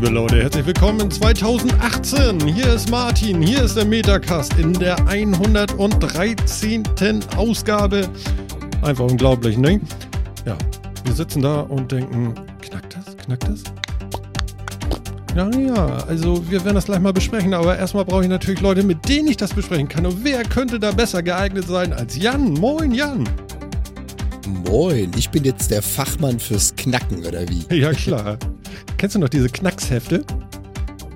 Liebe Leute, herzlich willkommen in 2018. Hier ist Martin, hier ist der Metacast in der 113. Ausgabe. Einfach unglaublich, ne? Ja, wir sitzen da und denken, knackt das, knackt das? Ja, ja, also wir werden das gleich mal besprechen, aber erstmal brauche ich natürlich Leute, mit denen ich das besprechen kann. Und wer könnte da besser geeignet sein als Jan? Moin, Jan. Moin, ich bin jetzt der Fachmann fürs Knacken, oder wie? Ja, klar. Kennst du noch diese Knackshefte?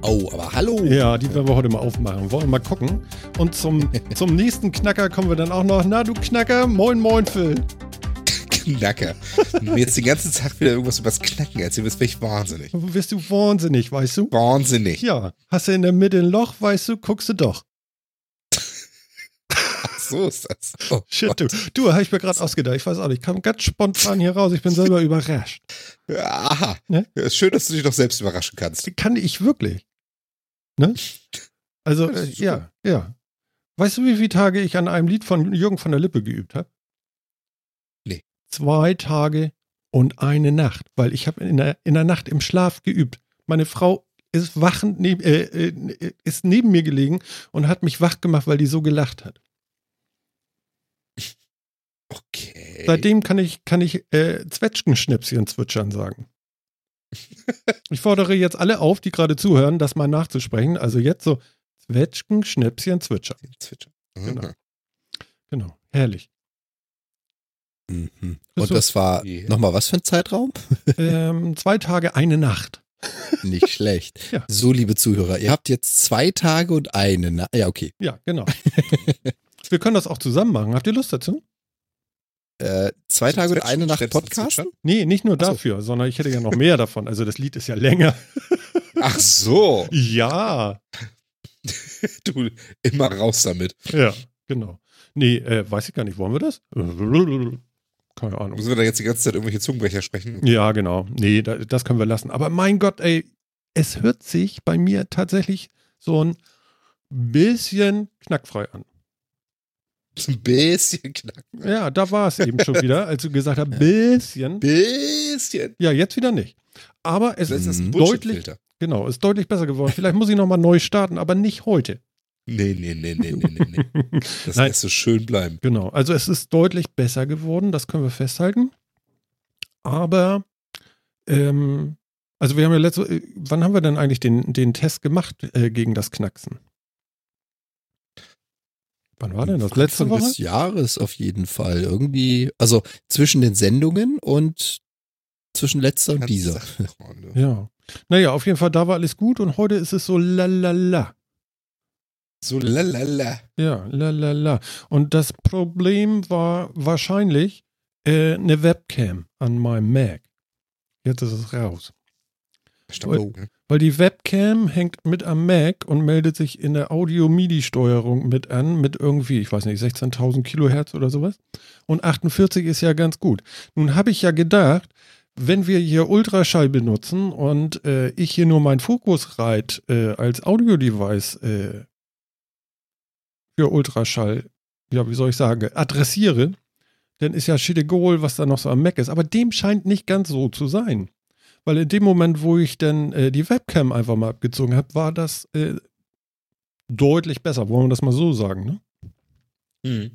Oh, aber hallo. Ja, die werden wir heute mal aufmachen. Wollen wir mal gucken. Und zum, zum nächsten Knacker kommen wir dann auch noch. Na, du Knacker, moin, moin, Phil. Knacker. Jetzt den ganzen Tag wieder irgendwas übers Knacken erzählst, wirst du echt wahnsinnig. Wirst du wahnsinnig, weißt du? Wahnsinnig. Ja, hast du in der Mitte ein Loch, weißt du, guckst du doch. So ist das. Oh, Shit, du. Du, habe ich mir gerade ausgedacht. Ich weiß auch nicht, ich kam ganz spontan hier raus. Ich bin selber überrascht. Aha. Ne? Ja, ist schön, dass du dich doch selbst überraschen kannst. Kann ich wirklich. Ne? Also, Ja, äh, ja, ja. Weißt du, wie viele Tage ich an einem Lied von Jürgen von der Lippe geübt habe? Nee. Zwei Tage und eine Nacht, weil ich habe in der, in der Nacht im Schlaf geübt. Meine Frau ist wachend neb, äh, äh, ist neben mir gelegen und hat mich wach gemacht, weil die so gelacht hat. Okay. Seitdem kann ich, kann ich äh, Zwetschgenschnäpschen zwitschern sagen. ich fordere jetzt alle auf, die gerade zuhören, das mal nachzusprechen. Also jetzt so Zwetschgenschnäpschen zwitschern. Zwitscher. Genau. Mhm. Genau, herrlich. Mhm. Und du- das war Äh. nochmal noch mal was für ein Zeitraum? ähm, zwei Tage, eine Nacht. Nicht schlecht. Ja. So, liebe Zuhörer, ihr habt jetzt zwei Tage und eine. Na ja, okay. Ja, genau. Wir können das auch zusammen machen. Habt ihr Lust dazu? Äh, zwei Tage und Zwetschgen- eine Nacht Podcast? Nee, nicht nur Ach so. dafür, sondern ich hätte ja noch mehr davon. Also das Lied ist ja länger. Ach so. Ja, Du, immer raus damit. ja, genau. Nee, äh, weiß ich gar nicht. Wollen wir das? Keine Ahnung. Müssen wir da jetzt die ganze Zeit irgendwelche Zungenbrecher sprechen? Ja, genau. Nee, da, das können wir lassen. Aber mein Gott, ey, es hört sich bei mir tatsächlich so ein bisschen knackfrei an. Ein bisschen knacken. Ja, da war es eben schon wieder, als du gesagt hast, bisschen. Bisschen. Ja, jetzt wieder nicht. Aber es ist ist ein deutlich, genau, ist deutlich besser geworden. Vielleicht muss ich nochmal neu starten, aber nicht heute. Nee, nee, nee, nee, nee, nee, nee. Das lässt so schön bleiben. Genau, also es ist deutlich besser geworden, das können wir festhalten. Aber, ähm, also wir haben ja letzte, äh, wann haben wir denn eigentlich den, den Test gemacht äh, gegen das Knacksen? Wann war denn das? Letzte Anfang Woche? des Jahres auf jeden Fall. Irgendwie, also zwischen den Sendungen und zwischen letzter und dieser. Ja. Naja, auf jeden Fall, da war alles gut und heute ist es so lalala. So lalala. Ja, lalala. Und das Problem war wahrscheinlich äh, eine Webcam an meinem Mac. Jetzt ist es raus. Stimmt. Weil die Webcam hängt mit am Mac und meldet sich in der Audio-MIDI-Steuerung mit an, mit irgendwie, ich weiß nicht, 16.000 Kilohertz oder sowas. Und 48 ist ja ganz gut. Nun habe ich ja gedacht, wenn wir hier Ultraschall benutzen und äh, ich hier nur mein Focusrite äh, als Audio-Device äh, für Ultraschall, ja, wie soll ich sagen, adressiere, dann ist ja shit egal, was da noch so am Mac ist. Aber dem scheint nicht ganz so zu sein. Weil in dem Moment, wo ich dann äh, die Webcam einfach mal abgezogen habe, war das äh, deutlich besser. Wollen wir das mal so sagen, ne? Mhm.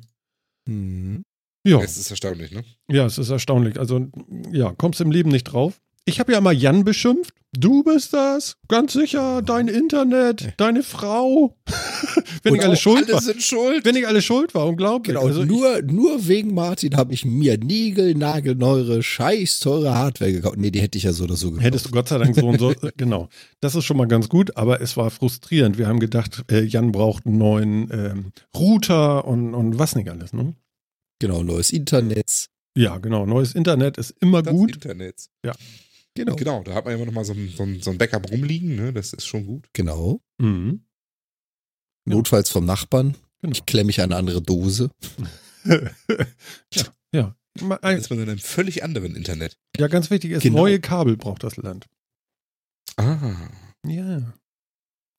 Mhm. Ja, Das ist erstaunlich, ne? ja, es ist erstaunlich. Also, ja, kommst im Leben nicht drauf. Ich habe ja mal Jan beschimpft. Du bist das, ganz sicher, dein Internet, deine Frau. Wenn ich Und alle auch schuld Alle war. sind schuld. Wenn ich alle schuld war, unglaublich. Genau, Also, nur, nur wegen Martin habe ich mir niegelnagelneure, scheiß teure Hardware gekauft. Nee, die hätte ich ja so oder so gekauft. Hättest du Gott sei Dank so und so, genau. Das ist schon mal ganz gut, aber es war frustrierend. Wir haben gedacht, äh, Jan braucht einen neuen ähm, Router und, und was nicht alles, ne? Genau, neues Internet. Ja, genau. Neues Internet ist immer Das gut. Internet. Genau. Genau, da hat man immer noch mal so ein, so ein, so ein Backup rumliegen, ne? Das ist schon gut. Genau. Mhm. Notfalls vom Nachbarn. Genau. Ich klemme mich eine andere Dose. ja, ja. Ma- Dann ein- ist man in einem völlig anderen Internet. Ja, ganz wichtig ist, Genau. neue Kabel braucht das Land. Ah. Ja.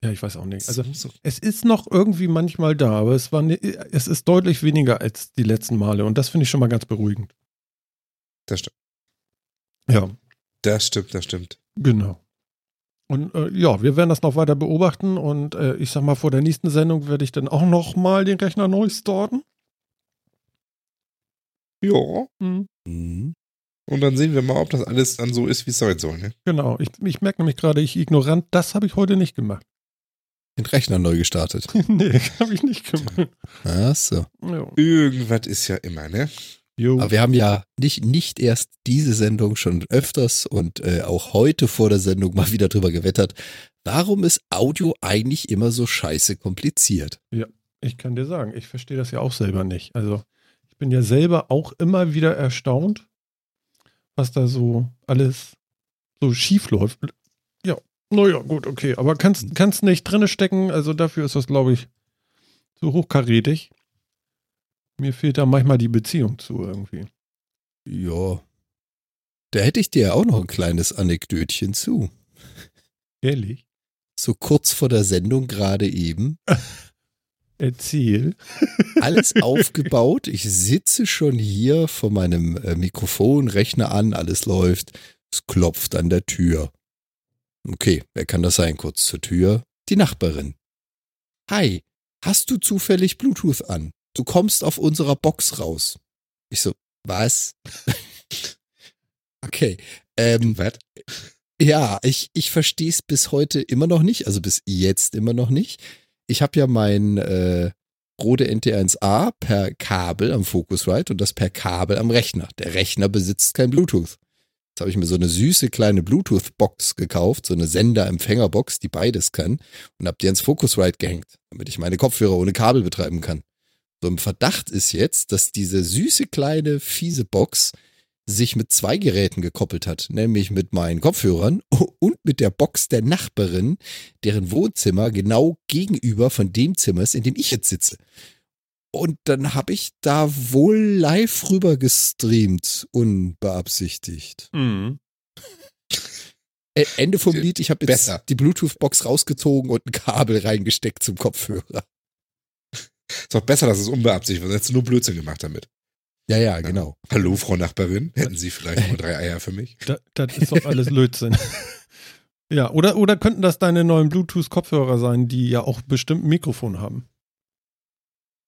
Ja, ich weiß auch nicht. Also, so, so. es ist noch irgendwie manchmal da, aber es war, ne, es ist deutlich weniger als die letzten Male und das finde ich schon mal ganz beruhigend. Das stimmt. Ja, Das stimmt, das stimmt. genau. Und äh, ja, wir werden das noch weiter beobachten und äh, ich sag mal, vor der nächsten Sendung werde ich dann auch noch mal den Rechner neu starten. Ja. Mhm. Mhm. Und dann sehen wir mal, ob das alles dann so ist, wie es sein soll. Ne? Genau, ich, ich merke nämlich gerade, ich ignorant, das habe ich heute nicht gemacht. Den Rechner neu gestartet. nee, habe ich nicht gemacht. Ach so. Jo. Irgendwas ist ja immer, ne? Jo. Aber wir haben ja nicht, nicht erst diese Sendung schon öfters und äh, auch heute vor der Sendung mal wieder drüber gewettert. Warum ist Audio eigentlich immer so scheiße kompliziert? Ich kann dir sagen, ich verstehe das ja auch selber nicht. Also ich bin ja selber auch immer wieder erstaunt, was da so alles so schief läuft. Ja, naja, gut, okay. Aber kannst, kannst nicht drinne stecken, also dafür ist das, glaube ich, zu hochkarätig. Mir fehlt da manchmal die Beziehung zu irgendwie. Ja. Da hätte ich dir auch noch ein kleines Anekdötchen zu. Ehrlich? So kurz vor der Sendung gerade eben. Erzähl. Alles aufgebaut. Ich sitze schon hier vor meinem äh, Mikrofon, Rechner an, alles läuft. Es klopft an der Tür. Okay, wer kann das sein? Kurz zur Tür. Die Nachbarin. Hi, hast du zufällig Bluetooth an? Du kommst auf unserer Box raus. Ich so, was? okay. Ähm, Was? ja, ich, ich verstehe es bis heute immer noch nicht, also bis jetzt immer noch nicht. Ich habe ja mein äh, Rode NT1A per Kabel am Focusrite und das per Kabel am Rechner. Der Rechner besitzt kein Bluetooth. Jetzt habe ich mir so eine süße kleine Bluetooth-Box gekauft, so eine Sender-Empfänger-Box, die beides kann und habe die ans Focusrite gehängt, damit ich meine Kopfhörer ohne Kabel betreiben kann. So im Verdacht ist jetzt, dass diese süße kleine fiese Box sich mit zwei Geräten gekoppelt hat, nämlich mit meinen Kopfhörern und mit der Box der Nachbarin, deren Wohnzimmer genau gegenüber von dem Zimmer ist, in dem ich jetzt sitze. Und dann habe ich da wohl live rüber gestreamt, unbeabsichtigt. Mhm. Ende vom Lied, ich habe jetzt Besser. die Bluetooth-Box rausgezogen und ein Kabel reingesteckt zum Kopfhörer. Ist doch besser, dass es unbeabsichtigt wird. Hättest du nur Blödsinn gemacht damit. Ja, ja, genau. Hallo, Frau Nachbarin. Hätten Sie vielleicht mal drei Eier für mich? Da, das ist doch alles Lötzinn. ja, oder, oder könnten das deine neuen Bluetooth-Kopfhörer sein, die ja auch bestimmt ein Mikrofon haben?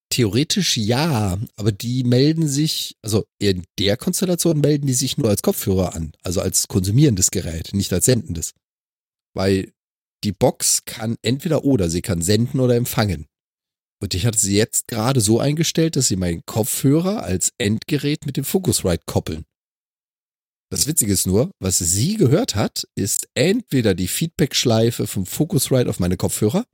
Theoretisch ja, aber die melden sich, also in der Konstellation melden die sich nur als Kopfhörer an, also als konsumierendes Gerät, nicht als sendendes. Weil die Box kann entweder oder, sie kann senden oder empfangen. Und ich hatte sie jetzt gerade so eingestellt, dass sie meinen Kopfhörer als Endgerät mit dem Focusrite koppeln. Das Witzige ist nur, was sie gehört hat, ist entweder die Feedback-Schleife vom Focusrite auf meine Kopfhörer,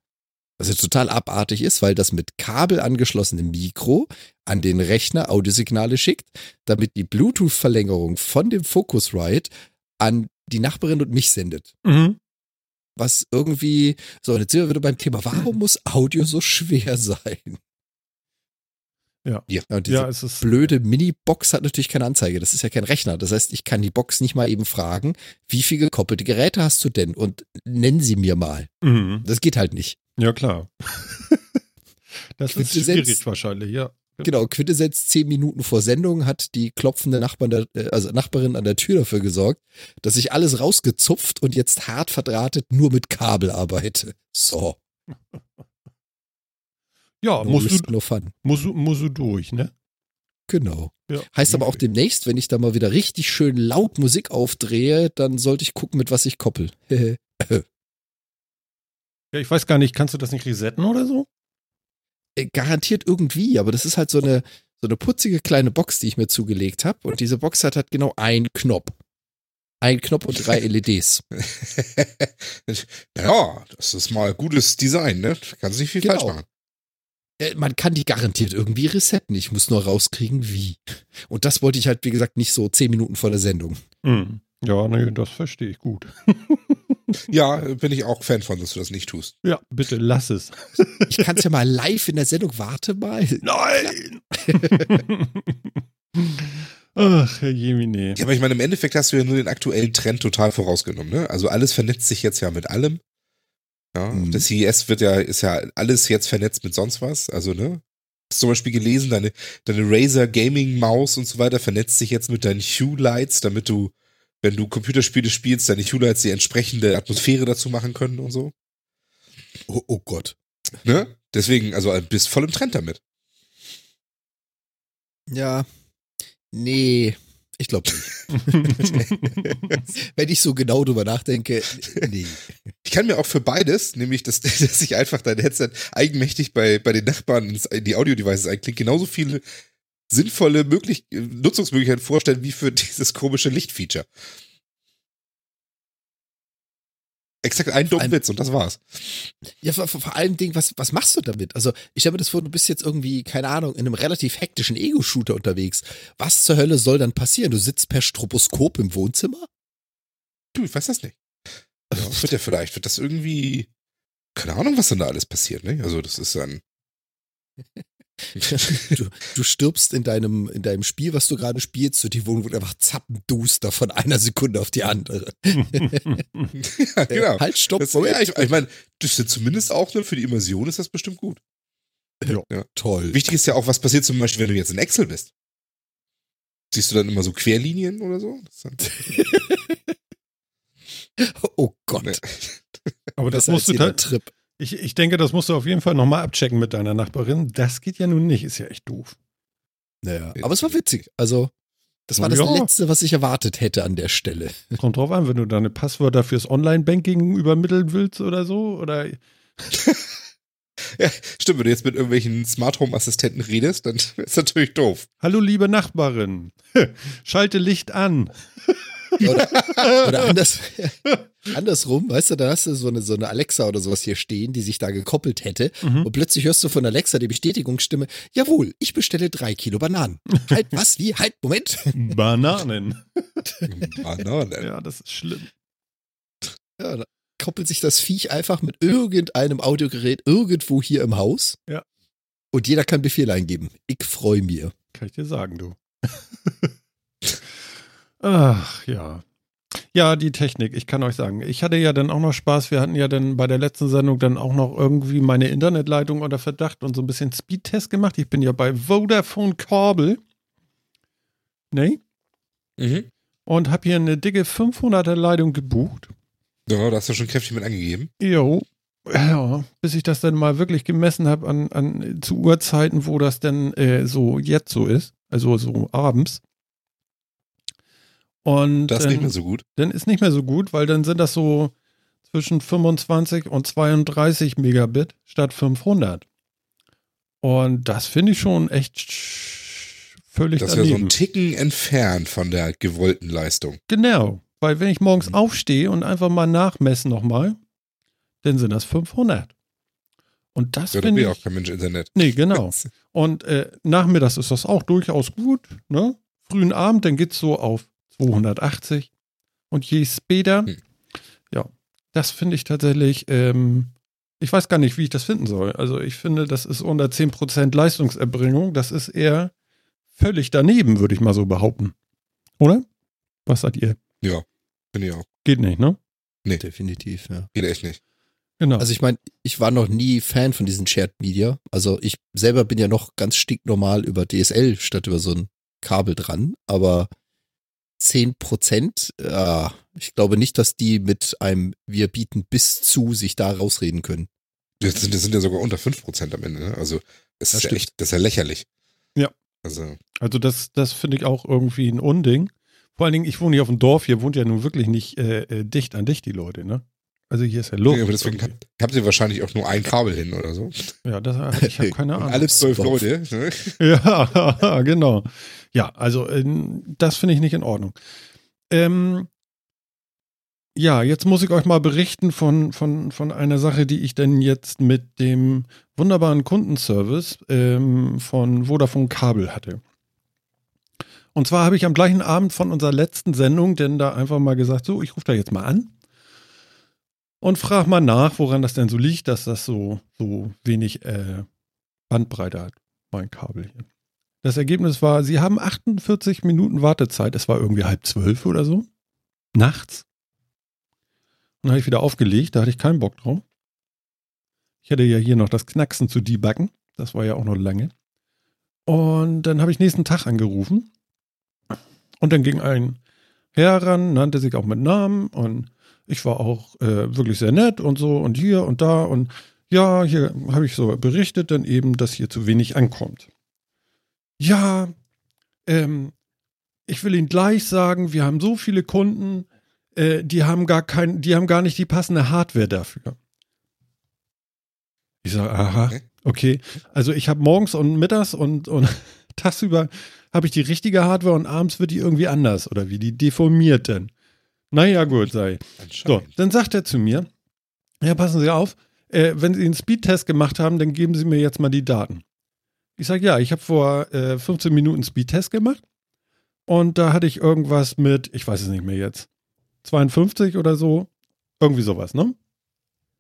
was jetzt total abartig ist, weil das mit Kabel angeschlossene Mikro an den Rechner Audiosignale schickt, damit die Bluetooth-Verlängerung von dem Focusrite an die Nachbarin und mich sendet. Mhm. Was irgendwie, so, und jetzt sind wir wieder beim Thema, warum muss Audio so schwer sein? Ja. Ja. und diese Ja, es ist. blöde Mini-Box hat natürlich keine Anzeige. Das ist ja kein Rechner. Das heißt, ich kann die Box nicht mal eben fragen, wie viele gekoppelte Geräte hast du denn? Und nennen sie mir mal. Mhm. Das geht halt nicht. Ja, klar. das ist schwierig wahrscheinlich, ja. Genau, Quintessenz zehn Minuten vor Sendung hat die klopfende Nachbarn der, äh, also Nachbarin an der Tür dafür gesorgt, dass ich alles rausgezupft und jetzt hart verdrahtet nur mit Kabel arbeite. So, Ja, no musst du, risk, no fun. musst, du, musst du durch, ne? Genau. Ja. Heißt aber auch demnächst, wenn ich da mal wieder richtig schön laut Musik aufdrehe, dann sollte ich gucken, mit was ich koppel. Ja, ich weiß gar nicht, kannst du das nicht resetten oder so? Äh, Garantiert irgendwie, aber das ist halt so eine, so eine putzige kleine Box, die ich mir zugelegt habe. Und diese Box hat halt genau einen Knopf. Ein Knopf und drei LEDs. ja, das ist mal gutes Design, ne? Kannst nicht viel Genau. falsch machen. Äh, Man kann die garantiert irgendwie resetten. Ich muss nur rauskriegen, wie. Und das wollte ich halt, wie gesagt, nicht so zehn Minuten vor der Sendung. Mhm. Ja, nee, das verstehe ich gut. Ja, bin ich auch Fan von, dass du das nicht tust. Ja, bitte lass es. Ich kann es ja mal live in der Sendung. Warte mal. Nein! Ach, Herr Jemine. Ja, aber ich meine, im Endeffekt hast du ja nur den aktuellen Trend total vorausgenommen, ne? Also alles vernetzt sich jetzt ja mit allem. Ja, Mhm. das CES wird ja, ist ja alles jetzt vernetzt mit sonst was. Also, ne? Hast zum Beispiel gelesen, deine, deine Razer Gaming Maus und so weiter vernetzt sich jetzt mit deinen Hue Lights, damit du, wenn du Computerspiele spielst, deine Tuner die entsprechende Atmosphäre dazu machen können und so. Oh, oh Gott. Ne? Deswegen, also bist voll im Trend damit. Ja. Nee. Ich glaube nicht. Wenn ich so genau drüber nachdenke, nee. Ich kann mir auch für beides, nämlich dass, dass sich einfach dein Headset eigenmächtig bei, bei den Nachbarn in die Audio-Devices einklingt, genauso viele sinnvolle Möglich Nutzungsmöglichkeiten vorstellen wie für dieses komische Lichtfeature. Exakt ein dummer Witz und das war's. Ja, vor, vor allem Ding, was, was machst du damit? Also, ich stelle mir das vor, du bist jetzt irgendwie, keine Ahnung, in einem relativ hektischen Ego-Shooter unterwegs. Was zur Hölle soll dann passieren? Du sitzt per Stroboskop im Wohnzimmer? Du, ich weiß das nicht. Ja, wird ja vielleicht, wird das irgendwie, keine Ahnung, was dann da alles passiert, ne? Also, das ist dann. du, du, stirbst in deinem, in deinem Spiel, was du gerade spielst, so die Wohnung wird einfach zappenduster von einer Sekunde auf die andere. ja, genau. Halt, stopp. Das, ja, ich, ich meine, das ist zumindest auch ne, für die Immersion ist das bestimmt gut. Ja, ja, toll. Wichtig ist ja auch, was passiert zum Beispiel, wenn du jetzt in Excel bist. Siehst du dann immer so Querlinien oder so? oh Gott. Aber das, das musst du Trip. Ich, ich denke, das musst du auf jeden Fall nochmal abchecken mit deiner Nachbarin. Das geht ja nun nicht, ist ja echt doof. Naja, aber es war witzig. Also, das war das ja. Letzte, was ich erwartet hätte an der Stelle. Kommt drauf an, wenn du deine Passwörter fürs Online-Banking übermitteln willst oder so, oder. ja, stimmt, wenn du jetzt mit irgendwelchen Smart Home Assistenten redest, dann ist natürlich doof. Hallo, liebe Nachbarin. Schalte Licht an. Oder, oder anders, andersrum, weißt du, da hast du so eine, so eine Alexa oder sowas hier stehen, die sich da gekoppelt hätte. Mhm. Und plötzlich hörst du von Alexa die Bestätigungsstimme, jawohl, ich bestelle drei Kilo Bananen. halt, was? Wie? Halt, Moment. Bananen. Bananen. Ja, das ist schlimm. Ja, koppelt sich das Viech einfach mit irgendeinem Audiogerät irgendwo hier im Haus. Ja. Und jeder kann Befehl eingeben. Ich freue mir. Kann ich dir sagen, du. Ach ja. Ja, die Technik, ich kann euch sagen. Ich hatte ja dann auch noch Spaß. Wir hatten ja dann bei der letzten Sendung dann auch noch irgendwie meine Internetleitung unter Verdacht und so ein bisschen Speedtest gemacht. Ich bin ja bei Vodafone Kabel. Ne? Mhm. Und habe hier eine dicke 500er Leitung gebucht. Ja, da hast du schon kräftig mit angegeben. Jo. Ja, bis ich das dann mal wirklich gemessen habe an, an zu Uhrzeiten, wo das denn äh, so jetzt so ist. Also so abends. Und das ist nicht mehr so gut. Dann ist nicht mehr so gut, weil dann sind das so zwischen 25 und 32 Megabit statt 500. Und das finde ich schon echt völlig Das ist ja so ein Ticken entfernt von der gewollten Leistung. Genau, weil wenn ich morgens mhm. aufstehe und einfach mal nachmessen nochmal, dann sind das 500. Und das ja, finde ich auch kein Mensch Internet. Nee, genau. Und äh, nachmittags ist das auch durchaus gut, ne? Frühen Abend, dann geht es so auf 280. Und je später, hm. ja, das finde ich tatsächlich, ähm, ich weiß gar nicht, wie ich das finden soll. Also ich finde, das ist unter 10% Leistungserbringung. Das ist eher völlig daneben, würde ich mal so behaupten. Oder? Was seid ihr? Ja, finde ich auch. Geht nicht, ne? Nee. Definitiv, ja. Geht echt nicht. Genau. Also ich meine, ich war noch nie Fan von diesen Shared Media. Also ich selber bin ja noch ganz stinknormal über DSL statt über so ein Kabel dran, aber 10 Prozent. Äh, ich glaube nicht, dass die mit einem Wir bieten bis zu sich da rausreden können. Das sind, das sind ja sogar unter 5 Prozent am Ende. Ne? Also es ist ja echt, das ist ja lächerlich. Ja. Also, also das, das finde ich auch irgendwie ein Unding. Vor allen Dingen, ich wohne hier auf dem Dorf, hier wohnt ja nun wirklich nicht äh, äh dicht an dicht die Leute, ne? Also hier ist ja Luft. Ja, aber deswegen habt, habt ihr wahrscheinlich auch nur ein Kabel hin oder so. Ja, das, ich habe keine Ahnung. Alle zwölf Leute. Ne? Ja, genau. Ja, also ähm, das finde ich nicht in Ordnung. Ähm, ja, jetzt muss ich euch mal berichten von, von, von einer Sache, die ich denn jetzt mit dem wunderbaren Kundenservice ähm, von Vodafone Kabel hatte. Und zwar habe ich am gleichen Abend von unserer letzten Sendung denn da einfach mal gesagt, so, ich rufe da jetzt mal an und frag mal nach, woran das denn so liegt, dass das so, so wenig äh, Bandbreite hat, mein Kabel hier. Das Ergebnis war, sie haben 48 Minuten Wartezeit. Es war irgendwie halb zwölf oder so. Nachts. Dann habe ich wieder aufgelegt, da hatte ich keinen Bock drauf. Ich hatte ja hier noch das Knacksen zu debuggen. Das war ja auch noch lange. Und dann habe ich nächsten Tag angerufen. Und dann ging ein Herr ran, nannte sich auch mit Namen und ich war auch äh, wirklich sehr nett und so und hier und da und ja, hier habe ich so berichtet dann eben, dass hier zu wenig ankommt. Ja, ähm, ich will Ihnen gleich sagen, wir haben so viele Kunden, äh, die haben gar kein, die haben gar nicht die passende Hardware dafür. Ich sage, aha, okay. Also ich habe morgens und mittags und, und tagsüber habe ich die richtige Hardware und abends wird die irgendwie anders oder wie die deformiert denn. Naja, gut, sei. So, dann sagt er zu mir, ja, passen Sie auf, äh, wenn Sie einen Speedtest gemacht haben, dann geben Sie mir jetzt mal die Daten. Ich sage, ja, ich habe vor äh, 15 Minuten Speedtest gemacht und da hatte ich irgendwas mit, ich weiß es nicht mehr jetzt, 52 oder so, irgendwie sowas, ne?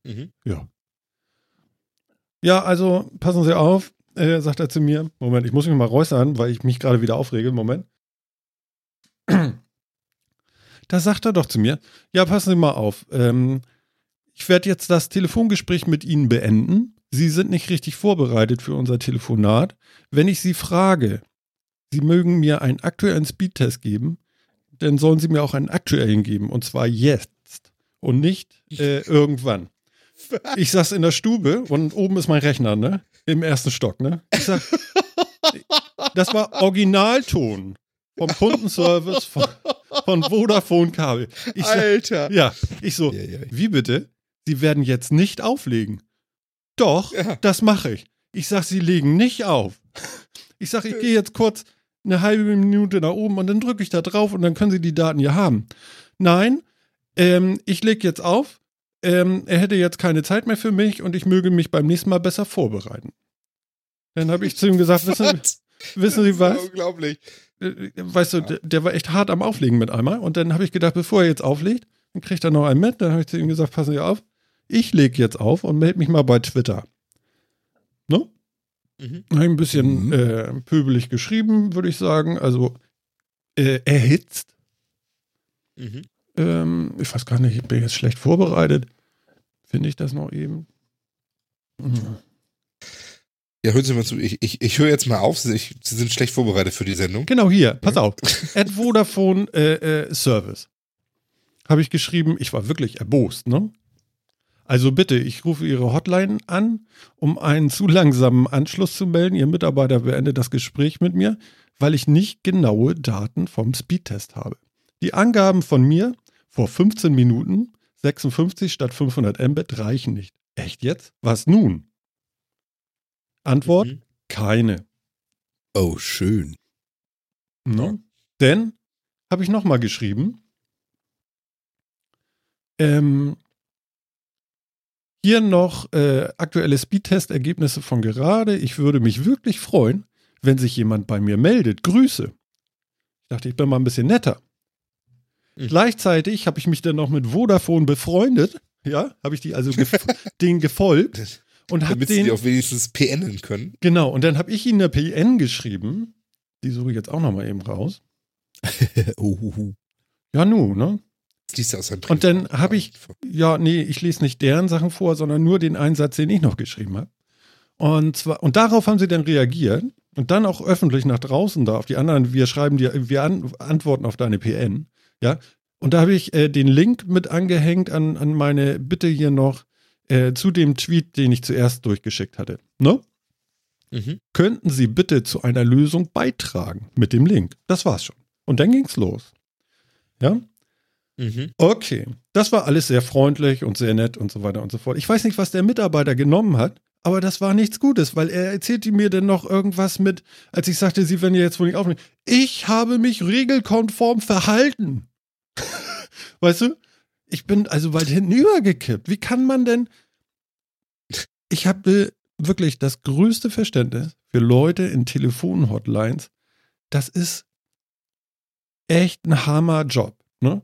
Mhm. Ja. Ja, also passen Sie auf, äh, sagt er zu mir. Moment, ich muss mich mal räuspern, weil ich mich gerade wieder aufrege. Moment. Da sagt er doch zu mir, ja, passen Sie mal auf. Ähm, ich werde jetzt das Telefongespräch mit Ihnen beenden. Sie sind nicht richtig vorbereitet für unser Telefonat. Wenn ich Sie frage, Sie mögen mir einen aktuellen Speedtest geben, dann sollen Sie mir auch einen aktuellen geben. Und zwar jetzt und nicht äh, irgendwann. Ich saß in der Stube und oben ist mein Rechner, ne? Im ersten Stock, ne? Ich sag, das war Originalton vom Kundenservice von, von Vodafone Kabel. Ich sag, Alter. ja, ich so, Ja, ja. wie bitte? Sie werden jetzt nicht auflegen. Doch, Ja. das mache ich. Ich sag, Sie legen nicht auf. Ich sag, ich gehe jetzt kurz eine halbe Minute nach oben und dann drücke ich da drauf und dann können Sie die Daten hier haben. Nein, ähm, ich lege jetzt auf. Ähm, er hätte jetzt keine Zeit mehr für mich und ich möge mich beim nächsten Mal besser vorbereiten. Dann habe ich zu ihm gesagt, wissen, wissen Sie was? Unglaublich. äh, weißt du, der, der war echt hart am Auflegen mit einmal. Und dann habe ich gedacht, bevor er jetzt auflegt, dann kriegt er noch einen mit. Dann habe ich zu ihm gesagt, passen Sie auf, ich lege jetzt auf und melde mich mal bei Twitter. Ne? Mhm. Habe ich ein bisschen Mhm. äh, pöbelig geschrieben, würde ich sagen. Also äh, erhitzt. Mhm. Ähm, ich weiß gar nicht, ich bin jetzt schlecht vorbereitet. Finde ich das noch eben? Mhm. Ja, hören Sie mal zu. Ich, ich, ich höre jetzt mal auf. Sie, Sie sind schlecht vorbereitet für die Sendung. Genau hier, pass auf. At Vodafone äh, äh, Service. Habe ich geschrieben, ich war wirklich erbost, ne? Also bitte, ich rufe Ihre Hotline an, um einen zu langsamen Anschluss zu melden. Ihr Mitarbeiter beendet das Gespräch mit mir, weil ich nicht genaue Daten vom Speedtest habe. Die Angaben von mir vor 15 Minuten, 56 statt 500 Mbit, reichen nicht. Echt jetzt? Was nun? Antwort, Mhm. keine. Oh, schön. Ne? Denn, habe ich nochmal geschrieben, ähm, hier noch äh, aktuelle Speedtest-Ergebnisse von gerade. Ich würde mich wirklich freuen, wenn sich jemand bei mir meldet. Grüße. Ich dachte, ich bin mal ein bisschen netter. Mhm. Gleichzeitig habe ich mich dann noch mit Vodafone befreundet. Ja, habe ich die also gef denen gefolgt und habe Damit Sie den die auch wenigstens PNen können. genau und dann habe ich ihnen eine PN geschrieben. Die suche ich jetzt auch noch mal eben raus. Uhuhu. Ja, nu, ne? Liest aus seinem Und dann habe ich- Ja, nee, ich lese nicht deren Sachen vor, sondern nur den Einsatz, den ich noch geschrieben habe. Und zwar, und darauf haben sie dann reagiert und dann auch öffentlich nach draußen da auf die anderen, wir schreiben dir, wir an, antworten auf deine PN. Ja. Und da habe ich äh, den Link mit angehängt an, an meine Bitte hier noch äh, zu dem Tweet, den ich zuerst durchgeschickt hatte. Ne? Mhm. Könnten Sie bitte zu einer Lösung beitragen mit dem Link? Das war's schon. Und dann ging's los. Ja. Mhm. Okay, das war alles sehr freundlich und sehr nett und so weiter und so fort. Ich weiß nicht, was der Mitarbeiter genommen hat, aber das war nichts Gutes, weil er erzählte mir dann noch irgendwas mit, als ich sagte, Sie werden ja jetzt wohl nicht aufnehmen. Ich habe mich regelkonform verhalten. weißt du? Ich bin also weit hinten übergekippt. Wie kann man denn? Ich habe wirklich das größte Verständnis für Leute in Telefonhotlines. Das ist echt ein Hammerjob, ne?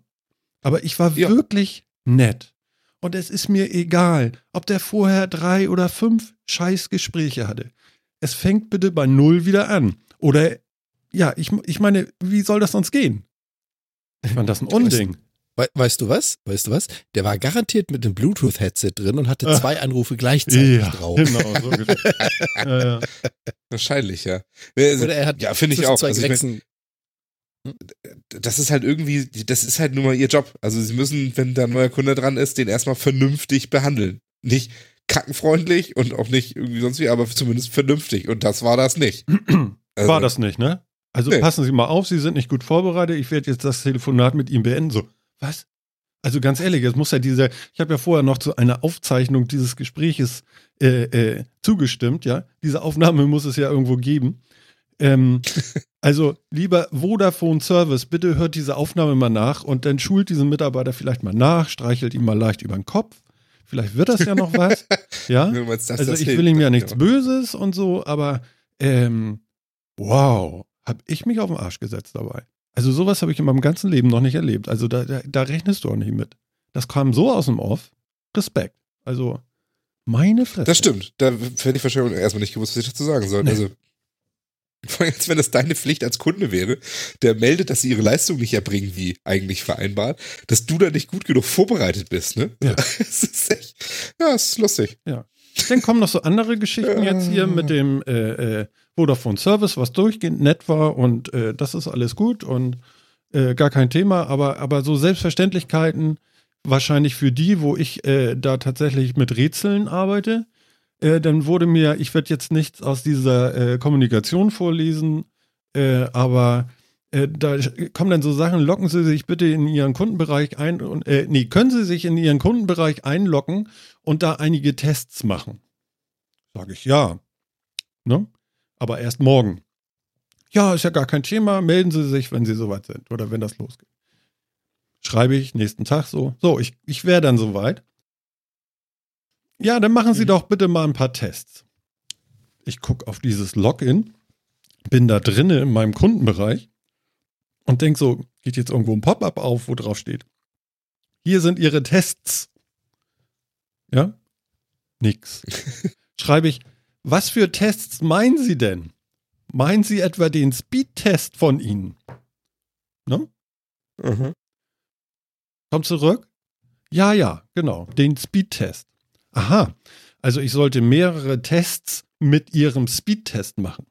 Aber ich war Ja. wirklich nett. Und es ist mir egal, ob der vorher drei oder fünf Scheißgespräche hatte. Es fängt bitte bei Null wieder an. Oder, ja, ich, ich meine, wie soll das sonst gehen? Ich fand das ein Unding. We weißt du was? Weißt du was? Der war garantiert mit einem Bluetooth-Headset drin und hatte Ah. zwei Anrufe gleichzeitig Ja, drauf. genau. So ja, ja. Wahrscheinlich, ja. Also, Oder er hat ja, finde ich auch. zwei Also ich mein, das ist halt irgendwie, das ist halt nur mal ihr Job. Also sie müssen, wenn da ein neuer Kunde dran ist, den erstmal vernünftig behandeln. Nicht kackenfreundlich und auch nicht irgendwie sonst wie, aber zumindest vernünftig. Und das war das nicht. Also, war das nicht, ne? Also nee. passen Sie mal auf, Sie sind nicht gut vorbereitet. Ich werde jetzt das Telefonat mit ihm beenden. So, was? Also ganz ehrlich, es muss ja dieser, ich habe ja vorher noch zu einer Aufzeichnung dieses Gespräches äh, äh, zugestimmt, ja. Diese Aufnahme muss es ja irgendwo geben. Ähm, also, lieber Vodafone Service, bitte hört diese Aufnahme mal nach und dann schult diesen Mitarbeiter vielleicht mal nach, streichelt ihn mal leicht über den Kopf. Vielleicht wird das ja noch was. ja. Das, also, ich will ihm ja nichts Böses und so, aber ähm, wow, hab ich mich auf den Arsch gesetzt dabei. Also sowas habe ich in meinem ganzen Leben noch nicht erlebt. Also da, da, da rechnest du auch nicht mit. Das kam so aus dem Off. Respekt. Also meine Fresse. Das stimmt. Da hätte ich wahrscheinlich erstmal nicht gewusst, was ich dazu sagen soll. Nee. Also vor allem, als wenn das deine Pflicht als Kunde wäre, der meldet, dass sie ihre Leistung nicht erbringen, wie eigentlich vereinbart, dass du da nicht gut genug vorbereitet bist, ne? Ja. Das ist echt, ja, das ist lustig. Ja. Dann kommen noch so andere Geschichten jetzt hier mit dem äh, äh, Vodafone Service, was durchgehend nett war und äh, das ist alles gut und äh, gar kein Thema, aber, aber so Selbstverständlichkeiten wahrscheinlich für die, wo ich äh, da tatsächlich mit Rätseln arbeite, äh, dann wurde mir, ich werde jetzt nichts aus dieser äh, Kommunikation vorlesen, äh, aber äh, da kommen dann so Sachen, locken Sie sich bitte in Ihren Kundenbereich ein und äh, nee, können Sie sich in Ihren Kundenbereich einloggen und da einige Tests machen? Sage ich ja. Ne? Aber erst morgen. Ja, ist ja gar kein Thema. Melden Sie sich, wenn Sie soweit sind oder wenn das losgeht. Schreibe ich nächsten Tag so. So, ich, ich wäre dann soweit. Ja, dann machen Sie mhm. doch bitte mal ein paar Tests. Ich gucke auf dieses Login, bin da drinnen in meinem Kundenbereich und denke so, geht jetzt irgendwo ein Pop-up auf, wo drauf steht. Hier sind Ihre Tests. Ja? Nix. Schreibe ich, was für Tests meinen Sie denn? Meinen Sie etwa den Speed-Test von Ihnen? Ne? Mhm. Kommt zurück? Ja, ja, genau, den Speed-Test. Aha, also ich sollte mehrere Tests mit Ihrem Speed-Test machen.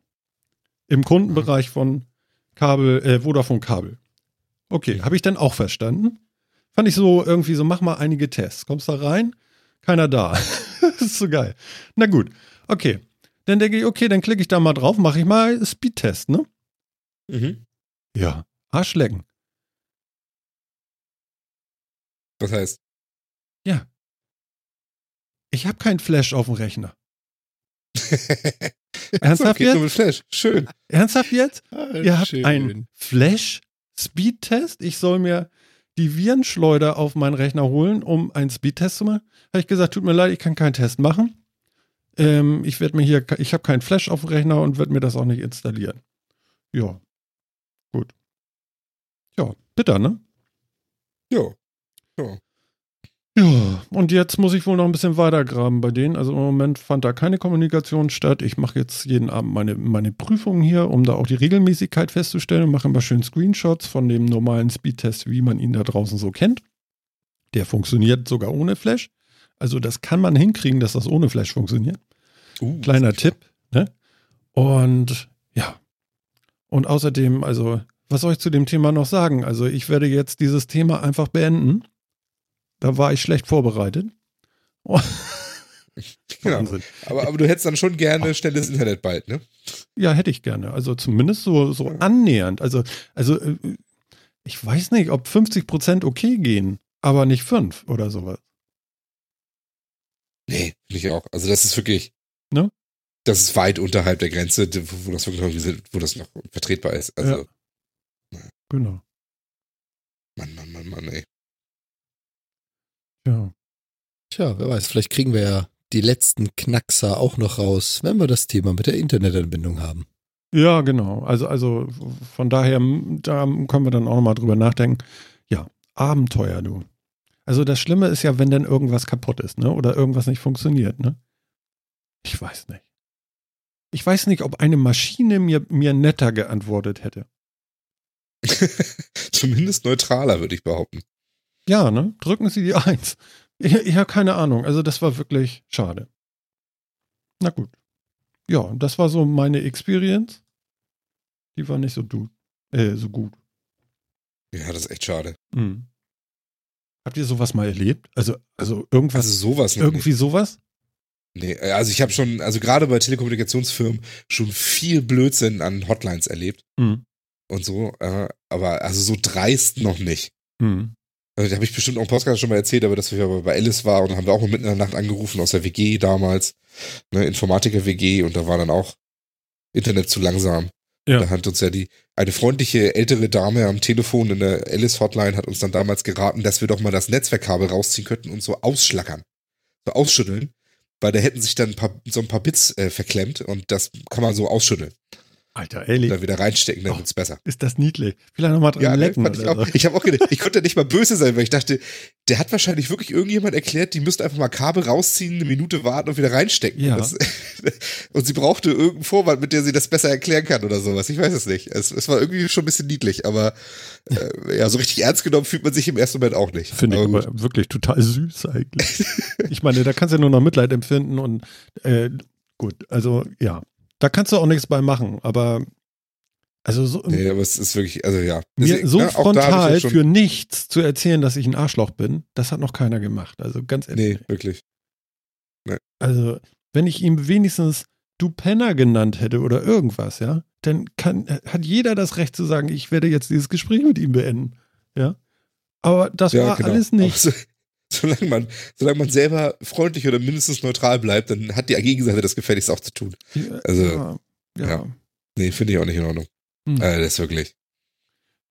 Im Kundenbereich von Kabel, äh, Vodafone Kabel. Okay, habe ich dann auch verstanden. Fand ich so irgendwie so, mach mal einige Tests. Kommst da rein? Keiner da. das ist so geil. Na gut, okay. Dann denke ich, okay, dann klicke ich da mal drauf, mache ich mal Speedtest, ne? Mhm. Ja, Arschlecken. Was heißt? Ja. Ich habe keinen Flash auf dem Rechner. Ernsthaft so, jetzt? Flash. Schön. Ernsthaft jetzt? Ah, Ihr habt einen Flash-Speedtest? Ich soll mir die Virenschleuder auf meinen Rechner holen, um einen Speedtest zu machen? Habe ich gesagt, tut mir leid, ich kann keinen Test machen. Ähm, ich werde mir hier, ich habe keinen Flash auf dem Rechner und werde mir das auch nicht installieren. Ja. Gut. Ja, bitter, ne? Ja. Ja. Ja, und jetzt muss ich wohl noch ein bisschen weitergraben bei denen. Also im Moment fand da keine Kommunikation statt. Ich mache jetzt jeden Abend meine, meine Prüfungen hier, um da auch die Regelmäßigkeit festzustellen und mache immer schön Screenshots von dem normalen Speedtest, wie man ihn da draußen so kennt. Der funktioniert sogar ohne Flash. Also das kann man hinkriegen, dass das ohne Flash funktioniert. Uh, Kleiner Tipp. Ne? Und ja. Und außerdem, also, was soll ich zu dem Thema noch sagen? Also ich werde jetzt dieses Thema einfach beenden da war ich schlecht vorbereitet. Oh. Genau. Aber, aber du hättest dann schon gerne schnelles Internet bald, ne? Ja, hätte ich gerne. Also zumindest so, so annähernd. Also, also äh, ich weiß nicht, ob 50 Prozent okay gehen, aber nicht fünf oder sowas. Nee, finde ich auch. Also das ist wirklich, ne? Das ist weit unterhalb der Grenze, wo das wirklich, wo das noch vertretbar ist. Also. Ja. Genau. Mann, Mann, Mann, Mann, ey. Ja. Tja, wer weiß, vielleicht kriegen wir ja die letzten Knackser auch noch raus, wenn wir das Thema mit der Internetanbindung haben. Ja, genau. Also, also von daher, da können wir dann auch nochmal drüber nachdenken. Ja, Abenteuer, du. Also das Schlimme ist ja, wenn dann irgendwas kaputt ist, ne? Oder irgendwas nicht funktioniert, ne? Ich weiß nicht. Ich weiß nicht, ob eine Maschine mir, mir netter geantwortet hätte. Zumindest neutraler, würde ich behaupten. Ja, ne? Drücken Sie die Eins. Ich, ich habe keine Ahnung. Also das war wirklich schade. Na gut. Ja, das war so meine Experience. Die war nicht so, du, äh, so gut. Ja, das ist echt schade. Mhm. Habt ihr sowas mal erlebt? Also, also irgendwas, Also sowas irgendwie sowas? nicht. Nee, also ich habe schon, also gerade bei Telekommunikationsfirmen schon viel Blödsinn an Hotlines erlebt Mhm. und so, äh, aber also so dreist noch nicht. Mhm. Also, da habe ich bestimmt auch im Podcast schon mal erzählt, aber dass wir aber bei Alice waren und haben wir auch mal mitten in der Nacht angerufen aus der WG damals, ne, Informatiker-WG und da war dann auch Internet zu langsam. Ja. Da hat uns ja die, eine freundliche ältere Dame am Telefon in der Alice Hotline hat uns dann damals geraten, dass wir doch mal das Netzwerkkabel rausziehen könnten und so ausschlackern. So ausschütteln. Weil da hätten sich dann ein paar, so ein paar Bits äh, verklemmt und das kann man so ausschütteln. Alter, ehrlich, Dann wieder reinstecken, dann Oh. wird's besser. ist das niedlich. Vielleicht nochmal dran Ja, ne, lecken. ich auch. Ich habe auch gedacht, ich konnte nicht mal böse sein, weil ich dachte, der hat wahrscheinlich wirklich irgendjemand erklärt, die müsste einfach mal Kabel rausziehen, eine Minute warten und wieder reinstecken. Ja. Und, das, und sie brauchte irgendeinen Vorwand, mit der sie das besser erklären kann oder sowas. Ich weiß es nicht. Es, es war irgendwie schon ein bisschen niedlich, aber äh, ja, so richtig ernst genommen fühlt man sich im ersten Moment auch nicht. Finde ich aber wirklich total süß eigentlich. ich meine, da kannst du ja nur noch Mitleid empfinden und äh, gut, also ja, da kannst du auch nichts bei machen, aber also so, Nee, aber es ist wirklich, also ja. mir Deswegen, so ne, hab ich frontal ja für nichts zu erzählen, dass ich ein Arschloch bin, das hat noch keiner gemacht. Also ganz ehrlich. Nee, wirklich. Also, wenn ich ihm wenigstens du Penner genannt hätte oder irgendwas, ja, dann kann, hat jeder das Recht zu sagen, ich werde jetzt dieses Gespräch mit ihm beenden. Ja. Aber das war alles genau. Aber nicht. So, solange, man, solange man selber freundlich oder mindestens neutral bleibt, dann hat die Gegenseite das gefälligst auch zu tun. Also, ja, ja. ja. Nee, finde ich auch nicht in Ordnung. Hm. Äh, das ist wirklich.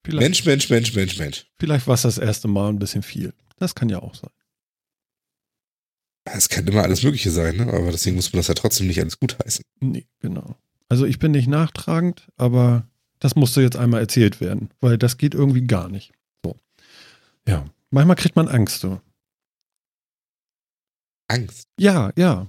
Vielleicht, Mensch, Mensch, Mensch, Mensch, Mensch. vielleicht war es das erste Mal ein bisschen viel. Das kann ja auch sein. Es kann immer alles Mögliche sein, ne? aber deswegen muss man das ja trotzdem nicht alles gutheißen. Nee, genau. Also ich bin nicht nachtragend, aber das musste jetzt einmal erzählt werden, weil das geht irgendwie gar nicht. So. Ja. Manchmal kriegt man Angst, du. Angst. Ja, ja.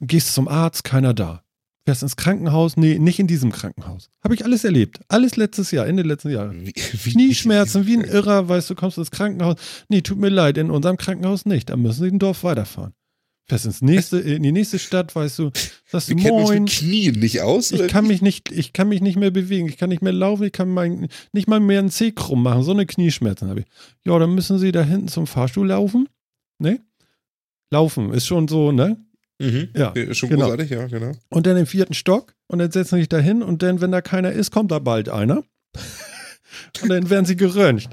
Gehst zum Arzt, keiner da. Fährst ins Krankenhaus, nee, nicht in diesem Krankenhaus. Habe ich alles erlebt. Alles letztes Jahr, Ende letzten Jahres. Wie, wie, Knieschmerzen, wie ein Irrer, weißt du, kommst ins Krankenhaus. Nee, tut mir leid, in unserem Krankenhaus nicht. Da müssen sie ein Dorf weiterfahren. Fährst ins nächste, in die nächste Stadt, weißt du, sagst du, uns moin. mit Knien nicht aus. Ich kann mich nicht, ich kann mich nicht mehr bewegen, ich kann nicht mehr laufen, ich kann mein, nicht mal mehr einen Zeh krumm machen, so eine Knieschmerzen habe ich. Ja, dann müssen Sie da hinten zum Fahrstuhl laufen. Ne? Laufen ist schon so, ne? Mhm. Ja, Ja, schon genau. großartig, ja, genau. Und dann im vierten Stock und dann setzen Sie sich da hin und dann, wenn da keiner ist, kommt da bald einer. und dann werden Sie geröntgt.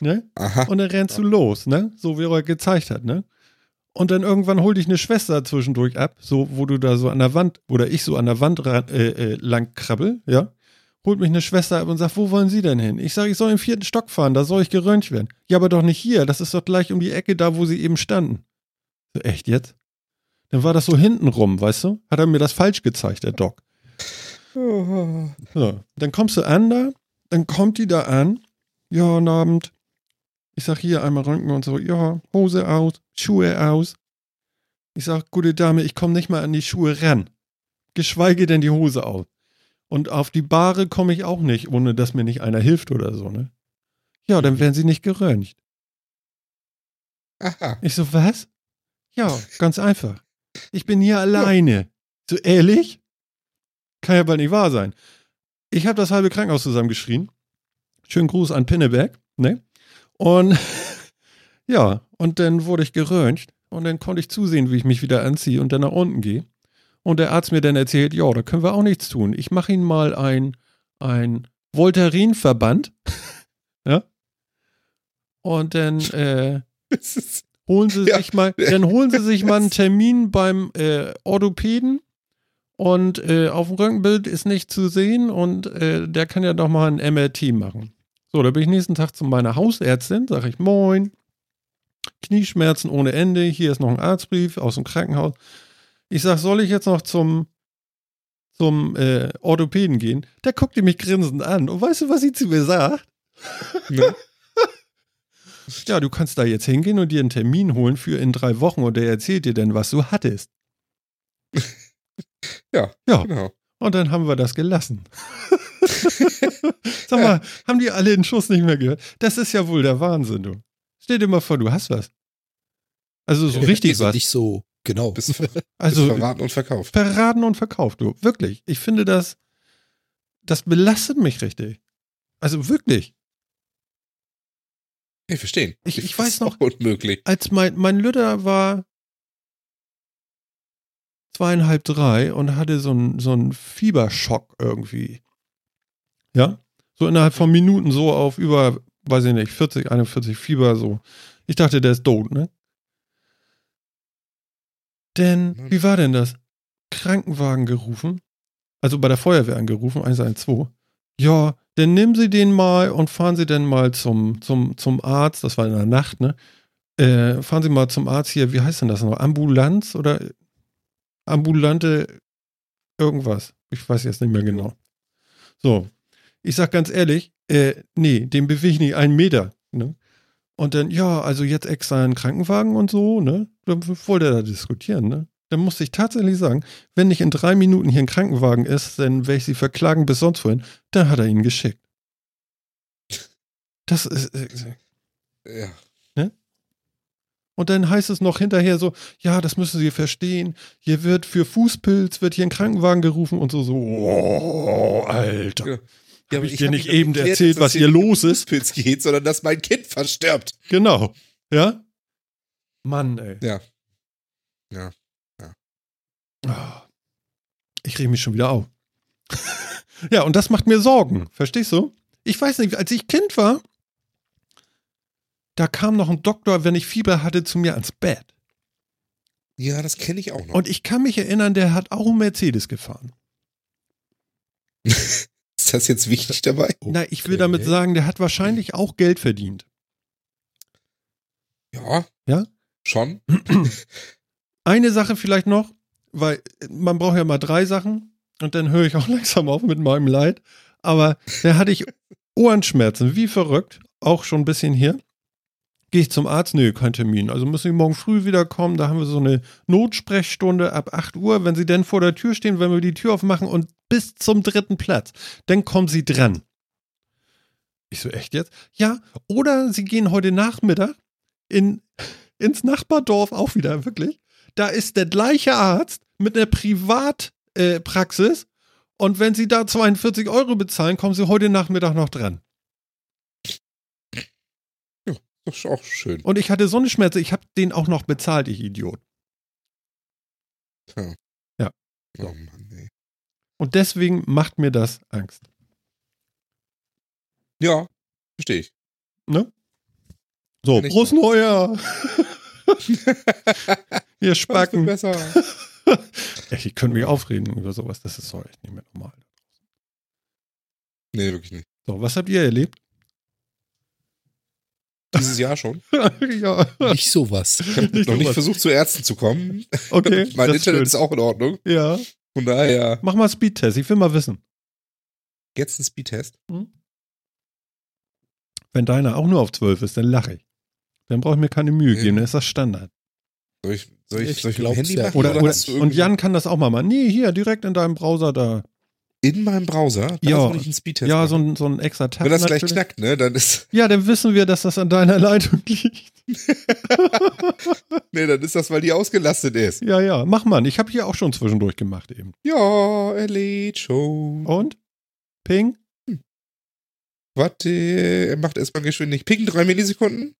Ne? Aha. Und dann rennst du los, ne? So wie er gezeigt hat, ne? Und dann irgendwann hol dich eine Schwester zwischendurch ab, so wo du da so an der Wand oder ich so an der Wand ran, äh, äh, lang krabbel, ja? Holt mich eine Schwester ab und sagt, wo wollen Sie denn hin? Ich sage, ich soll im vierten Stock fahren, da soll ich geröntgt werden. Ja, aber doch nicht hier, das ist doch gleich um die Ecke da, wo Sie eben standen. So, echt jetzt? Dann war das so hintenrum, weißt du? Hat er mir das falsch gezeigt, der Doc. So, dann kommst du an da, dann kommt die da an. Ja, guten Abend. Ich sag hier einmal röntgen und so, ja, Hose aus, Schuhe aus. Ich sag, gute Dame, ich komme nicht mal an die Schuhe ran. Geschweige denn die Hose aus. Und auf die Bahre komme ich auch nicht, ohne dass mir nicht einer hilft oder so, ne? Ja, dann werden sie nicht geröntgt. Aha. Ich so, was? Ja, ganz einfach. Ich bin hier alleine. So, ehrlich? Kann ja bald nicht wahr sein. Ich habe das halbe Krankenhaus zusammengeschrien. Schönen Gruß an Pinneberg, ne? Und ja, und dann wurde ich geröntgt und dann konnte ich zusehen, wie ich mich wieder anziehe und dann nach unten gehe. Und der Arzt mir dann erzählt, ja, da können wir auch nichts tun. Ich mache Ihnen mal ein, ein Voltaren-Verband. ja. Und dann, äh, holen Sie Ja. sich mal, dann holen Sie sich mal einen Termin beim äh, Orthopäden und äh, auf dem Röntgenbild ist nicht zu sehen und äh, der kann ja doch mal ein MRT machen. So, da bin ich nächsten Tag zu meiner Hausärztin, sage ich, moin, Knieschmerzen ohne Ende, hier ist noch ein Arztbrief aus dem Krankenhaus. Ich sag, soll ich jetzt noch zum, zum äh, Orthopäden gehen? Der guckt mich grinsend an und weißt du, was sie zu mir sagt? ne? Ja, du kannst da jetzt hingehen und dir einen Termin holen für in drei Wochen und der erzählt dir dann, was du hattest. Ja, Ja, genau. und dann haben wir das gelassen. Sag mal, haben die alle den Schuss nicht mehr gehört? Das ist ja wohl der Wahnsinn, du. Stell dir mal vor, du hast was. Also so richtig also was. Nicht so, genau. Bist, bist Also verraten und verkauft. verraten und verkauft, du. Wirklich. Ich finde das, das belastet mich richtig. Also wirklich. Ich verstehe. Ich- ich weiß noch- unmöglich. als mein, mein Lütter war zweieinhalb, drei und hatte so einen so einen Fieberschock irgendwie. Ja? So innerhalb von Minuten so auf über, weiß ich nicht, 40, 41 Fieber so. Ich dachte, der ist tot, ne? Denn, wie war denn das? Krankenwagen gerufen. Also bei der Feuerwehr angerufen, 112. Ja, dann nehmen Sie den mal und fahren Sie dann mal zum, zum, zum Arzt. Das war in der Nacht, ne? Äh, fahren Sie mal zum Arzt hier, wie heißt denn das noch? Ambulanz oder ambulante irgendwas? Ich weiß jetzt nicht mehr genau. So, ich sag ganz ehrlich, äh, nee, den bewege ich nicht einen Meter. Ne? Und dann, ja, also jetzt extra einen Krankenwagen und so, ne? Dann wollte er da diskutieren, ne? Dann musste ich tatsächlich sagen, wenn nicht in drei Minuten hier ein Krankenwagen ist, dann werde ich sie verklagen bis sonst wohin. Dann hat er ihn geschickt. Das ist. Äh, Ja. und dann heißt es noch hinterher so, ja, das müssen Sie verstehen. Hier wird für Fußpilz wird hier ein Krankenwagen gerufen und so so. Oh, Alter. Ja. Hab ich aber dir hab nicht eben erklärt, erzählt, was hier los ist? Fußpilz geht, sondern dass mein Kind verstirbt. Genau. Ja? Mann, ey. Ja. Ja. Ja. Ah. Ich reg mich schon wieder auf. ja, und das macht mir Sorgen. Verstehst du? Ich weiß nicht, als ich Kind war, da kam noch ein Doktor, wenn ich Fieber hatte, zu mir ans Bett. Ja, das kenne ich auch noch. Und ich kann mich erinnern, der hat auch einen Mercedes gefahren. ist das jetzt wichtig dabei? Na, ich will damit sagen, der hat wahrscheinlich auch Geld verdient. Ja. Ja? Schon. Eine Sache vielleicht noch, weil man braucht ja mal drei Sachen und dann höre ich auch langsam auf mit meinem Leid. Aber da hatte ich Ohrenschmerzen, wie verrückt, auch schon ein bisschen hier. Gehe ich zum Arzt? Nö, kein Termin. Also müssen Sie morgen früh wiederkommen. Da haben wir so eine Notsprechstunde ab 8 Uhr. Wenn Sie dann vor der Tür stehen, wenn wir die Tür aufmachen und bis zum dritten Platz, dann kommen Sie dran. Ich so, echt jetzt? Ja, oder Sie gehen heute Nachmittag in, ins Nachbardorf auch wieder, wirklich. Da ist der gleiche Arzt mit einer Privatpraxis äh, und wenn Sie da 42 Euro bezahlen, kommen Sie heute Nachmittag noch dran. Das ist auch schön. Und ich hatte so eine Schmerze, ich habe den auch noch bezahlt, ich Idiot. Oh So. Mann, ey. Und deswegen macht mir das Angst. Ja, verstehe ich. So, Kann ich Prost Neujahr! Ihr Spacken. besser. Echt, ich könnte mich aufreden über sowas, das ist so echt nicht mehr normal. Nee, wirklich nicht. So, was habt ihr erlebt? Dieses Jahr schon. ja, Nicht sowas. Ich habe Nicht noch nicht versucht, zu Ärzten zu kommen. okay. mein das Internet ist schön. ist auch in Ordnung. Ja, Von daher, mach mal Speedtest, ich will mal wissen. jetzt ein Speedtest. Wenn deiner auch nur auf 12 ist, dann lache ich. Dann brauche ich mir keine Mühe geben, dann ist das Standard. Soll ich, soll ich, Ich soll ich glaub's Handy ja. machen? Oder, oder, du und Jan kann das auch mal machen. Nee, hier, direkt in deinem Browser da. in meinem Browser? Da Ja. ich einen Speedtest Ja, so ein, so ein extra Tab. Wenn das gleich natürlich. knackt, ne, dann ist, Ja, dann wissen wir, dass das an deiner Leitung liegt. nee, dann ist das, weil die ausgelastet ist. Ja, ja, mach mal. Ich habe hier auch schon zwischendurch gemacht eben. Ja, er lädt schon. Und? Ping? Warte, er macht erstmal geschwindig. Ping, drei Millisekunden?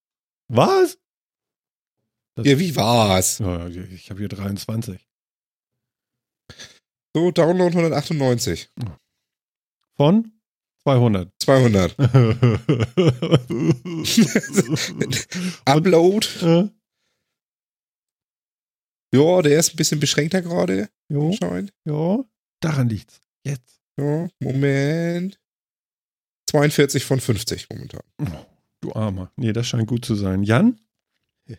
Was? Das- Ja, wie war's? Ja, ich habe hier 23. So, Download 198. Von 200. 200. Upload. Äh, Ja, der ist ein bisschen beschränkter gerade. jo, ja, daran liegt's. Jetzt. Ja, Moment. 42 von 50 momentan. Du Armer. Nee, das scheint gut zu sein. Jan?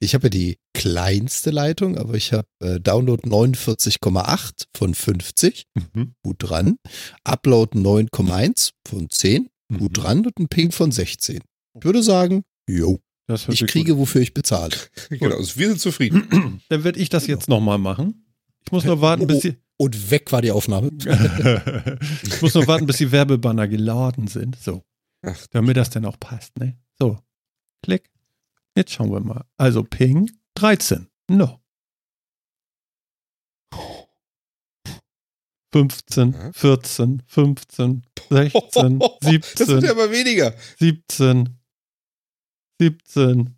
Ich habe ja die kleinste Leitung, aber ich habe äh, Download 49,8 von 50, Mhm. gut dran. Upload 9,1 von 10, gut Mhm. dran und ein Ping von 16. Ich würde sagen, jo, ich kriege, wofür ich bezahle. Genau, also wir sind zufrieden. gut. Dann werde ich das jetzt nochmal machen. Ich muss nur warten, bis die, Und weg war die Aufnahme. ich muss nur warten, bis die Werbebanner geladen sind. So. Ach. Damit das dann auch passt, ne? So. Klick. Jetzt schauen wir mal. Also Ping 13. No. 15, Ja. 14, 15, 16, Das wird 17, ja aber weniger. 17, 17.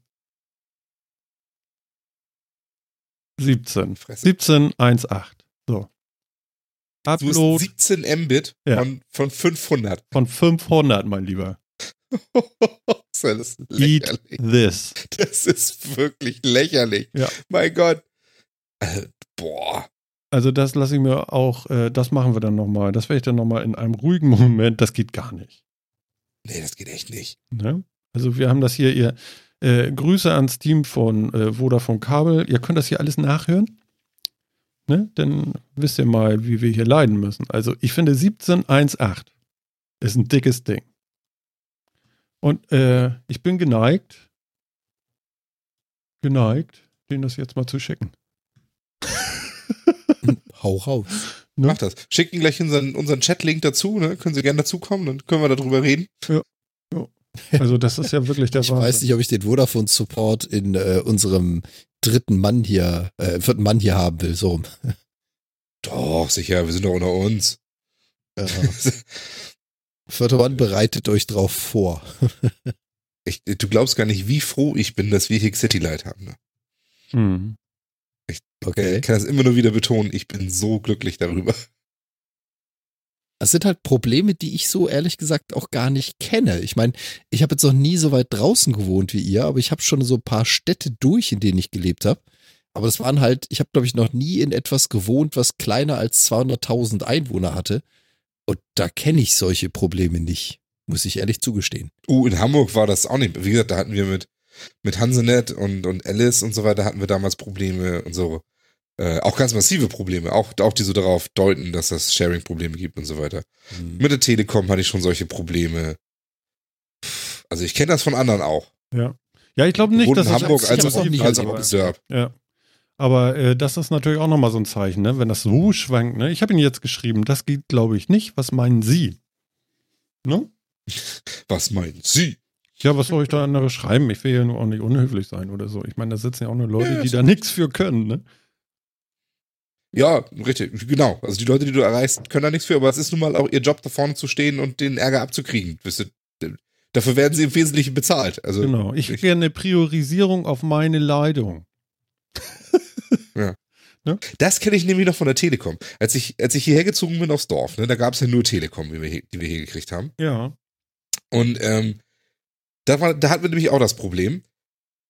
17. Fresse. 17, 1, 8. So. Du hast Upload 17 Mbit Ja. von, von 500. von 500, mein Lieber. alles Eat this. Das ist wirklich lächerlich. Ja. Mein Gott. Äh, boah. Also das lasse ich mir auch, äh, das machen wir dann nochmal. Das werde ich dann nochmal in einem ruhigen Moment. Das geht gar nicht. Nee, das geht echt nicht. Ne? Also wir haben das hier, ihr äh, Grüße ans Team von äh, Vodafone Kabel. Ihr könnt das hier alles nachhören. Ne? Dann wisst ihr mal, wie wir hier leiden müssen. Also ich finde 1718 ist ein dickes Ding. Und äh, ich bin geneigt, geneigt, denen das jetzt mal zu schicken. Hau raus. Ne? Mach das. Schicken gleich unseren, unseren Chat-Link dazu, ne? Können Sie gerne dazukommen, dann können wir darüber reden. Also das ist ja wirklich der Ich weiß nicht, ob ich den Vodafone-Support in äh, unserem dritten Mann hier, äh, vierten Mann hier haben will. So rum. Doch, sicher, wir sind doch unter uns. Ja. Vierter Mann bereitet euch drauf vor. Ich, du glaubst gar nicht, wie froh ich bin, dass wir hier City Light haben. Ne? Hm. Okay. Ich kann das immer nur wieder betonen, ich bin so glücklich darüber. Das sind halt Probleme, die ich so ehrlich gesagt auch gar nicht kenne. Ich meine, ich habe jetzt noch nie so weit draußen gewohnt wie ihr, aber ich habe schon so ein paar Städte durch, in denen ich gelebt habe. Aber das waren halt, ich habe glaube ich noch nie in etwas gewohnt, was kleiner als 200.000 Einwohner hatte. Und da kenne ich solche Probleme nicht, muss ich ehrlich zugestehen. Uh, in Hamburg war das auch nicht. Wie gesagt, da hatten wir mit, mit Hansenet und, und Alice und so weiter hatten wir damals Probleme und so. Äh, auch ganz massive Probleme, auch, auch die so darauf deuten, dass es Sharing-Probleme gibt und so weiter. Mit der Telekom hatte ich schon solche Probleme. Also ich kenne das von anderen auch. Ja. Ja, ich glaube nicht, dass in es Hamburg als auch, nicht als aber- auch Sörb. Ja. Aber äh, das ist natürlich auch nochmal so ein Zeichen, ne? wenn das so schwankt. Ne? Ich habe ihn jetzt geschrieben, das geht, glaube ich, nicht. Was meinen Sie? Ne? Was meinen Sie? Ja, was soll ich da andere schreiben? Ich will ja nur auch nicht unhöflich sein oder so. Ich meine, da sitzen ja auch nur Leute, Ja, die da nichts für können. Ne? Ja, richtig, genau. Also die Leute, die du erreichst, können da nichts für, aber es ist nun mal auch ihr Job, da vorne zu stehen und den Ärger abzukriegen. Dafür werden sie im Wesentlichen bezahlt. Also Genau. Ich will eine Priorisierung auf meine Leitung. Das kenne ich nämlich noch von der Telekom. Als ich, als ich hierher gezogen bin aufs Dorf, ne, da gab es ja nur Telekom, die wir, hier, die wir hier gekriegt haben. Ja. Und ähm, da, war, da hatten wir nämlich auch das Problem.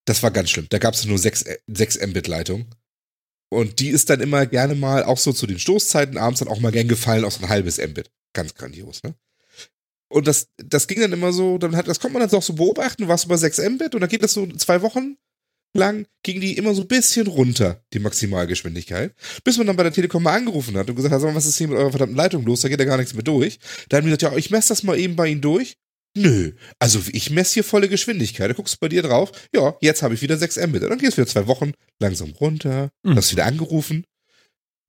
Das war ganz schlimm. Da gab es nur 6, 6 Mbit-Leitung. Und die ist dann immer gerne mal, auch so zu den Stoßzeiten abends, dann auch mal gern gefallen auf so ein halbes Mbit. Ganz grandios, ne? Und das, das ging dann immer so, dann hat, das konnte man dann auch so beobachten, warst du bei 6 Mbit und dann geht das so zwei Wochen lang, ging die immer so ein bisschen runter, die Maximalgeschwindigkeit. Bis man dann bei der Telekom mal angerufen hat und gesagt hat, sag mal, was ist hier mit eurer verdammten Leitung los? Da geht ja gar nichts mehr durch. Da haben die gesagt, ja, ich messe das mal eben bei Ihnen durch. Nö, also ich messe hier volle Geschwindigkeit. Da guckst du bei dir drauf. Ja, jetzt habe ich wieder 6 Mbit. Dann gehst du wieder zwei Wochen langsam runter, Mhm. hast wieder angerufen.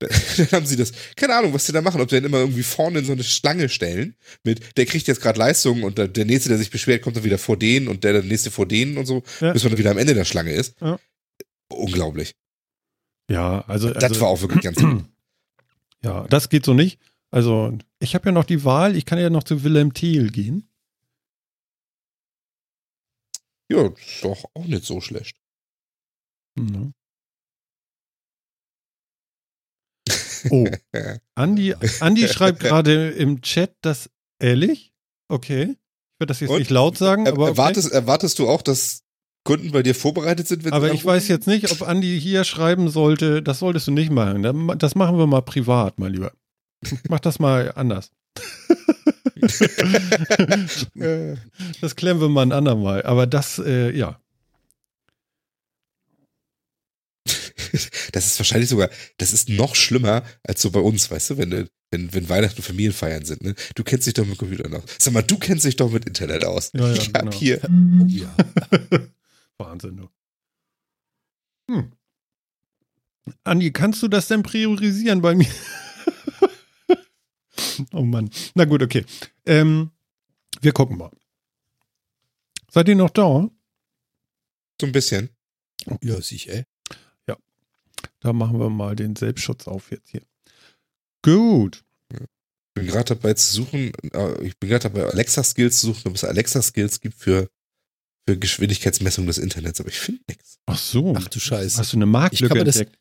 Dann haben sie das, keine Ahnung, was sie da machen, ob sie dann immer irgendwie vorne in so eine Schlange stellen, mit, der kriegt jetzt gerade Leistung und der, nächste, der sich beschwert, kommt dann wieder vor denen und der, der nächste vor denen und so, Ja. bis man dann wieder am Ende der Schlange ist. Ja. Unglaublich. Ja, also. Das also war auch wirklich ganz gut. Ja, das geht so nicht. Also, ich habe ja noch die Wahl, ich kann ja noch zu Wilhelm Thiel gehen. Ja, ist doch auch nicht so schlecht. Mhm. Oh. Andi, Andi schreibt gerade im Chat das ehrlich. Okay. Ich werde das jetzt Und? nicht laut sagen, Er, aber, okay. erwartest, erwartest du auch, dass Kunden bei dir vorbereitet sind? Wenn aber ich weiß jetzt nicht, ob Andi hier schreiben sollte, das solltest du nicht machen. Das machen wir mal privat, mein Lieber. Mach das mal anders. Das klären wir mal ein andermal. Aber das, äh, ja. Das ist wahrscheinlich sogar, das ist noch schlimmer als so bei uns, weißt du, wenn, wenn, wenn Weihnachten und Familienfeiern sind. Ne? Du kennst dich doch mit Computern aus. Sag mal, du kennst dich doch mit Internet aus. Ja, ja, ich hab genau. hier. Oh, ja. Wahnsinn, du. Hm. Andi, kannst du das denn priorisieren bei mir? oh Mann. Na gut, okay. Ähm, wir gucken mal. Seid ihr noch da? So ein bisschen. ja, sicher. Da machen wir mal den Selbstschutz auf jetzt hier. Gut. Ich bin gerade dabei zu suchen, äh, ich bin gerade dabei, Alexa-Skills zu suchen, ob es Alexa-Skills gibt für, für Geschwindigkeitsmessung des Internets, aber ich finde nichts. Ach so. Ach du Scheiße. Hast du eine Marktlücke entdeckt?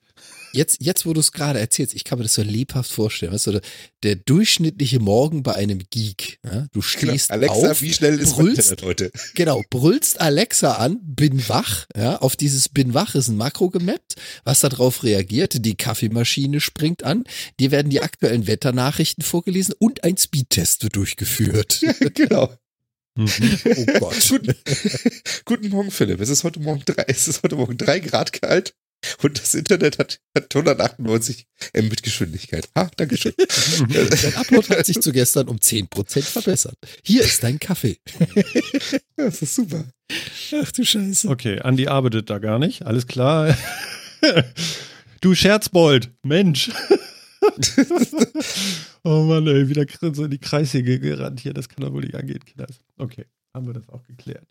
Jetzt, jetzt, wo du es gerade erzählst, ich kann mir das so lebhaft vorstellen. Weißt du, der, durchschnittliche Morgen bei einem Geek. Ja? Du stehst Genau. Alexa, auf, wie schnell ist brüllst, Internet heute? genau, brüllst Alexa an, bin wach. Ja? Auf dieses bin wach ist ein Makro gemappt, was darauf reagiert. Die Kaffeemaschine springt an, dir werden die aktuellen Wetternachrichten vorgelesen und ein Speedtest wird durchgeführt. genau. Mhm. Oh Gott. Guten, Guten Morgen, Philipp. Es ist heute Morgen drei, es ist heute Morgen drei Grad kalt und das Internet hat, hat 198 Mbit Geschwindigkeit. Ha, Dankeschön. Dein Upload hat sich zu gestern um 10% verbessert. Hier ist dein Kaffee. Das ist super. Ach du Scheiße. Okay, Andi arbeitet da gar nicht. Alles klar. du Scherzbold, Mensch. oh Mann, ey, wieder so in die Kreissäge gerannt hier. Das kann doch wohl nicht angehen, Kinders. Okay, haben wir das auch geklärt.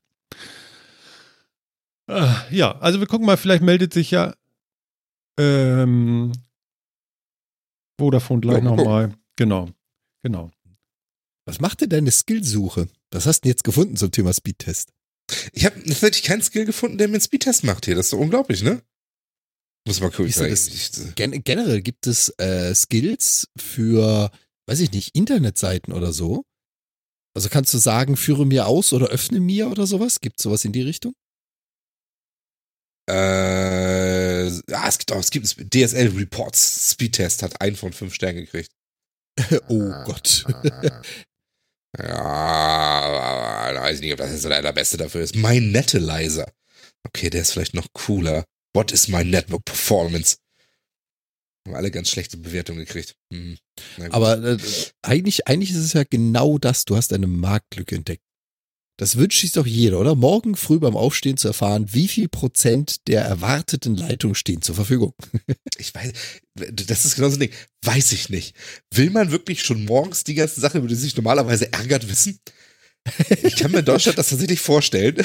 Ah, ja, also wir gucken mal, vielleicht meldet sich ja ähm, Vodafone gleich gucken. nochmal. Genau, genau. Was macht denn deine Skillsuche? Was hast du denn jetzt gefunden zum Thema Speedtest? Ich habe tatsächlich keinen Skill gefunden, der mir einen Speedtest macht hier. Das ist so unglaublich, ne? Muss mal gucken. Gen generell gibt es äh, Skills für, weiß ich nicht, Internetseiten oder so. Also kannst du sagen, führe mir aus oder öffne mir oder sowas? Gibt sowas in die Richtung? Äh, ah, es gibt auch, es gibt DSL Reports. Speedtest hat einen von fünf Sternen gekriegt. oh Gott. Ja, weiß nicht, ob das jetzt der allerbeste dafür ist. Mein Nettalizer. Okay, der ist vielleicht noch cooler. What is my network performance? Haben alle ganz schlechte Bewertungen gekriegt. Hm. Aber äh, eigentlich, eigentlich ist es ja genau das. Du hast eine Marktlücke entdeckt. Das wünscht sich doch jeder, oder? Morgen früh beim Aufstehen zu erfahren, wie viel Prozent der erwarteten Leitungen stehen zur Verfügung. ich weiß, das ist genau so ein Ding. Weiß ich nicht. Will man wirklich schon morgens die ganzen Sachen, über die sich normalerweise ärgert, wissen? Ich kann mir in Deutschland das tatsächlich vorstellen.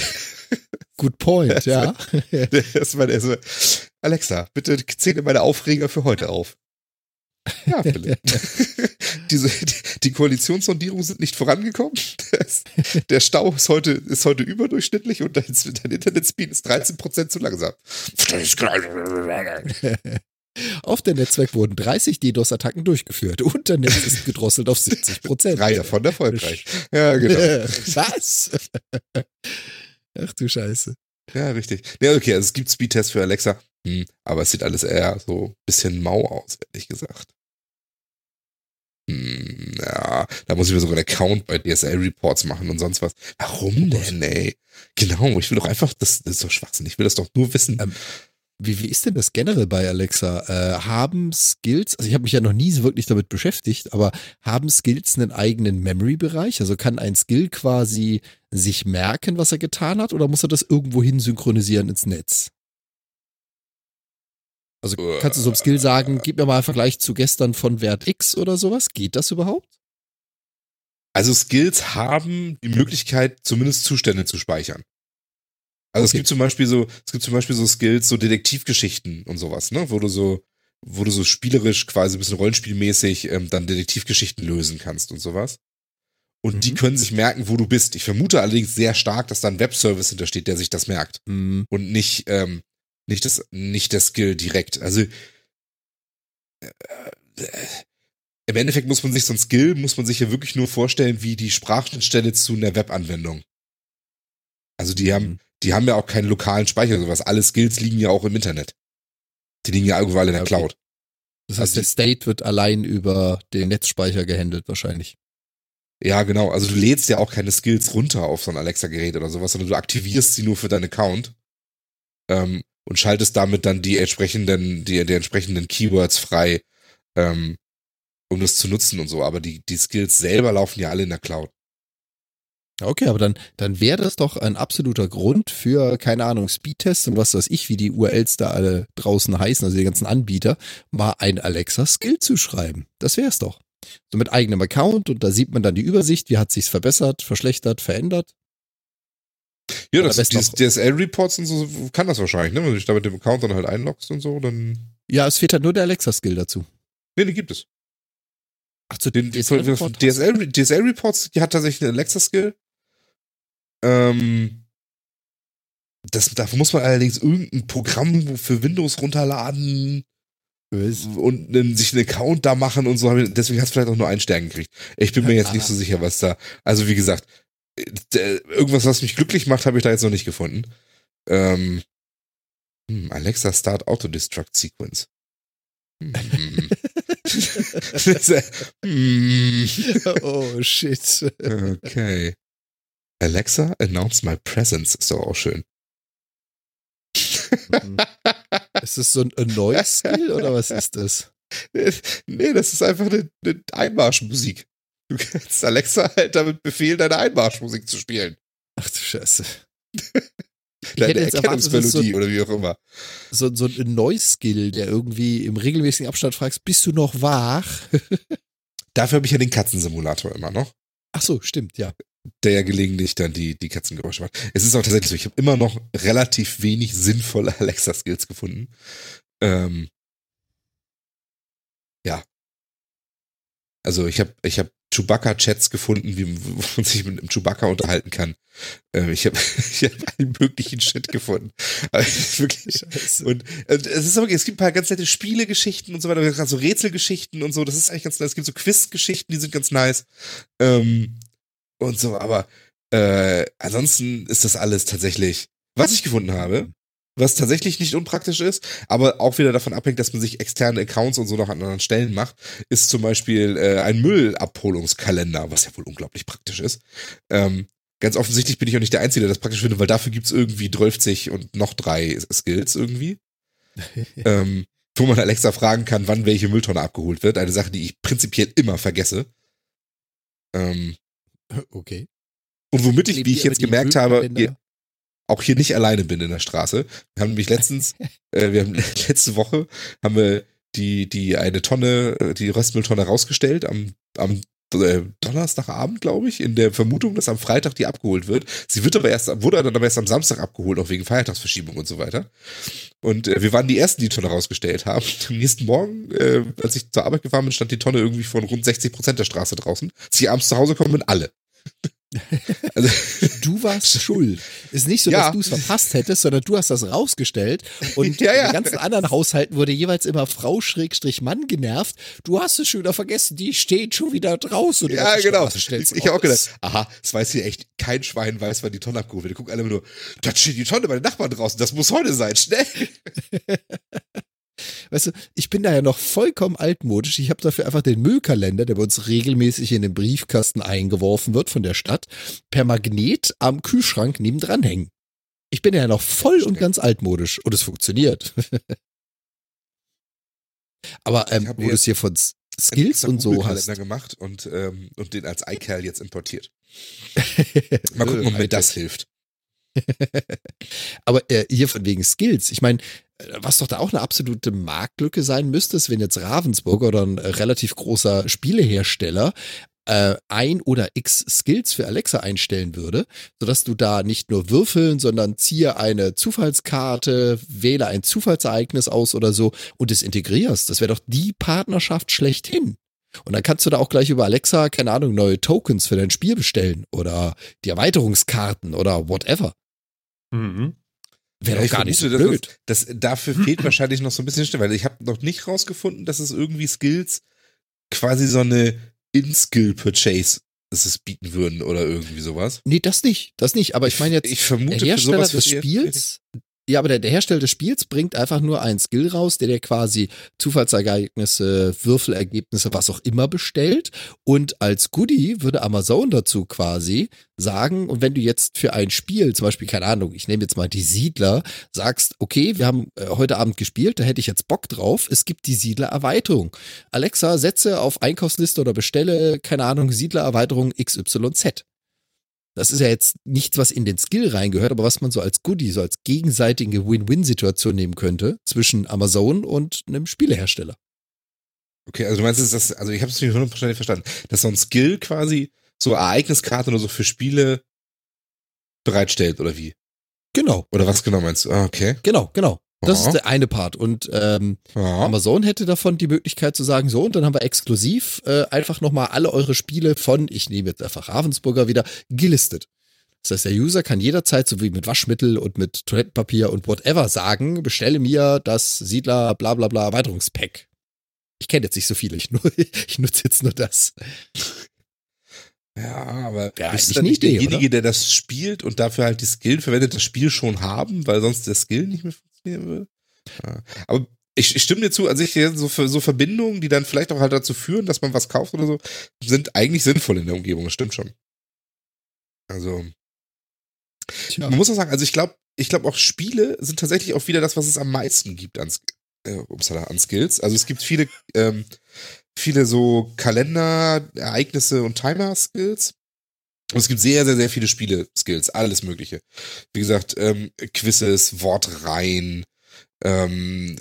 Good point, ja. dass man also, Alexa, bitte zähle meine Aufreger für heute auf. Ja, Philipp. Diese, die, die Koalitionssondierungen sind nicht vorangekommen. Das, der Stau ist heute, ist heute überdurchschnittlich und dein, dein Internetspeed ist 13% zu langsam. Auf der Netzwerk wurden 30 DDoS-Attacken durchgeführt und der Netz ist gedrosselt auf 70 Prozent. Drei davon erfolgreich. Ja, genau. Was? Ach du Scheiße. Ja, richtig. Ja, okay, also es gibt Speedtests für Alexa, hm, aber es sieht alles eher so ein bisschen mau aus, ehrlich gesagt. Hm, ja, da muss ich mir sogar einen Account bei DSL Reports machen und sonst was. Warum denn, ey? Genau, ich will doch einfach, das, das ist doch Schwachsinn, ich will das doch nur wissen. Ähm, Wie, wie ist denn das generell bei Alexa? Äh, haben Skills, also ich habe mich ja noch nie so wirklich damit beschäftigt, aber haben Skills einen eigenen Memory-Bereich? Also kann ein Skill quasi sich merken, was er getan hat, oder muss er das irgendwo hin synchronisieren ins Netz? Also kannst du so einem Skill sagen, gib mir mal einen Vergleich zu gestern von Wert X oder sowas? Geht das überhaupt? Also Skills haben die Möglichkeit, zumindest Zustände zu speichern. Also es Okay. gibt zum Beispiel so, es gibt zum Beispiel so Skills, so Detektivgeschichten und sowas, ne, wo du so, wo du so spielerisch quasi ein bisschen rollenspielmäßig ähm, dann Detektivgeschichten lösen kannst und sowas. Und die Mhm. können sich merken, wo du bist. Ich vermute allerdings sehr stark, dass da ein Webservice hintersteht, der sich das merkt Hm, und nicht ähm, nicht das nicht der Skill direkt. Also äh, äh, im Endeffekt muss man sich so ein Skill muss man sich ja wirklich nur vorstellen wie die Sprachschnittstelle zu einer Webanwendung. Also die haben Mhm. die haben ja auch keinen lokalen Speicher oder sowas. Alle Skills liegen ja auch im Internet. Die liegen ja überall in der okay. Cloud. Das heißt, Also der State wird allein über den Netzspeicher gehandelt wahrscheinlich. Ja, genau. Also du lädst ja auch keine Skills runter auf so ein Alexa-Gerät oder sowas, sondern du aktivierst sie nur für deinen Account ähm, und schaltest damit dann die entsprechenden, die, die entsprechenden Keywords frei, ähm, um das zu nutzen und so. Aber die, die Skills selber laufen ja alle in der Cloud. Okay, aber dann, dann wäre das doch ein absoluter Grund für, keine Ahnung, Speedtests und was weiß ich, wie die URLs da alle draußen heißen, also die ganzen Anbieter, mal ein Alexa-Skill zu schreiben. Das wär's doch. So mit eigenem Account und da sieht man dann die Übersicht, wie hat sich's verbessert, verschlechtert, verändert. Ja, das best dieses DSL-Reports und so kann das wahrscheinlich, ne? Wenn du dich da mit dem Account dann halt einloggst und so, dann. Ja, es fehlt halt nur der Alexa-Skill dazu. Nee, den gibt es. Ach, zu Den DSL-Report DSL, DSL Reports, die hat tatsächlich einen Alexa-Skill. Ähm, das, dafür muss man allerdings irgendein Programm für Windows runterladen und einen, sich einen Account da machen und so. Deswegen hat es vielleicht auch nur einen Stern gekriegt. Ich bin mir jetzt nicht so sicher, was da. Also wie gesagt, irgendwas, was mich glücklich macht, habe ich da jetzt noch nicht gefunden. Ähm, hm, Alexa Start Auto Destruct Sequence. Hm. hm. oh shit. Okay. Alexa announce my presence ist doch auch schön. Mhm. ist das so ein Annoy-Skill oder was ist das? Nee, das ist einfach eine, eine Einmarschmusik. Du kannst Alexa halt damit befehlen, deine Einmarschmusik zu spielen. Ach du Scheiße. Deine Erkennungsmelodie so oder wie auch immer. So, so ein Neu-Skill, der irgendwie im regelmäßigen Abstand fragst, bist du noch wach? Dafür habe ich ja den Katzensimulator immer noch. Ach so, stimmt, ja. Der ja gelegentlich dann die, die Katzengeräusche macht. Es ist auch tatsächlich so, ich habe immer noch relativ wenig sinnvolle Alexa-Skills gefunden. Ähm, ja. Also ich habe ich hab Chewbacca-Chats gefunden, wie man sich mit einem Chewbacca unterhalten kann. Ähm, ich habe ich hab allen möglichen Shit gefunden. Also wirklich. Scheiße. Und, und es ist wirklich, es gibt ein paar ganz nette Spielegeschichten und so weiter, gerade so Rätselgeschichten und so, das ist eigentlich ganz nice. Es gibt so Quizgeschichten, die sind ganz nice. Ähm, und so, aber äh, ansonsten ist das alles tatsächlich, was ich gefunden habe, was tatsächlich nicht unpraktisch ist, aber auch wieder davon abhängt, dass man sich externe Accounts und so noch an anderen Stellen macht, ist zum Beispiel äh, ein Müllabholungskalender, was ja wohl unglaublich praktisch ist. Ähm, ganz offensichtlich bin ich auch nicht der Einzige, der das praktisch finde, weil dafür gibt's irgendwie 12 und noch drei Skills irgendwie. ähm, wo man Alexa fragen kann, wann welche Mülltonne abgeholt wird. Eine Sache, die ich prinzipiell immer vergesse. Ähm, okay. Und womit ich, wie ich jetzt gemerkt habe, auch hier nicht alleine bin in der Straße. Wir haben nämlich letztens, äh, wir haben letzte Woche haben wir die, die eine Tonne, äh, die Röstmülltonne rausgestellt am, am äh, Donnerstagabend, glaube ich, in der Vermutung, dass am Freitag die abgeholt wird. Sie wird aber erst, wurde dann aber erst am Samstag abgeholt, auch wegen Feiertagsverschiebung und so weiter. Und äh, wir waren die ersten, die die Tonne rausgestellt haben. Am nächsten Morgen, äh, als ich zur Arbeit gefahren bin, stand die Tonne irgendwie von rund 60 Prozent der Straße draußen. Als ich abends zu Hause komme, sind alle. Also, du warst schuld. Ist nicht so, ja. dass du es verpasst hättest, sondern du hast das rausgestellt und ja, ja. in den ganzen anderen Haushalten wurde jeweils immer Frau Schrägstrich Mann genervt. Du hast es schon wieder vergessen, die steht schon wieder draußen. Ja, genau. Ich, ich habe auch gedacht, aha, es weiß hier echt kein Schwein weiß, wann die Tonne abgeholt wird. Die gucken alle immer nur, da steht die Tonne bei den Nachbarn draußen, das muss heute sein, schnell. Weißt du, ich bin da ja noch vollkommen altmodisch. Ich habe dafür einfach den Müllkalender, der bei uns regelmäßig in den Briefkasten eingeworfen wird von der Stadt, per Magnet am Kühlschrank nebendran hängen. Ich bin ja noch voll und ganz altmodisch und es funktioniert. Aber ähm, wo du es hier von Skills und so hast. gemacht und, ähm, und den als iCal jetzt importiert. Mal gucken, ob mir das hilft. Aber äh, hier von wegen Skills. Ich meine, was doch da auch eine absolute Marktlücke sein müsste, ist, wenn jetzt Ravensburg oder ein relativ großer Spielehersteller äh, ein oder x Skills für Alexa einstellen würde, sodass du da nicht nur würfeln, sondern ziehe eine Zufallskarte, wähle ein Zufallsereignis aus oder so und es integrierst. Das wäre doch die Partnerschaft schlechthin. Und dann kannst du da auch gleich über Alexa, keine Ahnung, neue Tokens für dein Spiel bestellen oder die Erweiterungskarten oder whatever. Mhm. Wäre ja, gar nicht so blöd. Das, das, dafür fehlt wahrscheinlich noch so ein bisschen Stimme, weil ich habe noch nicht rausgefunden, dass es irgendwie Skills quasi so eine In-Skill-Purchase es bieten würden oder irgendwie sowas. Nee, das nicht, das nicht. Aber ich meine jetzt, ich vermute, der Hersteller des Spiels, ja, aber der, der Hersteller des Spiels bringt einfach nur einen Skill raus, der dir quasi Zufallsereignisse, Würfelergebnisse, was auch immer bestellt. Und als Goodie würde Amazon dazu quasi sagen, und wenn du jetzt für ein Spiel, zum Beispiel, keine Ahnung, ich nehme jetzt mal die Siedler, sagst, okay, wir haben äh, heute Abend gespielt, da hätte ich jetzt Bock drauf, es gibt die Siedler-Erweiterung. Alexa, setze auf Einkaufsliste oder bestelle, keine Ahnung, Siedler-Erweiterung XYZ. Das ist ja jetzt nichts, was in den Skill reingehört, aber was man so als Goodie, so als gegenseitige Win-Win-Situation nehmen könnte zwischen Amazon und einem Spielehersteller. Okay, also du meinst, ist das, also ich habe es nicht hundertprozentig verstanden, dass so ein Skill quasi so Ereigniskarten oder so für Spiele bereitstellt oder wie? Genau. Oder was genau meinst du? Ah, okay. Genau, genau. Das ist der eine Part. Und ähm, Amazon hätte davon die Möglichkeit zu sagen, so, und dann haben wir exklusiv äh, einfach nochmal alle eure Spiele von, ich nehme jetzt einfach Ravensburger wieder, gelistet. Das heißt, der User kann jederzeit, so wie mit Waschmittel und mit Toilettenpapier und whatever sagen, bestelle mir das Siedler bla bla bla Erweiterungspack. Ich kenne jetzt nicht so viele, ich, nur, ich nutze jetzt nur das. Ja, aber Ja, ist eigentlich dann eine nicht derjenige, oder? der das spielt und dafür halt die Skill verwendet, das Spiel schon haben, weil sonst der Skill nicht mehr funktionieren würde? Ja. Aber ich, ich stimme dir zu, also ich, so, so Verbindungen, die dann vielleicht auch halt dazu führen, dass man was kauft oder so, sind eigentlich sinnvoll in der Umgebung, das stimmt schon. Also, Tja. man muss auch sagen, also ich glaube, ich glaube auch Spiele sind tatsächlich auch wieder das, was es am meisten gibt an, äh, upsala, an Skills. Also es gibt viele, ähm, viele so Kalender, Ereignisse und Timer-Skills. Und es gibt sehr, sehr, sehr viele Spiele-Skills, alles Mögliche. Wie gesagt, ähm, Quizzes, Wortreihen, ähm,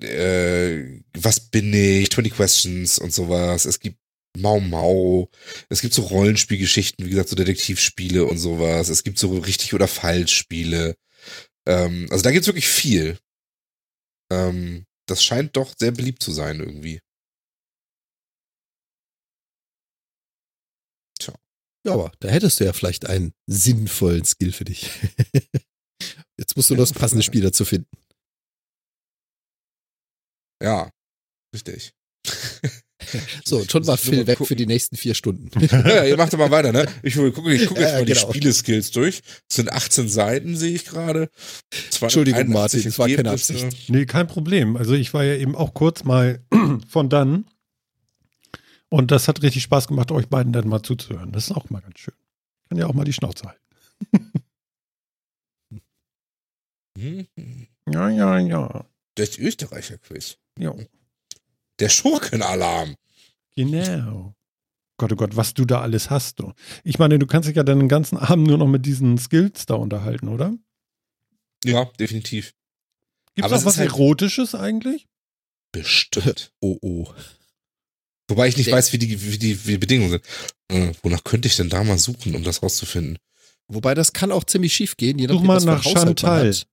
äh, was bin ich, 20 Questions und sowas. Es gibt Mau Mau. Es gibt so Rollenspielgeschichten, wie gesagt, so Detektivspiele und sowas. Es gibt so richtig oder falsch Spiele. Ähm, also da gibt's wirklich viel. Ähm, das scheint doch sehr beliebt zu sein irgendwie. Ja, aber da hättest du ja vielleicht einen sinnvollen Skill für dich. Jetzt musst du nur das passende Spiel dazu finden. Ja, richtig. So, schon nur Phil mal weg gucken. für die nächsten vier Stunden. ja, ihr macht doch mal weiter, ne? Ich gucke ich guck jetzt Ja, mal genau. die Spieleskills durch. Es sind 18 Seiten, sehe ich gerade. Entschuldigung, Martin, das war keine. Absicht. Nee, kein Problem. Also ich war ja eben auch kurz mal von dann. Und das hat richtig Spaß gemacht, euch beiden dann mal zuzuhören. Das ist auch mal ganz schön. Kann ja auch mal die Schnauze halten. Ja, ja, ja. Das Österreicher-Quiz. ja. Der Schurkenalarm. Genau. Gott, oh Gott, was du da alles hast, du. Ich meine, du kannst dich ja dann den ganzen Abend nur noch mit diesen Skills da unterhalten, oder? Ja, definitiv. Gibt es was halt- Erotisches eigentlich? Bestimmt. Oh, oh. Wobei ich nicht weiß, wie die, wie die, wie die Bedingungen sind. Äh, wonach könnte ich denn da mal suchen, um das rauszufinden? Wobei das kann auch ziemlich schief gehen, je Such nachdem, mal was für nach man Chantal. hat.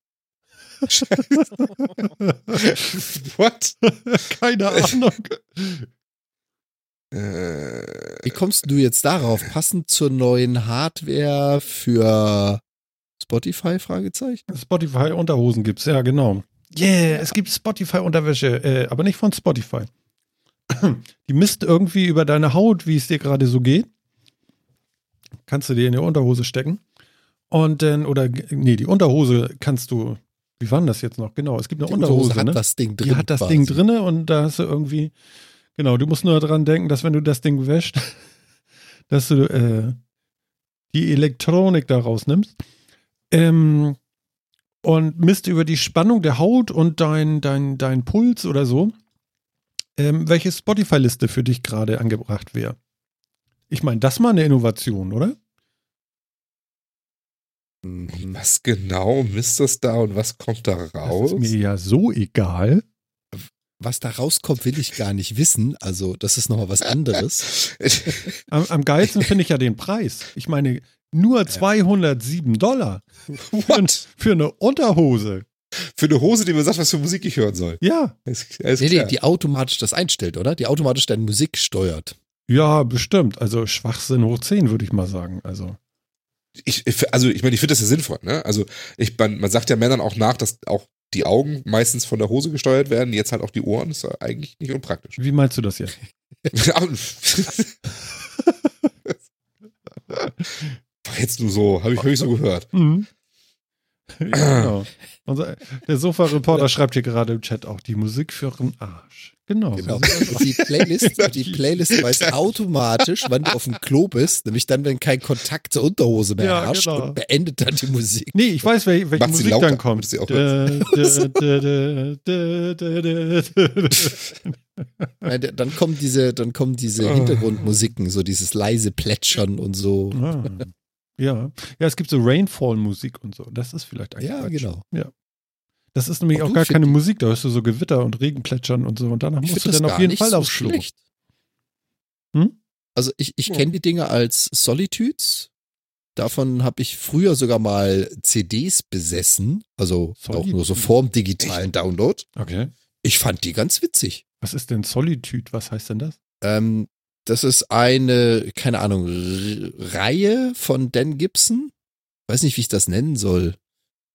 What? Keine Ahnung. Wie kommst du jetzt darauf? Passend zur neuen Hardware für Spotify? Fragezeichen. Spotify-Unterhosen gibt's, ja, genau. Yeah, es gibt Spotify-Unterwäsche, äh, aber nicht von Spotify. Die misst irgendwie über deine Haut, wie es dir gerade so geht. Kannst du dir in die Unterhose stecken. Und dann, oder, nee, die Unterhose kannst du, wie war denn das jetzt noch? Genau, es gibt eine Die Unterhose, Unterhose hat ne? das Ding drin. Die hat das quasi. Ding drinne und da hast du irgendwie, genau, du musst nur dran denken, dass wenn du das Ding wäscht, dass du äh, die Elektronik da rausnimmst ähm, und misst über die Spannung der Haut und dein, dein, dein Puls oder so, ähm, welche Spotify-Liste für dich gerade angebracht wäre. Ich meine, das mal eine Innovation, oder? Mhm. was genau misst das da und was kommt da raus? Das ist mir ja so egal. Was da rauskommt, will ich gar nicht wissen. Also, das ist nochmal was anderes. Am, am geilsten finde ich ja den Preis. Ich meine, nur 207 Dollar What? für eine Unterhose. Für eine Hose, die mir sagt, was für Musik ich hören soll. Ja, Alles, alles Nee, nee, klar. die automatisch das einstellt, oder? Die automatisch deine Musik steuert. ja, bestimmt. Also Schwachsinn hoch 10, würde ich mal sagen. Also, ich, ich- also ich meine, ich finde das ja sinnvoll, ne? Also ich, man, man sagt ja Männern auch nach, dass auch die Augen meistens von der Hose gesteuert werden, jetzt halt auch die Ohren, ist ja eigentlich nicht unpraktisch. wie meinst du das jetzt? War jetzt nur so, habe ich wirklich so gehört. Mhm. Ja, genau. Unser, der Sofa-Reporter schreibt hier gerade im Chat auch die Musik für den Arsch. Genau. Genau. Und die Playlist, die Playlist weiß automatisch, wann du auf dem Klo bist, nämlich dann, wenn kein Kontakt zur Unterhose mehr Ja, herrscht genau. und beendet dann die Musik. Nee, ich weiß, wel- welche sie Musik lauter, dann kommt. sie auch. Nein, Dann kommen diese, dann kommen diese Ah. Hintergrundmusiken, so dieses leise Plätschern und so. Ah, ja. Ja, es gibt so Rainfall-Musik und so. Das ist vielleicht eigentlich. Ja, Quatsch. genau. Ja. Das ist nämlich Und auch du gar keine Musik, da hörst du so Gewitter und Regenplätschern und so und danach Ich musst du dann auf jeden Fall so aufs Klo. Hm? Also ich, ich kenne die Dinge als Solitudes. Davon habe ich früher sogar mal CDs besessen, also auch nur so Solitude. vorm digitalen Download. Okay. Ich fand die ganz witzig. Was ist denn Solitude? Was heißt denn das? Ähm, das ist eine, keine Ahnung, R Reihe von Dan Gibson. weiß nicht, wie ich das nennen soll,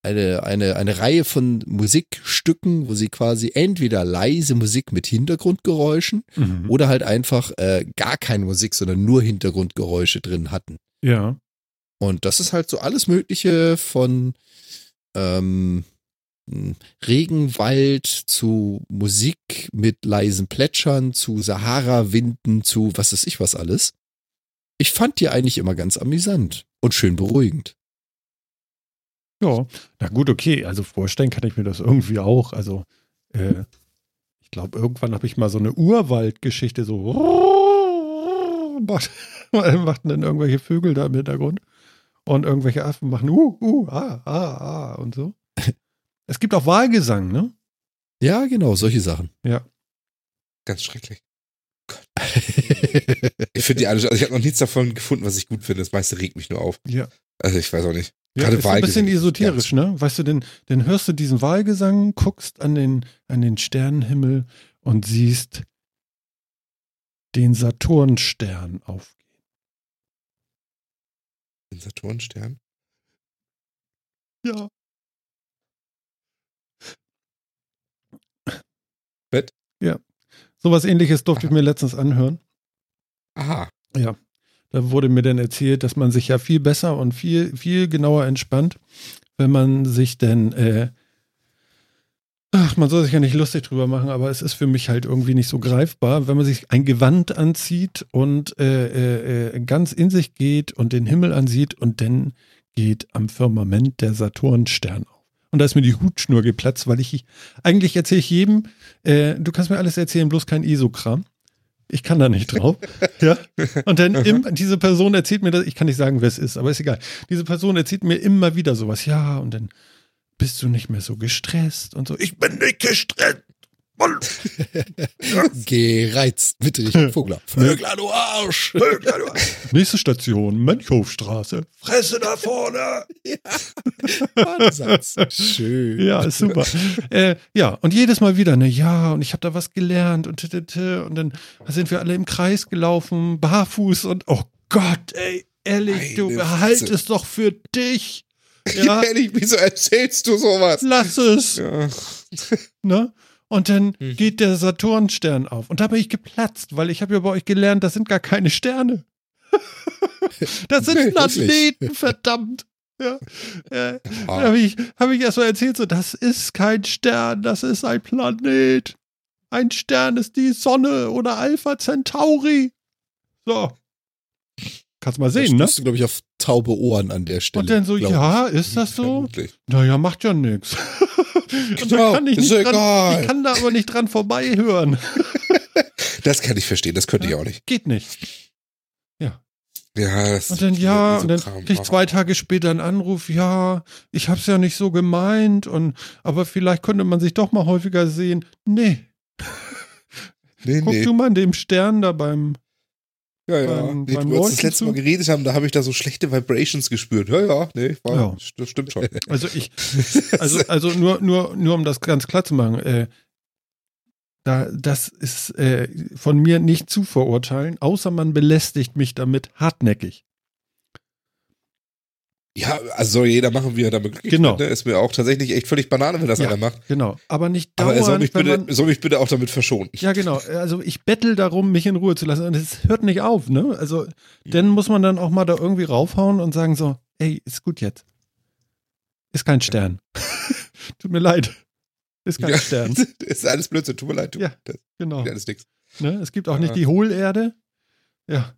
eine, eine, eine Reihe von Musikstücken, wo sie quasi entweder leise Musik mit Hintergrundgeräuschen Mhm. oder halt einfach äh, gar keine Musik, sondern nur Hintergrundgeräusche drin hatten. Ja. Und das ist halt so alles Mögliche von ähm, Regenwald zu Musik mit leisen Plätschern, zu Sahara-Winden, zu was weiß ich was alles. Ich fand die eigentlich immer ganz amüsant und schön beruhigend. Ja. Na gut, okay. Also vorstellen kann ich mir das irgendwie auch. Also, äh, ich glaube, irgendwann habe ich mal so eine Urwaldgeschichte so macht, dann irgendwelche Vögel da im Hintergrund und irgendwelche Affen machen uh, uh, ah, ah, ah und so. Es gibt auch Wahlgesang, ne? Ja, genau, solche Sachen. Ganz schrecklich. Ich finde die alle, also ich habe noch nichts davon gefunden, was ich gut finde. Das meiste regt mich nur auf. Ja. Also ich weiß auch nicht. Ja, Gerade ist so ein bisschen Wahlgesang. esoterisch, ne? Weißt du, denn, dann hörst du diesen Wahlgesang, guckst an den, an den Sternenhimmel und siehst den Saturnstern aufgehen. Den Saturnstern. Ja. Bett? Ja. Sowas ähnliches durfte ich Aha. mir letztens anhören. Aha. Ja. Da wurde mir dann erzählt, dass man sich ja viel besser und viel, viel genauer entspannt, wenn man sich denn, äh, ach, man soll sich ja nicht lustig drüber machen, aber es ist für mich halt irgendwie nicht so greifbar, wenn man sich ein Gewand anzieht und äh, äh, äh, ganz in sich geht und den Himmel ansieht und dann geht am Firmament der Saturnstern auf. Und da ist mir die Hutschnur geplatzt, weil ich, eigentlich erzähle ich jedem, äh, du kannst mir alles erzählen, bloß kein ESO-Kram. Ich kann da nicht drauf. ja. Und dann im, diese Person erzählt mir das, ich kann nicht sagen, wer es ist, aber ist egal. Diese Person erzählt mir immer wieder sowas. Ja, und dann bist du nicht mehr so gestresst und so. Ich bin nicht gestresst. Gereizt mit Richard Vogler. Vögler, du Arsch! Nächste Station, Mönchhofstraße. Fresse da vorne. Ansatz. Schön. Ja, ist super. äh, ja, und jedes Mal wieder, ne, ja, und ich habe da was gelernt und t -t -t, und dann sind wir alle im Kreis gelaufen, barfuß und oh Gott, ey, ehrlich, du Meine behalt es doch für dich. Ja. Ja, Ehrlich, wieso erzählst du sowas? lass es. Ja. Ne? Und dann Hm. geht der Saturnstern auf. Und da bin ich geplatzt, weil ich habe ja bei euch gelernt, das sind gar keine Sterne. das sind Planeten, verdammt. Ja. Da Ah, habe ich, hab ich erst mal erzählt, so, das ist kein Stern, das ist ein Planet. Ein Stern ist die Sonne oder Alpha Centauri. So. Kannst mal Da sehen, ne? stößt du, glaube ich, auf taube Ohren an der Stelle. Und dann so, ich. ja, ist das so? vermutlich. Naja, macht ja nichts. Und Genau, da kann ich, ist nicht dran, egal. ich kann da aber nicht dran vorbeihören. Das kann ich verstehen, das könnte ich auch nicht. Geht nicht. Ja, das Und dann, ja, so und dann krieg ich zwei Tage später einen Anruf, ja, ich hab's ja nicht so gemeint und, aber vielleicht könnte man sich doch mal häufiger sehen. Nee, Nee, guck nee. du mal an dem Stern da beim, Ja, ja. beim- nee, beim wir uns das letzte Mal geredet haben, da habe ich da so schlechte Vibrations gespürt. Ja, ja, nee, war, Ja. das stimmt schon. also ich, also, also nur, nur, nur um das ganz klar zu machen, äh, da, das ist äh, von mir nicht zu verurteilen, außer man belästigt mich damit hartnäckig. Ja, also soll jeder machen, wie er damit glücklich Genau. wird. Ne? Ist mir auch tatsächlich echt völlig Banane, wenn das Ja. einer macht. Genau. Aber nicht Aber er soll dauernd, mich, bitte, man, soll mich bitte auch damit verschonen. Ja, genau. Also ich bettel darum, mich in Ruhe zu lassen. Und es hört nicht auf, ne? Also, dann muss man dann auch mal da irgendwie raufhauen und sagen so, ey, ist gut jetzt. Ist kein Stern. Tut mir leid. Ist kein Ja, Stern. ist alles Blödsinn, tut mir leid. Du. Ja. Das Genau. alles nix. Ne? Es gibt auch Ja. nicht die Hohlerde. Ja,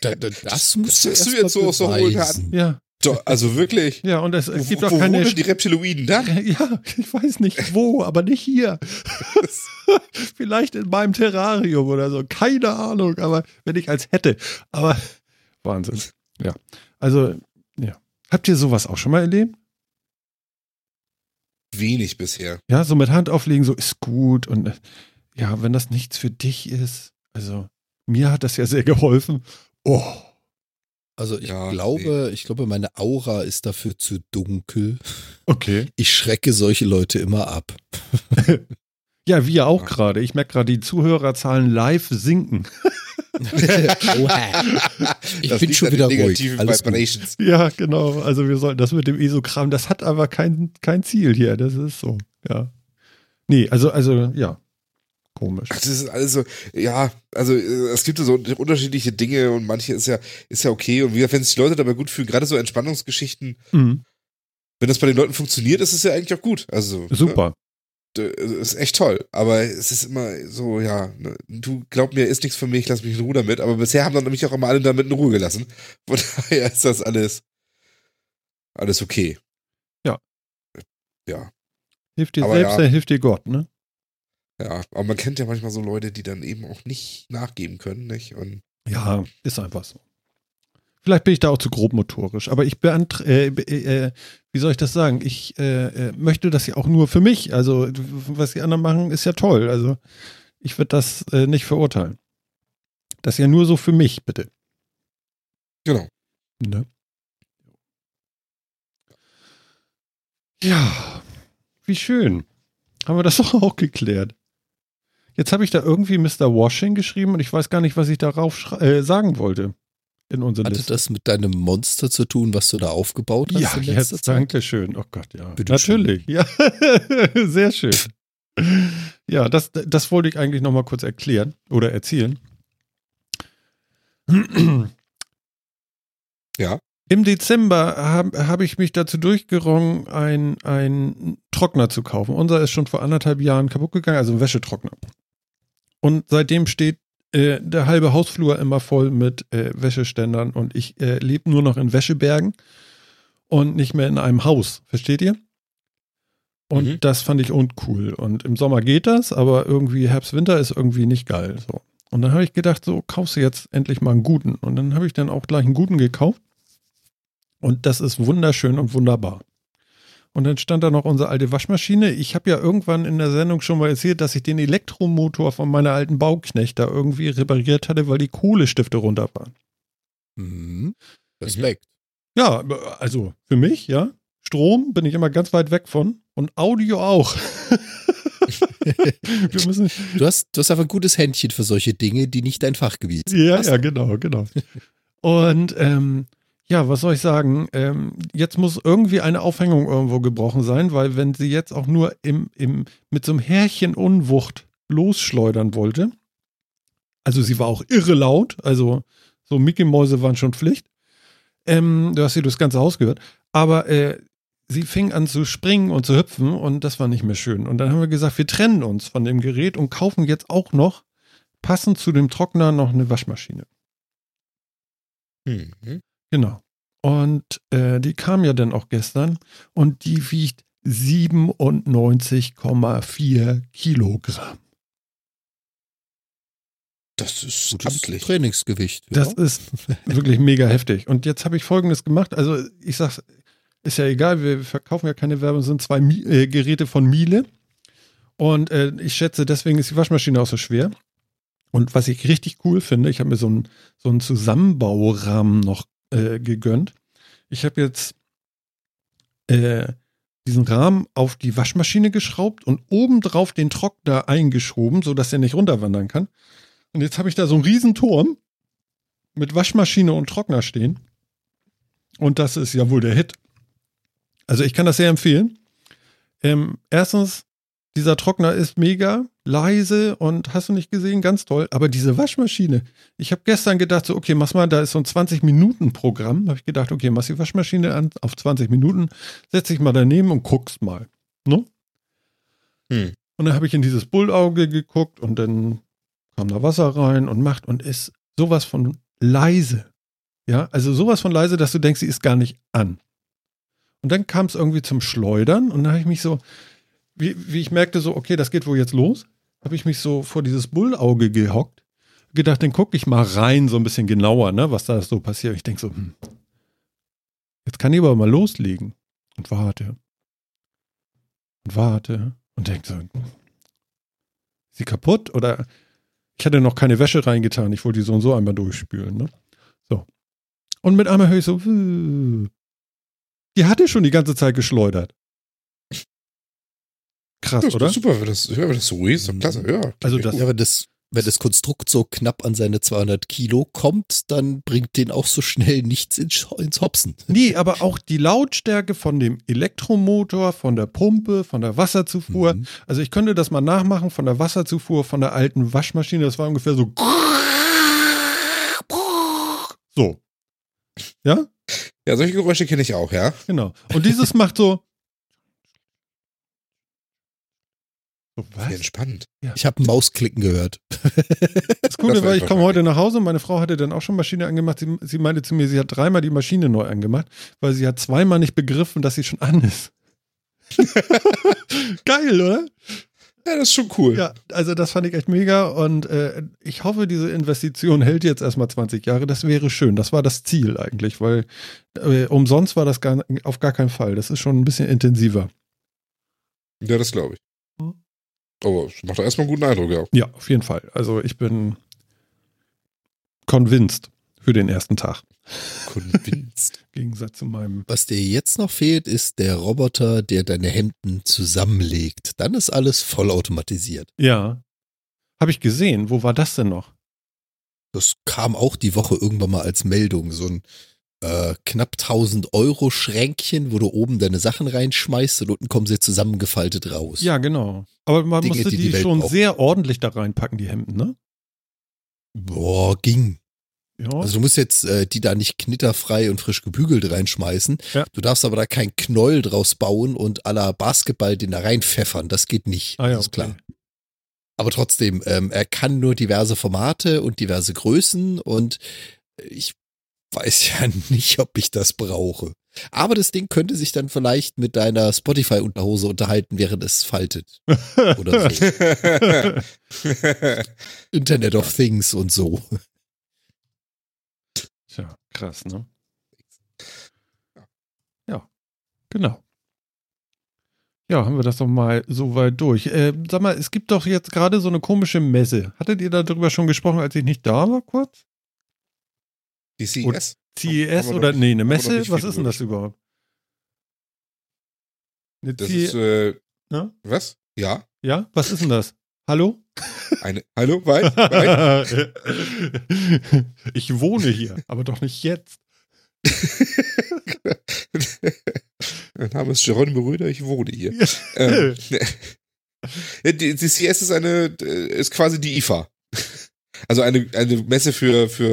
Da, da, das musst du Das du erst jetzt so aus der hohen beweisen. ja. Doch, also wirklich. Ja, und es, es gibt wo, auch wo keine. wohnen die Reptiloiden dann? Ja, ich weiß nicht wo, aber nicht hier. Vielleicht in meinem Terrarium oder so. Keine Ahnung, aber wenn ich als hätte. Aber Wahnsinn. Ja. Also, ja. Habt ihr sowas auch schon mal erlebt? Wenig bisher. Ja, so mit Hand auflegen, so ist gut. Und äh, ja, wenn das nichts für dich ist, also mir hat das ja sehr geholfen. Oh. Also ich Ja, glaube, ich glaube, meine Aura ist dafür zu dunkel. Okay. Ich schrecke solche Leute immer ab. Ja, wir auch gerade. Ich merke gerade, die Zuhörerzahlen live sinken. Ich Das bin schon wieder ruhig. negativen Alles gut. Vibrations. Ja, genau. Also wir sollten das mit dem ESO-Kram, das hat aber kein, kein Ziel hier. Das ist so, ja. Nee, also, also, ja. Komisch. Das ist alles so, ja, also äh, es gibt so unterschiedliche Dinge und manche ist ja, ist ja okay. Und wie gesagt, wenn sich die Leute dabei gut fühlen, gerade so Entspannungsgeschichten, Mhm. wenn das bei den Leuten funktioniert, ist es ja eigentlich auch gut. Also Super. Ne, ist echt toll. Aber es ist immer so, ja, ne, du glaub mir, ist nichts für mich, lass mich in Ruhe damit. Aber bisher haben dann nämlich auch immer alle damit in Ruhe gelassen. Von daher ist das alles, alles okay. Ja. Ja. Hilft dir Aber selbst, ja. hilft dir Gott, ne? Ja, aber man kennt ja manchmal so Leute, die dann eben auch nicht nachgeben können, nicht? Und Ja, ist einfach so. Vielleicht bin ich da auch zu grobmotorisch, aber ich beantrage, äh, be- äh, wie soll ich das sagen? Ich äh, äh, möchte das ja auch nur für mich. Also, was die anderen machen, ist ja toll. Also, ich würde das äh, nicht verurteilen. Das ist ja nur so für mich, bitte. genau. Ne? Ja, wie schön. Haben wir das doch auch geklärt. Jetzt habe ich da irgendwie Mr. Washing geschrieben und ich weiß gar nicht, was ich darauf äh, sagen wollte. In unserer Hatte Liste. das mit deinem Monster zu tun, was du da aufgebaut hast? Ja, jetzt, danke schön. Oh Gott, ja. Bitte Natürlich, ja. Sehr schön. Ja, das, das wollte ich eigentlich nochmal kurz erklären oder erzählen. Ja. Im Dezember habe hab ich mich dazu durchgerungen, ein, ein Trockner zu kaufen. Unser ist schon vor anderthalb Jahren kaputt gegangen, also ein Wäschetrockner. Und seitdem steht äh, der halbe Hausflur immer voll mit äh, Wäscheständern und ich äh, lebe nur noch in Wäschebergen und nicht mehr in einem Haus. Versteht ihr? Und Mhm. das fand ich uncool. Und im Sommer geht das, aber irgendwie Herbst, Winter ist irgendwie nicht geil. So. Und dann habe ich gedacht, so kaufst du jetzt endlich mal einen guten. Und dann habe ich dann auch gleich einen guten gekauft. Und das ist wunderschön und wunderbar. Und dann stand da noch unsere alte Waschmaschine. Ich habe ja irgendwann in der Sendung schon mal erzählt, dass ich den Elektromotor von meiner alten Bauknecht da irgendwie repariert hatte, weil die Kohlestifte runter waren. Mhm. Respekt. Ja, also für mich, ja. Strom bin ich immer ganz weit weg von und Audio auch. Du hast, du hast einfach ein gutes Händchen für solche Dinge, die nicht dein Fachgebiet sind. ja, ja, genau, genau. Und ähm, ja, was soll ich sagen? Ähm, jetzt muss irgendwie eine Aufhängung irgendwo gebrochen sein, weil wenn sie jetzt auch nur im, im, mit so einem Härchen Unwucht losschleudern wollte, also sie war auch irre laut, also so Mickey-Mäuse waren schon Pflicht. Ähm, du hast sie durchs ganze Haus gehört. Aber äh, sie fing an zu springen und zu hüpfen und das war nicht mehr schön. Und dann haben wir gesagt, wir trennen uns von dem Gerät und kaufen jetzt auch noch passend zu dem Trockner noch eine Waschmaschine. Mhm. Genau. Und äh, die kam ja dann auch gestern und die wiegt 97,4 Kilogramm. Das ist Gutes amtlich. Trainingsgewicht. Das ist wirklich mega heftig. Und jetzt habe ich Folgendes gemacht. Also ich sag's, ist ja egal, wir verkaufen ja keine Werbung, es sind zwei Mi äh, Geräte von Miele. Und äh, ich schätze, deswegen ist die Waschmaschine auch so schwer. Und was ich richtig cool finde, ich habe mir so einen so einen Zusammenbaurahmen noch äh, gegönnt. Ich habe jetzt äh, diesen Rahmen auf die Waschmaschine geschraubt und obendrauf den Trockner eingeschoben, sodass er nicht runterwandern kann. Und jetzt habe ich da so einen riesen Turm mit Waschmaschine und Trockner stehen. Und das ist ja wohl der Hit. Also ich kann das sehr empfehlen. Ähm, erstens, dieser Trockner ist mega leise und hast du nicht gesehen, ganz toll. Aber diese Waschmaschine, ich habe gestern gedacht, so, okay, mach mal, da ist so ein 20-Minuten-Programm. Da habe ich gedacht, okay, mach die Waschmaschine an auf 20 Minuten, setz dich mal daneben und guckst mal. Ne? Hm. Und dann habe ich in dieses Bullauge geguckt und dann kam da Wasser rein und macht und ist sowas von leise. Ja, also sowas von leise, dass du denkst, sie ist gar nicht an. Und dann kam es irgendwie zum Schleudern und dann habe ich mich so, wie, wie ich merkte, so, okay, das geht wohl jetzt los, habe ich mich so vor dieses Bullauge gehockt, gedacht, dann gucke ich mal rein, so ein bisschen genauer, ne, was da so passiert. Ich denke so, hm, jetzt kann ich aber mal loslegen. Und warte. Und warte. Und denke so, ist sie kaputt? Oder ich hatte noch keine Wäsche reingetan, ich wollte die so und so einmal durchspülen, ne? So. Und mit einmal höre ich so, die hatte schon die ganze Zeit geschleudert. Krass, Das ist oder? super, wenn das, ja, wenn das so ist, ist doch klasse. Ja, Also das- Ja, aber das, wenn das Konstrukt so knapp an seine 200 Kilo kommt, dann bringt den auch so schnell nichts ins, ins Hopsen. Nee, aber auch die Lautstärke von dem Elektromotor, von der Pumpe, von der Wasserzufuhr. Mhm. Also ich könnte das mal nachmachen von der Wasserzufuhr, von der alten Waschmaschine. Das war ungefähr so. So. Ja, Ja, solche Geräusche kenne ich auch, ja. genau. Und dieses macht so. Was? entspannt. Ich habe Mausklicken gehört. Das Das war ich komme heute nach Hause und meine Frau hatte dann auch schon Maschine angemacht. Sie, sie meinte zu mir, sie hat dreimal die Maschine neu angemacht, weil sie hat zweimal nicht begriffen, dass sie schon an ist. Geil, oder? Ja, das ist schon cool. Ja, also das fand ich echt mega und äh, ich hoffe, diese Investition hält jetzt erstmal 20 Jahre. Das wäre schön. Das war das Ziel eigentlich, weil äh, umsonst war das gar, auf gar keinen Fall. Das ist schon ein bisschen intensiver. Ja, das glaube ich. Aber es macht doch erstmal einen guten Eindruck, ja. Ja, auf jeden Fall. Also ich bin convinced für den ersten Tag. Convinced. Im Gegensatz zu meinem. Was dir jetzt noch fehlt, ist der Roboter, der deine Hemden zusammenlegt. Dann ist alles vollautomatisiert. Ja. Habe ich gesehen. Wo war das denn noch? Das kam auch die Woche irgendwann mal als Meldung. So ein äh, knapp 1000 Euro Schränkchen, wo du oben deine Sachen reinschmeißt und unten kommen sie zusammengefaltet raus. Ja, genau. Aber man Dinge, musste die die, die schon braucht. sehr ordentlich da reinpacken, die Hemden, ne? Boah, ging. Ja. Also du musst jetzt äh, die da nicht knitterfrei und frisch gebügelt reinschmeißen. Ja. Du darfst aber da kein Knoll draus bauen und la Basketball den da reinpfeffern. Das geht nicht. ah, ja, das ist klar. okay. Aber trotzdem, ähm, er kann nur diverse Formate und diverse Größen und ich weiß ja nicht, ob ich das brauche. Aber das Ding könnte sich dann vielleicht mit deiner Spotify-Unterhose unterhalten, während es faltet. Oder so. Internet of Things und so. Tja, krass, ne? Ja, genau. Ja, haben wir das doch mal so weit durch. Äh, sag mal, es gibt doch jetzt gerade so eine komische Messe. Hattet ihr darüber schon gesprochen, als ich nicht da war, kurz? Die CES? CES oder noch nee, eine Messe? Was ist denn das überhaupt? Eine Das CE ist, äh, Ja? was? Ja? ja, was ist denn das? Hallo? Eine, hallo, weit? weit? ich wohne hier, aber doch nicht jetzt. mein Name ist Geronimo Röder, ich wohne hier. ähm, die, die CS ist eine, äh, ist quasi die IFA. Also eine, eine Messe für, für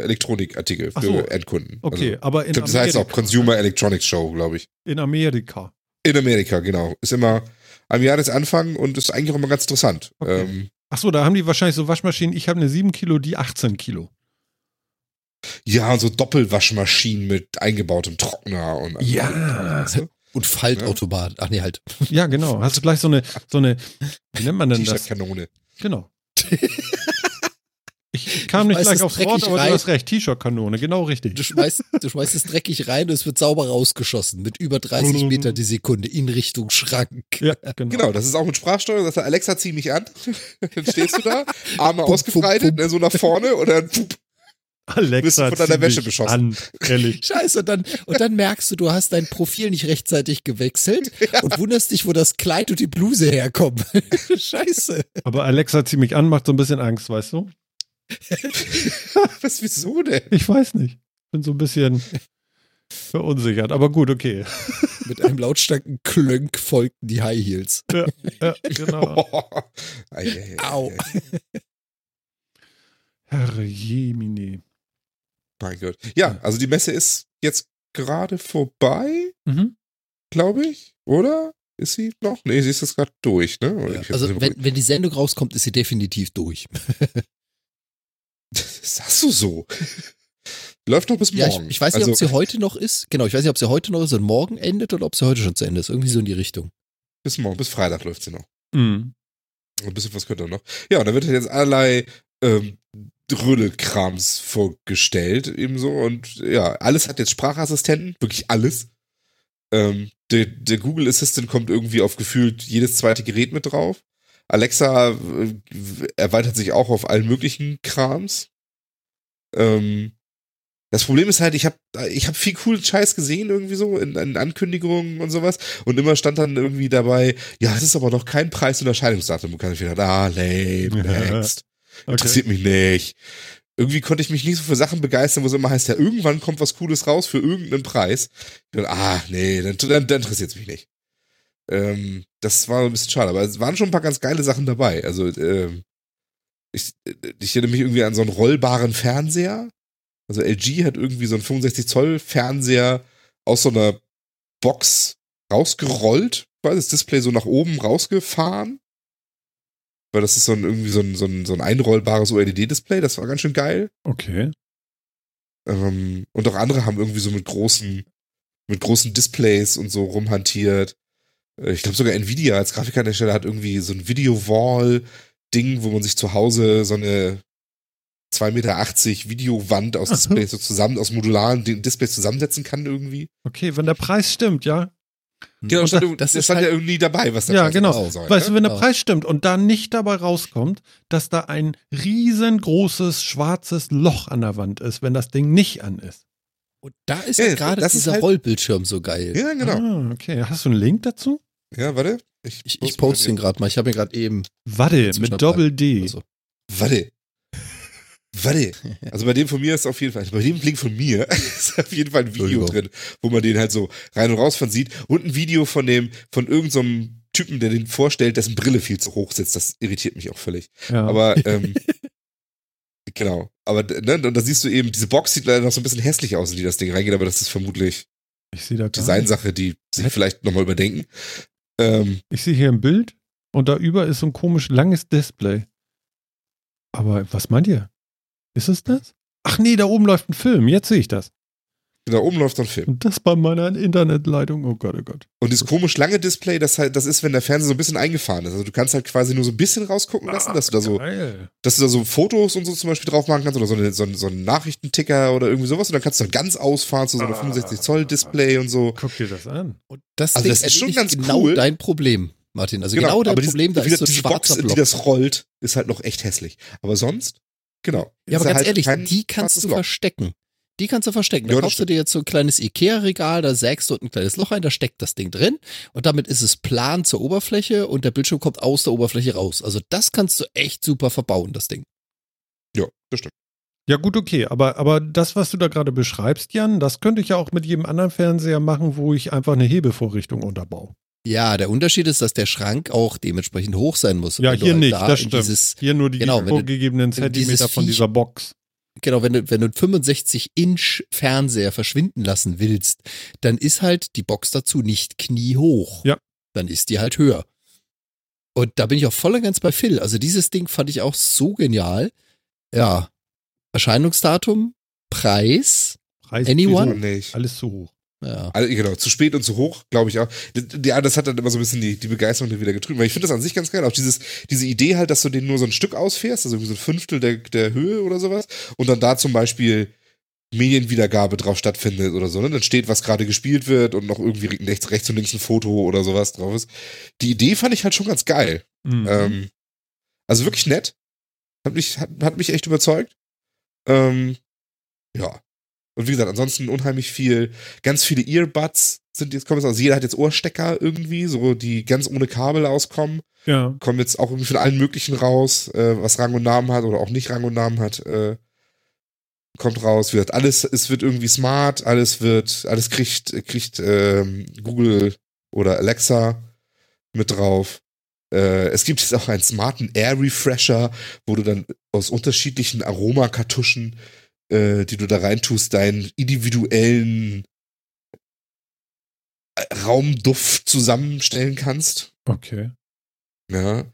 äh, Elektronikartikel, für so. Endkunden. Okay, Also, aber in glaub, das heißt auch Amerika. Consumer Electronics Show, glaube ich. In Amerika. In Amerika, genau. Ist immer am Jahresanfang und ist eigentlich auch immer ganz interessant. Okay. Ähm, Ach so, da haben die wahrscheinlich so Waschmaschinen. Ich habe eine 7 Kilo, die 18 Kilo. ja, und so Doppelwaschmaschinen mit eingebautem Trockner und Ja. Du? Und Faltautomat. Ach nee, halt. Ja, genau. Hast du gleich so eine, so eine, wie nennt man denn das? T-Shirt-Kanone. Genau. Ich kam nicht gleich aufs Wort, aber rein. du hast recht. T-Shirt-Kanone, genau richtig. Du schmeißt, du schmeißt es dreckig rein und es wird sauber rausgeschossen mit über 30 Meter die Sekunde in Richtung Schrank. Ja, genau. Genau, das ist auch mit Sprachsteuerung. Das sagt Alexa, zieh mich an. dann stehst du da, Arme Pum, ausgebreitet, pum, ne, so nach vorne und dann pup, Alexa Bist du von deiner zieh Wäsche mich beschossen. An, ehrlich. Scheiße, und dann, und dann merkst du, du hast dein Profil nicht rechtzeitig gewechselt und wunderst dich, wo das Kleid und die Bluse herkommen. Scheiße. Aber Alexa zieh mich an, macht so ein bisschen Angst, weißt du? was, wieso denn? Ich weiß nicht. Bin so ein bisschen verunsichert, aber gut, okay. Mit einem lautstarken Klönk folgten die High Heels. Ja, ja genau. Oh. Ei, ei, ei, Au. Herr Jemine. Mein Gott. Ja, also die Messe ist jetzt gerade vorbei, Mhm. glaube ich, oder? Ist sie noch? Nee, sie ist jetzt gerade durch, ne? Ja, also, wenn, wenn die Sendung rauskommt, ist sie definitiv durch. das sagst du so. Läuft noch bis Ja, ich, morgen. ich weiß nicht, also, ob sie heute noch ist. Genau, ich weiß nicht, ob sie heute noch ist und morgen endet oder ob sie heute schon zu Ende ist. Irgendwie so in die Richtung. bis morgen, bis Freitag läuft sie noch. Mhm. Ein bisschen was könnte er noch. Ja, und da wird halt jetzt allerlei ähm, Rödelkrams vorgestellt, ebenso. Und ja, alles hat jetzt Sprachassistenten, wirklich alles. Ähm, der, der Google Assistant kommt irgendwie auf gefühlt jedes zweite Gerät mit drauf. Alexa äh, erweitert sich auch auf allen möglichen Krams. Ähm, das Problem ist halt, ich habe ich hab viel coolen Scheiß gesehen irgendwie so in, in Ankündigungen und sowas und immer stand dann irgendwie dabei, ja, es ist aber noch kein Preis- und Erscheinungsdatum. Du kannst wieder, ah, lame, next. Interessiert mich nicht. Irgendwie konnte ich mich nicht so für Sachen begeistern, wo es immer heißt, ja, irgendwann kommt was Cooles raus für irgendeinen Preis. Ich dachte, ah, nee, dann, dann, dann interessiert es mich nicht. Ähm, das war ein bisschen schade, aber es waren schon ein paar ganz geile Sachen dabei. Also, ähm, ich, ich erinnere mich irgendwie an so einen rollbaren Fernseher. Also LG hat irgendwie so einen 65 Zoll Fernseher aus so einer Box rausgerollt, quasi das Display so nach oben rausgefahren. Weil das ist so ein, irgendwie so ein, so ein, so ein einrollbares OLED-Display, das war ganz schön geil. Okay. Ähm, und auch andere haben irgendwie so mit großen, mit großen Displays und so rumhantiert. Äh, Ich glaube sogar Nvidia als Grafikkartenhersteller hat irgendwie so ein Video-Wall-Ding, wo man sich zu Hause so eine 2,80 Meter Videowand aus Aha. Displays so zusammen, aus modularen Di- Displays zusammensetzen kann irgendwie. Okay, wenn der Preis stimmt, ja. Genau, Und stand, das- das, das das ist stand halt- ja irgendwie dabei, was der Ja, Preis genau. sein soll. Weißt du, ne? wenn der Ja. Preis stimmt und da nicht dabei rauskommt, dass da ein riesengroßes schwarzes Loch an der Wand ist, wenn das Ding nicht an ist. Und da ist Ja, ja, gerade das ist dieser halt- Rollbildschirm so geil. Ja, genau. Ah, okay. Hast du einen Link dazu? Ja, warte. Ich, ich mal poste den. ihn gerade mal. Ich habe ihn gerade eben. Warte, mit Schnapplein. Doppel-D. Also. Warte. Warte. Also bei dem von mir ist auf jeden Fall, bei dem Link von mir ist auf jeden Fall ein Video drin, wo man den halt so rein und raus von sieht und ein Video von dem, von irgendeinem so Typen, der den vorstellt, dessen Brille viel zu hoch sitzt. Das irritiert mich auch völlig. Ja. Aber, ähm, genau. Aber, ne, und da siehst du eben, diese Box sieht leider noch so ein bisschen hässlich aus, in die das Ding reingeht, aber das ist vermutlich ich. Designsache, die sich vielleicht nochmal überdenken. Ähm, Ich sehe hier ein Bild und da über ist so ein komisch langes Display. Aber was meint ihr? Ist es das? Ach nee, da oben läuft ein Film. Jetzt sehe ich das. Da oben läuft so ein Film. Und das bei meiner Internetleitung. Oh Gott, oh Gott. Und das komisch lange Display, das halt, das ist, wenn der Fernseher so ein bisschen eingefahren ist. Also du kannst halt quasi nur so ein bisschen rausgucken lassen, dass du da so, Geil. dass du da so Fotos und so zum Beispiel drauf machen kannst oder so, eine, so, ein, so einen Nachrichtenticker oder irgendwie sowas und dann kannst du dann ganz ausfahren zu so einem Ah. 65 Zoll Display und so. Guck dir das an. Und das, Also Ding das ist schon ganz genau cool. dein Problem, Martin. Also genau, dein aber diese- Problem, da wie ist so diese Box, schwarzer die Block. das rollt, ist halt noch echt hässlich. Aber sonst, genau. Ja, aber ganz halt ehrlich, die kannst du Loch. verstecken. Die kannst du verstecken. Da Ja, kaufst du dir jetzt so ein kleines Ikea-Regal, da sägst du ein kleines Loch ein, da steckt das Ding drin und damit ist es plan zur Oberfläche und der Bildschirm kommt aus der Oberfläche raus. Also das kannst du echt super verbauen, das Ding. Ja, das stimmt. Ja, gut, okay. Aber, aber das, was du da gerade beschreibst, Jan, das könnte ich ja auch mit jedem anderen Fernseher machen, wo ich einfach eine Hebevorrichtung unterbaue. Ja, der Unterschied ist, dass der Schrank auch dementsprechend hoch sein muss. Ja, hier halt nicht, da das stimmt. Dieses, Hier nur die Genau, vorgegebenen Zentimeter von dieser Box. Genau, wenn du, wenn du einen 65-Inch Fernseher verschwinden lassen willst, dann ist halt die Box dazu nicht kniehoch. Ja. Dann ist die halt höher. Und da bin ich auch voll und ganz bei Phil. Also dieses Ding fand ich auch so genial. Ja. Erscheinungsdatum, Preis, Preis Anyone? Nicht. Alles zu hoch. Ja. Also, genau, zu spät und zu hoch, glaube ich auch. Ja, das hat dann immer so ein bisschen die, die Begeisterung wieder getrübt. Weil ich finde das an sich ganz geil. Auch dieses, diese Idee halt, dass du den nur so ein Stück ausfährst, also irgendwie so ein Fünftel der, der Höhe oder sowas, und dann da zum Beispiel Medienwiedergabe drauf stattfindet oder so, ne? Dann steht, was gerade gespielt wird und noch irgendwie rechts, rechts und links ein Foto oder sowas drauf ist. Die Idee fand ich halt schon ganz geil. Mhm. Ähm, also wirklich nett. Hat mich, hat, hat mich echt überzeugt. Ähm, ja. Und wie gesagt, ansonsten unheimlich viel, ganz viele Earbuds sind jetzt, kommen jetzt, also jeder hat jetzt Ohrstecker irgendwie, so die ganz ohne Kabel auskommen, ja. kommen jetzt auch irgendwie von allen möglichen raus, äh, was Rang und Namen hat oder auch nicht Rang und Namen hat, äh, kommt raus, wird alles, es wird irgendwie smart, alles wird, alles kriegt, kriegt ähm, Google oder Alexa mit drauf. Äh, es gibt jetzt auch einen smarten Air Refresher, wo du dann aus unterschiedlichen Aromakartuschen, äh, die du da reintust, deinen individuellen äh, Raumduft zusammenstellen kannst. Okay. Ja.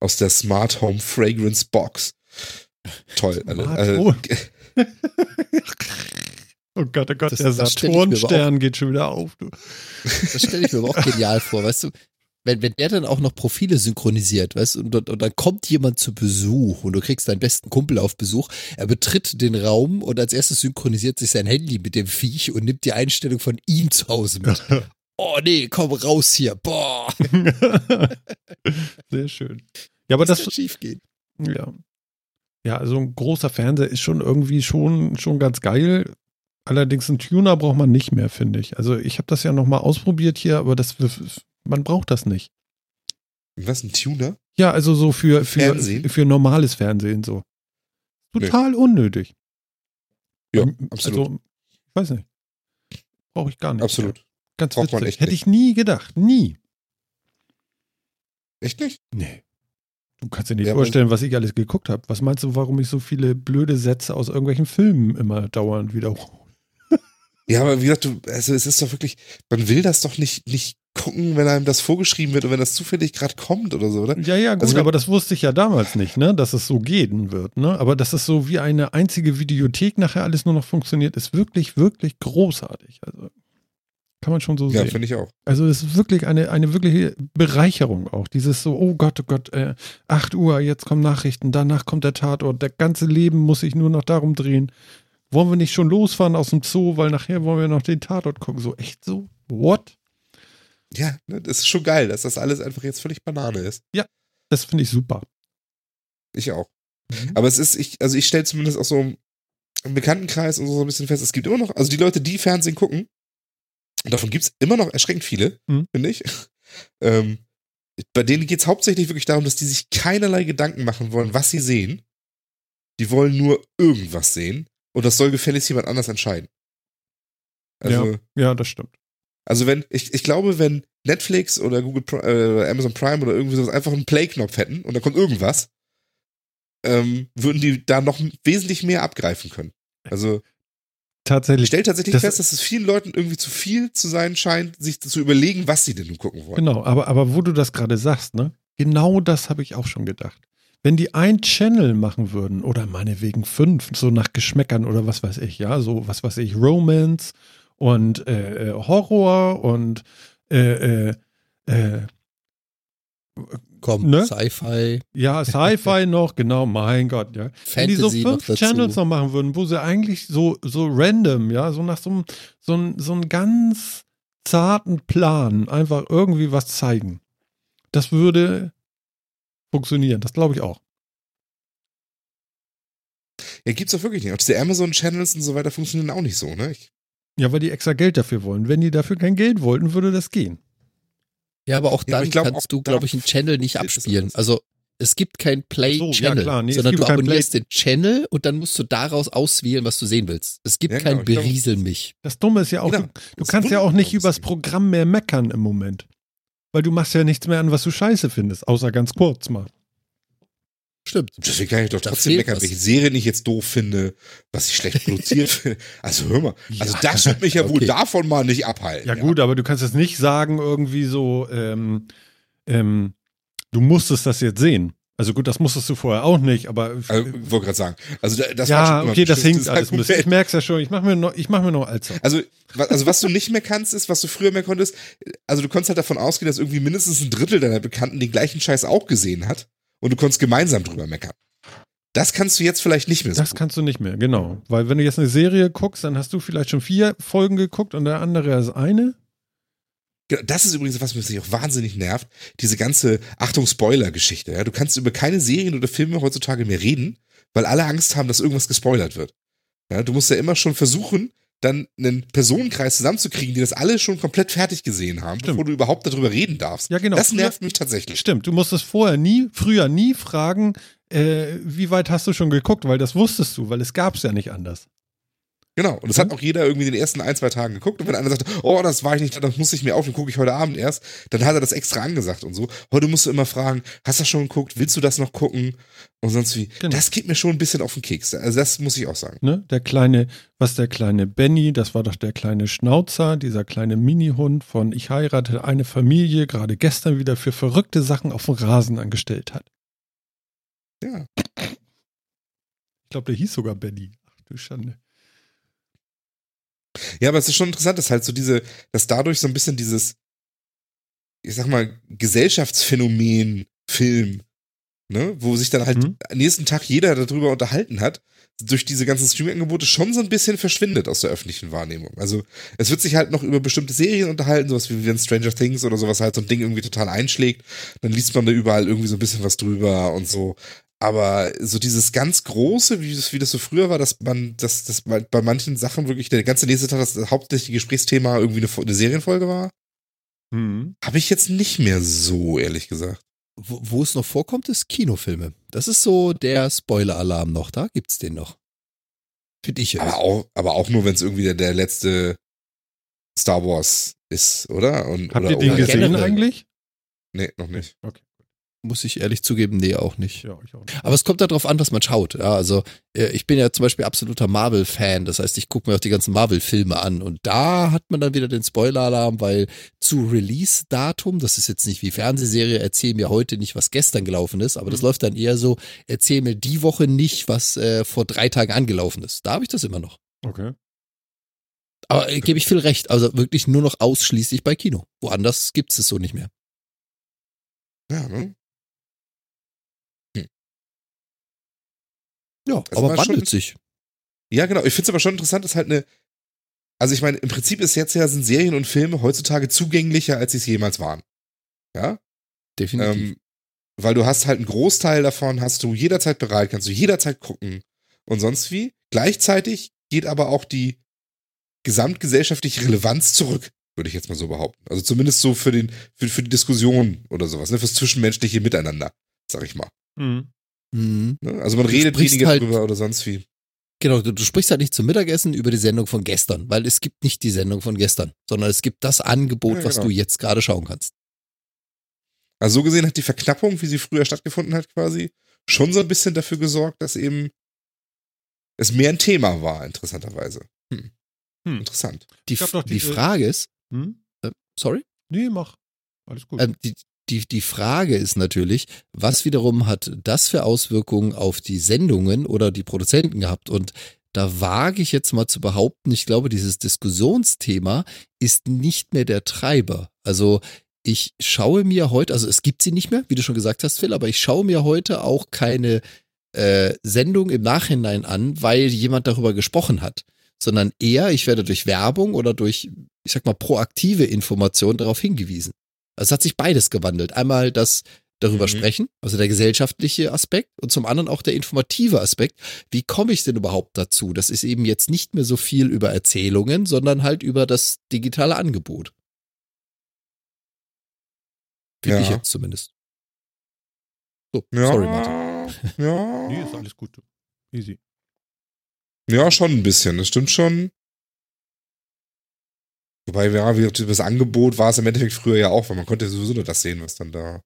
Aus der Smart Home Fragrance Box. Toll. alle- Smart alle- Home. oh Gott, oh Gott, Das- der Saturnstern geht schon wieder auf. Du. Das stelle ich mir aber auch genial vor, weißt du? Wenn, wenn der dann auch noch Profile synchronisiert, weißt du, und, und, dann kommt jemand zu Besuch und du kriegst deinen besten Kumpel auf Besuch, er betritt den Raum und als erstes synchronisiert sich sein Handy mit dem Viech und nimmt die Einstellung von ihm zu Hause mit. Oh nee, komm raus hier. Boah. Sehr schön. Ja, aber das, wird schief gehen. ja. Ja, also ein großer Fernseher ist schon irgendwie schon, schon ganz geil. Allerdings einen Tuner braucht man nicht mehr, finde ich. Also ich habe das ja nochmal ausprobiert hier, aber das, man braucht das nicht. Was, ein Tuner? Ja, also so für, für, Fernsehen? für normales Fernsehen so. Total unnötig. Ja, Ähm, absolut. Also, ich weiß nicht. Brauche ich gar nicht. absolut. Ganz Braucht man witzig. echt Hätte ich nie gedacht. Nie. Echt nicht? Nee. Du kannst dir nicht Ja, vorstellen, was ich alles geguckt habe. Was meinst du, warum ich so viele blöde Sätze aus irgendwelchen Filmen immer dauernd wiederhole? Ja, aber wie gesagt, du, also es ist doch wirklich, man will das doch nicht, nicht gucken, wenn einem das vorgeschrieben wird und wenn das zufällig gerade kommt oder so, oder? Ja, ja, gut, Also aber das wusste ich ja damals nicht, ne, dass es so gehen wird, ne? Aber dass es so wie eine einzige Videothek nachher alles nur noch funktioniert, ist wirklich, wirklich großartig. Also kann man schon so Ja, sehen. finde ich auch. Also es ist wirklich eine, eine wirkliche Bereicherung auch. Dieses so, oh Gott, oh Gott, äh, 8 Uhr, jetzt kommen Nachrichten, danach kommt der Tatort, der ganze Leben muss sich nur noch darum drehen. Wollen wir nicht schon losfahren aus dem Zoo, weil nachher wollen wir noch den Tatort gucken. So, echt so? What? Ja, ne, das ist schon geil, dass das alles einfach jetzt völlig Banane ist. Das finde ich super. Ich auch. Mhm. Aber es ist, ich, also ich stelle zumindest auch so im Bekanntenkreis und so ein bisschen fest, es gibt immer noch, also die Leute, die Fernsehen gucken, davon gibt es immer noch erschreckend viele, Mhm. finde ich. Ähm, bei denen geht es hauptsächlich wirklich darum, dass die sich keinerlei Gedanken machen wollen, was sie sehen. Die wollen nur irgendwas sehen und das soll gefälligst jemand anders entscheiden. Also, Ja, das stimmt. Also wenn, ich, ich glaube, wenn Netflix oder Google äh, Amazon Prime oder irgendwie sowas einfach einen Play-Knopf hätten und da kommt irgendwas, ähm, würden die da noch wesentlich mehr abgreifen können. Also ich Tatsächlich. stelle tatsächlich Das- fest, dass es vielen Leuten irgendwie zu viel zu sein scheint, sich zu überlegen, was sie denn nun gucken wollen. Genau, aber, aber wo du das gerade sagst, ne? Genau das habe ich auch schon gedacht. Wenn die ein Channel machen würden, oder meinetwegen fünf, so nach Geschmäckern oder was weiß ich, ja, so was weiß ich, Romance und äh, äh, Horror und äh, äh, äh, Komm, Ne? Sci-Fi, ja, Sci-Fi noch, genau, mein Gott, ja. Wenn die so Fantasy noch fünf dazu. Channels noch machen würden, wo sie eigentlich so, so random, ja, so nach so einem, so, so ganz zarten Plan einfach irgendwie was zeigen. Das würde funktionieren, das glaube ich auch. Ja, gibt's doch wirklich nicht. Auch diese Amazon-Channels und so weiter funktionieren auch nicht so, ne? Ich, Ja, weil die extra Geld dafür wollen. Wenn die dafür kein Geld wollten, würde das gehen. Ja, aber auch Ja, dann ich glaub, kannst auch du, glaube ich, einen Channel nicht abspielen. Also es gibt kein Ach so, Play-Channel, ja. Nee, sondern du abonnierst den Channel und dann musst du daraus auswählen, was du sehen willst. Es gibt Ja, kein genau, ich glaub- Beriesel mich. Das Dumme ist ja auch, Genau. du, du kannst ja auch nicht übers Programm mehr meckern im Moment. Weil du machst ja nichts mehr an, was du scheiße findest, außer ganz kurz mal. Stimmt. deswegen kann ich doch trotzdem meckern, was. welche Serien ich jetzt doof finde, was ich schlecht produziert finde. Also hör mal, also Ja, das wird mich ja wohl okay. davon mal nicht abhalten. Ja, gut, aber du kannst jetzt nicht sagen, irgendwie so, ähm, ähm, du musstest das jetzt sehen. Also gut, das musstest du vorher auch nicht, aber Also, ich wollte gerade sagen. Also da- das war ja, okay, das hinkt bestimmtes alles ein bisschen. Ich Argument. merk's ja schon, ich mache mir noch, ich mach mir noch Alzer. Also, also was du nicht mehr kannst, ist, was du früher mehr konntest. Also du konntest halt davon ausgehen, dass irgendwie mindestens ein Drittel deiner Bekannten den gleichen Scheiß auch gesehen hat und du konntest gemeinsam drüber meckern. Das kannst du jetzt vielleicht nicht mehr so. Das gut. kannst du nicht mehr, genau. Weil wenn du jetzt eine Serie guckst, dann hast du vielleicht schon vier Folgen geguckt und der andere ist eine. Genau, Das ist übrigens was, was mich auch wahnsinnig nervt. Diese ganze Achtung Spoiler-Geschichte. Ja? Du kannst über keine Serien oder Filme heutzutage mehr reden, weil alle Angst haben, dass irgendwas gespoilert wird. Ja, du musst ja immer schon versuchen, dann einen Personenkreis zusammenzukriegen, die das alle schon komplett fertig gesehen haben, Stimmt. bevor du überhaupt darüber reden darfst. Ja, genau. Das nervt mich tatsächlich. Stimmt, du musstest vorher nie, früher nie fragen, äh, wie weit hast du schon geguckt, weil das wusstest du, weil es gab's ja nicht anders. Genau. Und das Mhm. hat auch jeder irgendwie in den ersten ein, zwei Tagen geguckt. Und wenn einer sagt, oh, das war ich nicht, das muss ich mir auf, den gucke ich heute Abend erst, dann hat er das extra angesagt und so. Heute musst du immer fragen, hast du das schon geguckt? Willst du das noch gucken? Und sonst wie. Genau. Das geht mir schon ein bisschen auf den Keks. Also das muss ich auch sagen. Ne? Der kleine, was der kleine Benny, das war doch der kleine Schnauzer, dieser kleine Minihund von Ich heirate eine Familie, gerade gestern wieder für verrückte Sachen auf dem Rasen angestellt hat. Ja. Ich glaube, der hieß sogar Benny. Ach du Schande. Ja, aber es ist schon interessant, dass halt so diese, dass dadurch so ein bisschen dieses, ich sag mal, Gesellschaftsphänomen Film, ne, wo sich dann halt Mhm. am nächsten Tag jeder darüber unterhalten hat, durch diese ganzen Streaming-Angebote schon so ein bisschen verschwindet aus der öffentlichen Wahrnehmung. Also es wird sich halt noch über bestimmte Serien unterhalten, sowas wie wenn Stranger Things oder sowas halt so ein Ding irgendwie total einschlägt, dann liest man da überall irgendwie so ein bisschen was drüber und so. Aber so dieses ganz große, wie das, wie das so früher war, dass man, dass, dass bei bei manchen Sachen wirklich der ganze nächste Tag das hauptsächliche Gesprächsthema irgendwie eine, eine Serienfolge war, Mhm. habe ich jetzt nicht mehr so, ehrlich gesagt. wo, wo es noch vorkommt, ist Kinofilme. Das ist so der Spoiler-Alarm noch. Da gibt's den noch. Finde ich jetzt. Aber auch, aber auch nur, wenn es irgendwie der, der letzte Star Wars ist, oder? Und, Habt oder, ihr den oder- gesehen generell. eigentlich? Nee, noch nicht. Muss ich ehrlich zugeben, nee, auch nicht. Ja, ich auch nicht. Aber es kommt darauf an, was man schaut. Ja, also äh, ich bin ja zum Beispiel absoluter Marvel-Fan. Das heißt, ich gucke mir auch die ganzen Marvel-Filme an. Und da hat man dann wieder den Spoiler-Alarm, weil zu Release-Datum, das ist jetzt nicht wie Fernsehserie, erzähl mir heute nicht, was gestern gelaufen ist, aber das Mhm. läuft dann eher so, erzähl mir die Woche nicht, was äh, vor drei Tagen angelaufen ist. Da habe ich das immer noch. Okay. Aber äh, gebe ich viel recht. Also wirklich nur noch ausschließlich bei Kino. Woanders gibt's es so nicht mehr. Ja, ne? Ja, Das aber war wandelt schon- sich. Ja, genau. Ich finde es aber schon interessant, dass halt eine. Also ich meine, im Prinzip ist jetzt ja sind Serien und Filme heutzutage zugänglicher, als sie es jemals waren. Ja? Definitiv. Ähm, weil du hast halt einen Großteil davon, hast du jederzeit bereit, kannst du jederzeit gucken und sonst wie. Gleichzeitig geht aber auch die gesamtgesellschaftliche Relevanz zurück, würde ich jetzt mal so behaupten. Also zumindest so für den, für, für die Diskussion oder sowas, ne, fürs zwischenmenschliche Miteinander, sag ich mal. Mhm. Mhm. Ne? Also man Du redet weniger halt- drüber oder sonst wie. Genau, du, du sprichst halt nicht zum Mittagessen über die Sendung von gestern, weil es gibt nicht die Sendung von gestern, sondern es gibt das Angebot, Ja, was genau. du jetzt gerade schauen kannst. Also so gesehen hat die Verknappung, wie sie früher stattgefunden hat, quasi, schon so ein bisschen dafür gesorgt, dass eben es mehr ein Thema war, interessanterweise. Hm. Hm. Interessant. Die, die Frage ist, Hm? äh, sorry, Nee, mach. Alles gut. ähm, die, die, die Frage ist natürlich, was wiederum hat das für Auswirkungen auf die Sendungen oder die Produzenten gehabt? Und da wage ich jetzt mal zu behaupten, ich glaube, dieses Diskussionsthema ist nicht mehr der Treiber. Also ich schaue mir heute, also es gibt sie nicht mehr, wie du schon gesagt hast, Phil, aber ich schaue mir heute auch keine äh, Sendung im Nachhinein an, weil jemand darüber gesprochen hat, sondern eher, ich werde durch Werbung oder durch, ich sag mal, proaktive Information darauf hingewiesen. Also es hat sich beides gewandelt. Einmal das darüber Mhm. sprechen, also der gesellschaftliche Aspekt und zum anderen auch der informative Aspekt. Wie komme ich denn überhaupt dazu? Das ist eben jetzt nicht mehr so viel über Erzählungen, sondern halt über das digitale Angebot. Finde ich Ja. jetzt zumindest. So, Ja, sorry, Martin. Ja. nee, ist alles gut. Easy. ja, schon ein bisschen. Das stimmt schon. Wobei, ja, wie das Angebot war es im Endeffekt früher ja auch, weil man konnte sowieso nur das sehen, was dann da.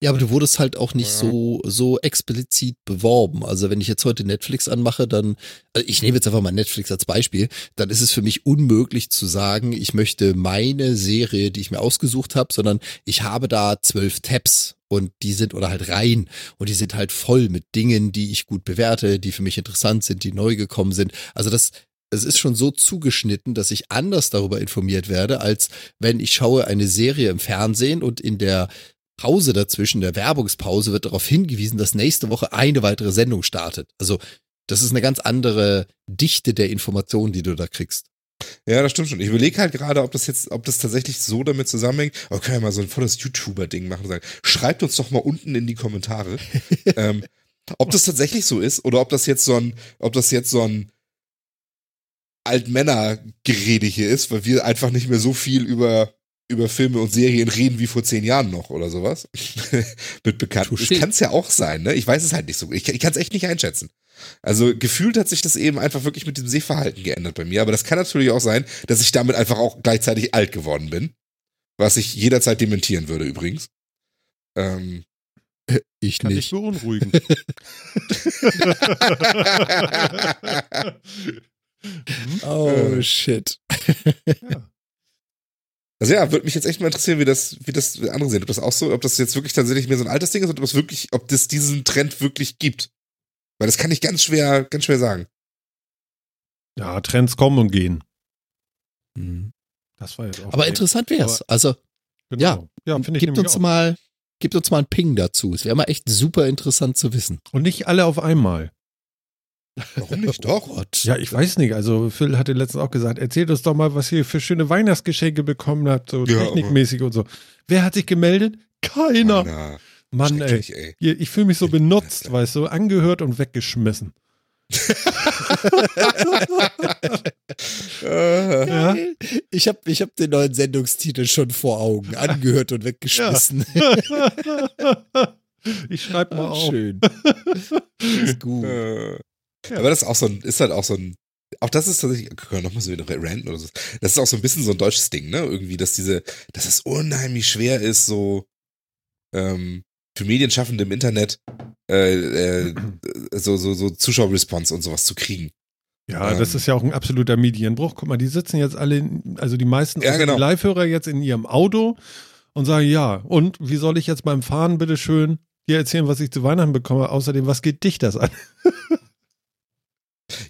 Ja, aber du wurdest halt auch nicht Ja. so, so explizit beworben. Also wenn ich jetzt heute Netflix anmache, dann, also ich nehme jetzt einfach mal Netflix als Beispiel, dann ist es für mich unmöglich zu sagen, ich möchte meine Serie, die ich mir ausgesucht habe, sondern ich habe da zwölf Tabs und die sind, oder halt Reihen und die sind halt voll mit Dingen, die ich gut bewerte, die für mich interessant sind, die neu gekommen sind. Also das, es ist schon so zugeschnitten, dass ich anders darüber informiert werde, als wenn ich schaue eine Serie im Fernsehen und in der Pause dazwischen, der Werbungspause, wird darauf hingewiesen, dass nächste Woche eine weitere Sendung startet. Also das ist eine ganz andere Dichte der Informationen, die du da kriegst. Ja, das stimmt schon. Ich überlege halt gerade, ob das jetzt, ob das tatsächlich so damit zusammenhängt. Aber können wir mal so ein volles YouTuber-Ding machen und sagen, schreibt uns doch mal unten in die Kommentare, ähm, ob das tatsächlich so ist oder ob das jetzt so ein, ob das jetzt so ein Altmänner-Gerede hier ist, weil wir einfach nicht mehr so viel über über Filme und Serien reden wie vor zehn Jahren noch oder sowas. Mit Bekannten. Das kann es ja auch sein, ne? Ich weiß es halt nicht so. Ich, ich kann es echt nicht einschätzen. Also gefühlt hat sich das eben einfach wirklich mit dem Sehverhalten geändert bei mir. Aber das kann natürlich auch sein, dass ich damit einfach auch gleichzeitig alt geworden bin. Was ich jederzeit dementieren würde übrigens. Ähm, Ich Kann dich nicht. beunruhigen. Oh Äh. shit. ja. also ja, würde mich jetzt echt mal interessieren, wie das, wie das andere sehen. Ob das auch so, ob das jetzt wirklich tatsächlich mehr so ein altes Ding ist oder ob es wirklich, ob das diesen Trend wirklich gibt. Weil das kann ich ganz schwer, ganz schwer sagen. ja, Trends kommen und gehen. Mhm. Das war jetzt auch. Aber interessant wär's. Also Genau. ja. ja finde ich gibt uns auch. mal, gibt uns mal einen Ping dazu. Es wäre mal echt super interessant zu wissen. Und nicht alle auf einmal. Warum nicht? Doch. Oh. Ja, ich weiß nicht. Also Phil hatte letztens auch gesagt, erzählt uns doch mal, was ihr für schöne Weihnachtsgeschenke bekommen habt, so Ja, technikmäßig und so. Wer hat sich gemeldet? Keiner. Na, Mann, ey. ey. Ich fühle mich so benutzt, weißt du, angehört und weggeschmissen. Äh, Ja. Ich habe ich hab den neuen Sendungstitel schon vor Augen, angehört und weggeschmissen. ich schreibe mal Ah, auf. schön. ist gut. Äh. Aber das ist auch so ein, ist halt auch so ein, auch das ist tatsächlich, können wir nochmal so wieder ranten oder so. Das ist auch so ein bisschen so ein deutsches Ding, ne? Irgendwie, dass diese, dass es unheimlich schwer ist, so, ähm, für Medienschaffende im Internet, äh, äh, so, so, so Zuschauerresponse und sowas zu kriegen. Ja, das Ähm. ist ja auch ein absoluter Medienbruch. Guck mal, die sitzen jetzt alle, in, also die meisten Ja, genau. Live-Hörer jetzt in ihrem Auto und sagen, ja, und wie soll ich jetzt beim Fahren bitte schön dir erzählen, was ich zu Weihnachten bekomme? Außerdem, was geht dich das an?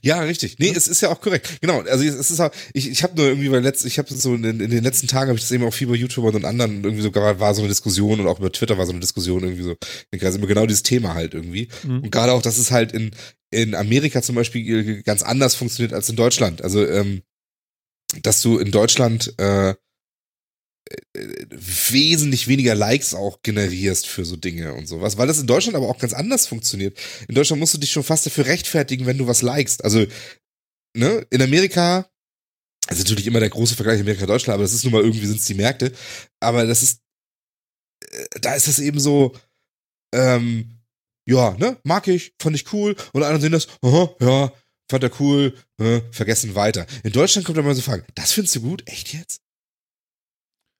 Ja, richtig. Nee, es ist ja auch korrekt. Genau. Also es ist auch, ich, ich habe nur irgendwie bei letzt, ich habe so in, in den letzten Tagen habe ich das eben auch viel bei YouTubern und anderen irgendwie sogar war so eine Diskussion und auch über Twitter war so eine Diskussion irgendwie so. Also immer genau dieses Thema halt irgendwie. Mhm. Und gerade auch, dass es halt in, in Amerika zum Beispiel ganz anders funktioniert als in Deutschland. Also, ähm, dass du in Deutschland äh, äh, wesentlich weniger Likes auch generierst für so Dinge und sowas, weil das in Deutschland aber auch ganz anders funktioniert. In Deutschland musst du dich schon fast dafür rechtfertigen, wenn du was likest. Also, ne, in Amerika, das ist natürlich immer der große Vergleich Amerika-Deutschland, aber das ist nun mal irgendwie sind es die Märkte. Aber das ist, äh, da ist das eben so, ähm, ja, ne, mag ich, fand ich cool. Und andere sehen das, aha, ja, fand er cool, äh, vergessen weiter. In Deutschland kommt dann mal so Fragen, das findest du gut? Echt jetzt?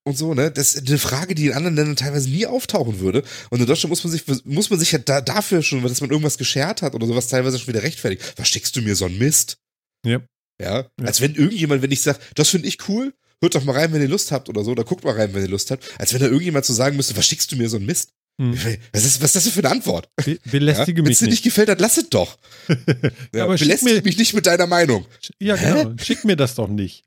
Und so, ne? Das ist eine Frage, die in anderen Ländern teilweise nie auftauchen würde. Und in Deutschland muss man sich, muss man sich ja da, dafür schon, dass man irgendwas geschert hat oder sowas teilweise schon wieder rechtfertigen. Was schickst du mir so einen Mist? Ja. Ja. Als wenn irgendjemand, wenn ich sage, das finde ich cool, hört doch mal rein, wenn ihr Lust habt oder so, oder guckt mal rein, wenn ihr Lust habt. Als wenn da irgendjemand so sagen müsste, was schickst du mir so einen Mist? Hm. Was ist, was ist das für eine Antwort? Be belästige ja? Wenn mich es dir nicht gefällt, dann lass es doch. ja, aber belästige mir- mich nicht mit deiner Meinung. Ja, genau. Schick mir das doch nicht.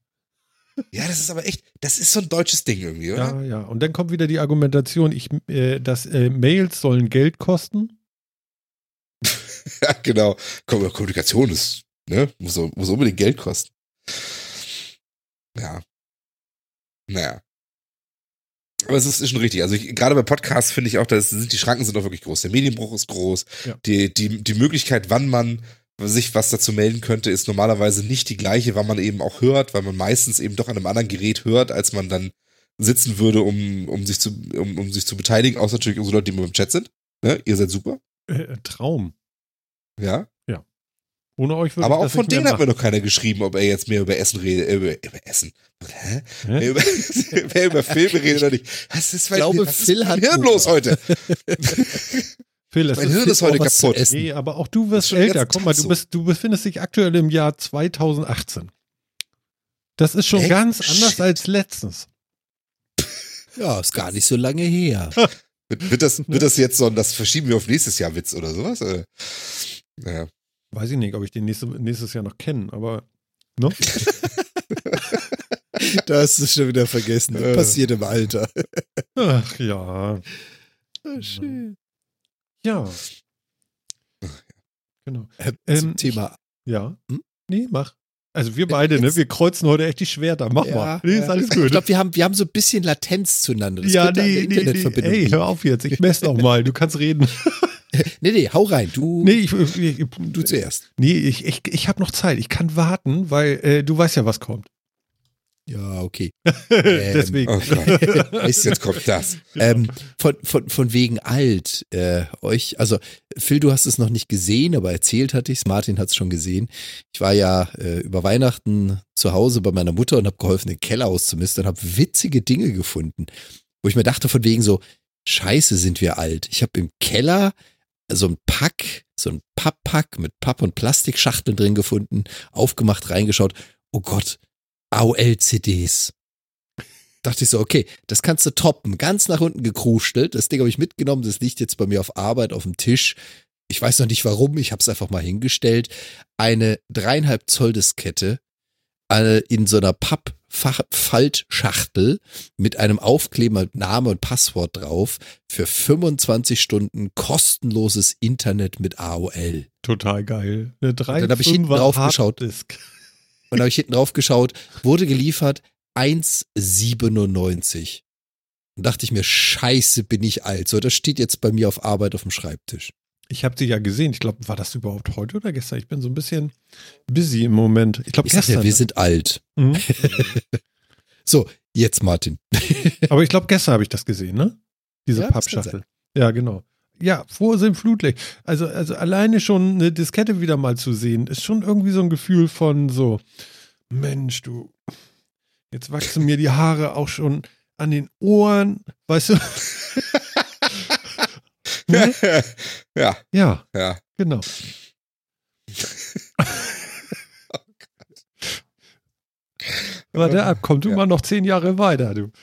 Ja, das ist aber echt, das ist so ein deutsches Ding irgendwie, oder? Ja, ja. Und dann kommt wieder die Argumentation, ich, äh, dass äh, Mails sollen Geld kosten. Ja, genau. Kom- Kommunikation ist, ne, muss, muss unbedingt Geld kosten. Ja. Naja. Aber es ist, ist schon richtig. Also ich, gerade bei Podcasts finde ich auch, dass die Schranken sind auch wirklich groß. Der Medienbruch ist groß. Ja. Die, die, die Möglichkeit, wann man sich was dazu melden könnte, ist normalerweise nicht die gleiche, wann man eben auch hört, weil man meistens eben doch an einem anderen Gerät hört, als man dann sitzen würde, um, um sich zu, um, um sich zu beteiligen, außer natürlich unsere Leute, die immer im Chat sind. Ne? Ihr seid super. Äh, Traum. Ja. Ohne euch würde Aber ich auch von mehr denen hat mir noch keiner geschrieben, ob er jetzt mehr über Essen redet, äh, über, über Essen. Hä? Wer über, wer über Filme redet oder nicht. Was ist, Ich glaube, was Phil ist hat los heute? Phil, es Mein ist Hirn ist heute zu kaputt. Nee, aber auch du wirst älter. Guck mal, du, bist, du befindest dich aktuell im Jahr 2018. Das ist schon Echt? ganz anders Shit. als letztens. Ja, ist gar nicht so lange her. Wird, wird, das, wird das jetzt so ein, das verschieben wir auf nächstes Jahr Witz oder sowas? Oder? Ja. Weiß ich nicht, ob ich den nächste, nächstes Jahr noch kenne, aber ne? Da hast du schon wieder vergessen. Äh. Passiert im Alter. Ach ja. schön. Ja. Zum Genau. Ähm, Thema. Ja. Hm? Nee, mach. Also wir beide, ne? Wir kreuzen heute echt die Schwerter. Mach mal. Nee, ist alles Ich gut. glaube, wir haben, wir haben so ein bisschen Latenz zueinander. Das ja, nee, nee, nee. Internetverbindung Ey, hör auf jetzt. Ich messe noch mal. Du kannst reden. Nee, nee, hau rein. Du, Nee, ich, ich, ich, du zuerst. nee, ich, ich, ich habe noch Zeit. Ich kann warten, weil äh, du weißt ja, was kommt. Ja, okay. Deswegen. Oh Gott. Jetzt kommt das. Ähm, von, von, von wegen alt, äh, euch, also Phil, du hast es noch nicht gesehen, aber erzählt hatte ich's. Martin hat es schon gesehen. Ich war ja äh, über Weihnachten zu Hause bei meiner Mutter und habe geholfen, den Keller auszumisten und habe witzige Dinge gefunden, wo ich mir dachte, von wegen so, scheiße sind wir alt. Ich habe im Keller so ein Pack, so ein Papppack mit Papp- und Plastikschachteln drin gefunden, aufgemacht, reingeschaut. Oh Gott, AOL-CDs dachte ich so, okay, das kannst du toppen. Ganz nach unten gekruschtelt. Das Ding habe ich mitgenommen. Das liegt jetzt bei mir auf Arbeit auf dem Tisch. Ich weiß noch nicht warum. Ich habe es einfach mal hingestellt. Eine dreieinhalb Zoll Diskette äh, in so einer Pappfaltschachtel mit einem Aufkleber mit Name und Passwort drauf für 25 Stunden kostenloses Internet mit AOL. Total geil. Eine 3, Dann hab ich hinten drauf geschaut. Harddisk. Und da habe ich hinten drauf geschaut, wurde geliefert 1,97. Und dachte ich mir, scheiße, bin ich alt. So, das steht jetzt bei mir auf Arbeit auf dem Schreibtisch. Ich habe sie ja gesehen. Ich glaube, war das überhaupt heute oder gestern? Ich bin so ein bisschen busy im Moment. Ich glaube gestern. ja, wir sind alt. Mhm. So, jetzt Martin. Aber ich glaube, gestern habe ich das gesehen, ne? Diese Ja, Pappschachtel. Ja, genau. Ja, Vorsinn, Flutlicht. Also, also alleine schon eine Diskette wieder mal zu sehen, ist schon irgendwie so ein Gefühl von so, Mensch, du, jetzt wachsen mir die Haare auch schon an den Ohren, weißt du? ne? ja, Ja, ja. genau. Warte ab, komm du Ja. mal noch zehn Jahre weiter, du.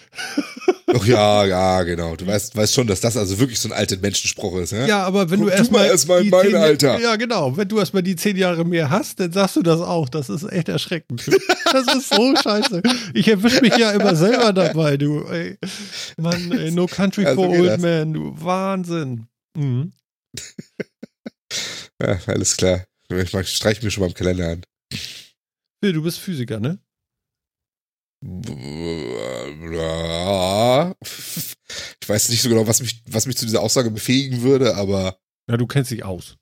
Oh, ja, ja, genau. Du weißt, weißt schon, dass das also wirklich so ein alter Menschenspruch ist, ne? Ja, aber wenn Guck du erstmal mal erst mal in mein Alter. Ja, genau. Wenn du erstmal die zehn Jahre mehr hast, dann sagst du das auch. Das ist echt erschreckend. Das ist so scheiße. Ich erwische mich ja immer selber dabei, du. Ey. Mann, ey, no country Ja, so for old das. man, du. Wahnsinn. Mhm. Ja, alles klar. Ich streich mir schon mal im Kalender an. Du bist Physiker, ne? Ich weiß nicht so genau, was mich, was mich zu dieser Aussage befähigen würde, aber Ja, du kennst dich aus.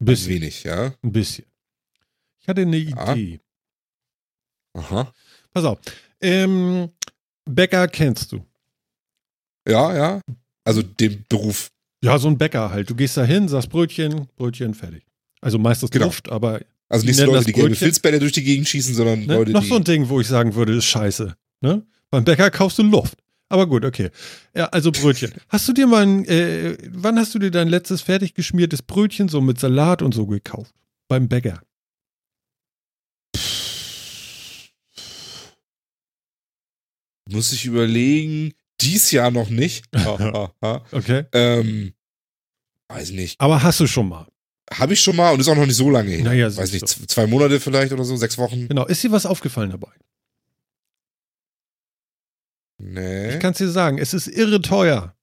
Ein ein bisschen. wenig, ja. Ein bisschen. Ich hatte eine Ja. Idee. Aha. Pass auf. Ähm, Bäcker kennst du. Ja, ja. Also den Beruf. Ja, so ein Bäcker halt. Du gehst da hin, sagst Brötchen, Brötchen, fertig. Also meistens Genau. Luft, aber Also Die nicht so Leute, die gelbe. Filzbälle durch die Gegend schießen, sondern Ne? Leute, Noch so ein Ding, wo ich sagen würde, ist scheiße. Ne? Beim Bäcker kaufst du Luft. Aber gut, okay. Ja, also Brötchen. Hast du dir mal ein, äh, wann hast du dir dein letztes fertig geschmiertes Brötchen so mit Salat und so gekauft? Beim Bäcker. Muss ich überlegen. Dies Jahr noch nicht. Okay. ähm, weiß nicht. Aber hast du schon mal. Habe ich schon mal und ist auch noch nicht so lange her. Naja, weiß nicht, z- zwei Monate vielleicht oder so, sechs Wochen. Genau. Ist dir was aufgefallen dabei? Nee. Ich kann es dir sagen, es ist irre teuer.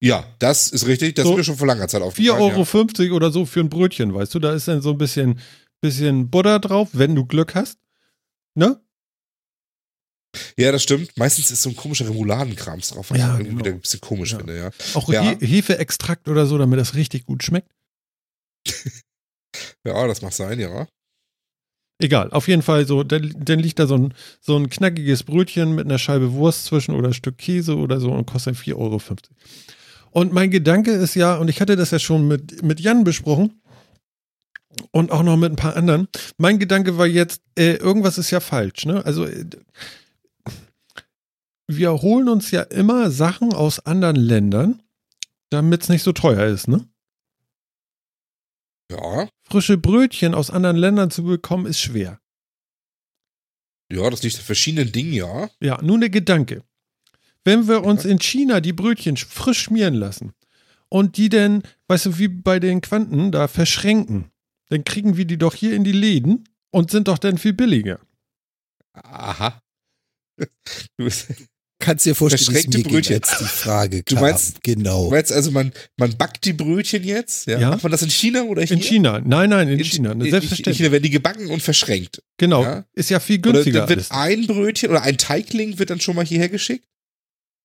Ja, das ist richtig. Das So ist mir schon vor langer Zeit 4,50 aufgefallen. Euro oder so für ein Brötchen, weißt du? Da ist dann so ein bisschen, bisschen Butter drauf, wenn du Glück hast. Ne? Ja. ja, das stimmt. Meistens ist so ein komischer Remouladenkrams drauf, was Ja, ich irgendwie genau. ein bisschen komisch Ja. finde, ja. Auch Ja. He Hefeextrakt oder so, damit das richtig gut schmeckt. Ja, das mag sein, ja. Egal, auf jeden Fall so, dann, dann liegt da so ein, so ein knackiges Brötchen mit einer Scheibe Wurst zwischen oder ein Stück Käse oder so und kostet 4,50 Euro. Und mein Gedanke ist ja, und ich hatte das ja schon mit, mit Jan besprochen und auch noch mit ein paar anderen. Mein Gedanke war jetzt, äh, irgendwas ist ja falsch, ne? Also, äh, wir holen uns ja immer Sachen aus anderen Ländern, damit es nicht so teuer ist, ne? Ja, Frische Brötchen aus anderen Ländern zu bekommen, ist schwer. ja, das liegt an verschiedenen Dingen, ja. Ja, nun der Gedanke. Wenn wir uns in China die Brötchen sch- frisch schmieren lassen und die dann, weißt du, wie bei den Quanten da verschränken, dann kriegen wir die doch hier in die Läden und sind doch dann viel billiger. Aha. Du, bist- Kannst dir vorstellen, wie Verschreckte ging, Brötchen. als die Frage Du kam. meinst- genau. du meinst also, man, man backt die Brötchen jetzt? Ja. Ja. Macht man das in China oder hier? In China. Nein, nein, in, China. In, in Selbstverständlich. China werden die gebacken und verschränkt. genau. Ja. Ist ja viel Oder günstiger. dann wird ein Brötchen oder ein Teigling wird dann schon mal hierher geschickt?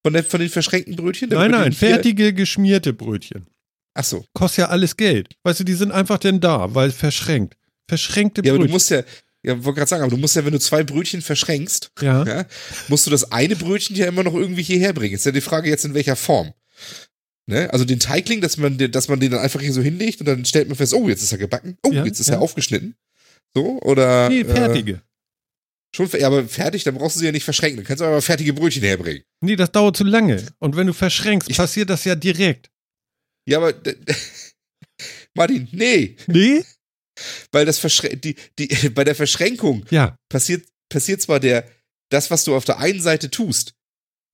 Von, der, von den verschränkten Brötchen? Nein, nein, fertige geschmierte Brötchen. Ach so. Kostet ja alles Geld. Weißt du, die sind einfach denn da, weil verschränkt. Verschränkte Ja, aber Brötchen. du musst ja, ja, wollte gerade sagen, aber du musst ja, wenn du zwei Brötchen verschränkst, ja. ja, musst du das eine Brötchen ja immer noch irgendwie hierher bringen. Ist ja die Frage jetzt in welcher Form. Ne? Also den Teigling, dass man, den- dass man den dann einfach hier so hinlegt und dann stellt man fest, oh, jetzt ist er gebacken, oh, Ja, jetzt ist ja. er aufgeschnitten. So, oder. Nee, Äh, fertige. schon, fer- ja, aber fertig, dann brauchst du sie ja nicht verschränken. Dann kannst du aber fertige Brötchen herbringen. Nee, das dauert zu lange. Und wenn du verschränkst, passiert das ja direkt. Ja, aber. Martin, nee, Nee? Weil das Verschrä die, die, bei der Verschränkung Ja. passiert, passiert zwar der, das, was du auf der einen Seite tust,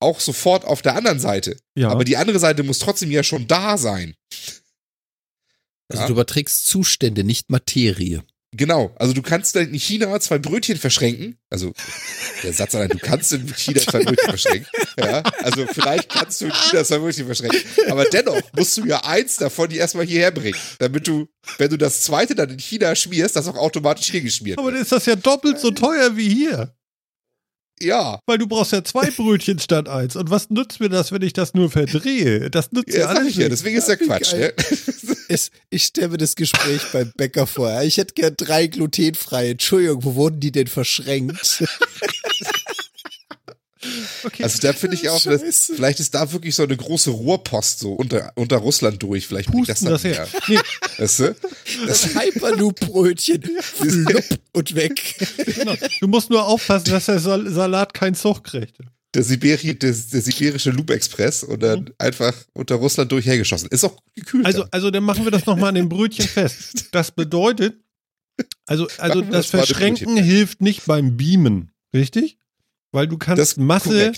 auch sofort auf der anderen Seite. Ja. Aber die andere Seite muss trotzdem ja schon da sein. Also Ja. du überträgst Zustände, nicht Materie. Genau. Also du kannst in China zwei Brötchen verschränken. Also der Satz allein, du kannst in China zwei Brötchen verschränken. Ja. Also vielleicht kannst du in China zwei Brötchen verschränken. Aber dennoch musst du ja eins davon die erstmal hierher bringen. Damit du, wenn du das zweite dann in China schmierst, das auch automatisch hier geschmiert Aber dann ist das ja doppelt so teuer wie hier. Ja. Weil du brauchst ja zwei Brötchen statt eins. Und was nützt mir das, wenn ich das nur verdrehe? Das nützt ja, Ja, sag alles ich ja, nichts. deswegen ist der wie Quatsch. Ne? Es, ich stelle mir das Gespräch beim Bäcker vor. ja. Ich hätte gern drei glutenfreie. Entschuldigung, wo wurden die denn verschränkt? Okay. Also da finde ich auch, dass, vielleicht ist da wirklich so eine große Rohrpost so unter, unter Russland durch. Vielleicht bringt Pusten das dann her. mehr. Nee, Weißt du? Das Hyperloop-Brötchen. Und weg. genau. Du musst nur aufpassen, dass der Sal Salat keinen Zug kriegt. Der, Sibiri, der, der sibirische Loop Express und dann einfach unter Russland durch hergeschossen. Ist auch gekühlt. Also, dann. also dann machen wir das nochmal an dem Brötchen fest. Das bedeutet, also, also das das Verschränken hilft nicht beim Beamen, richtig? Weil du kannst das Masse.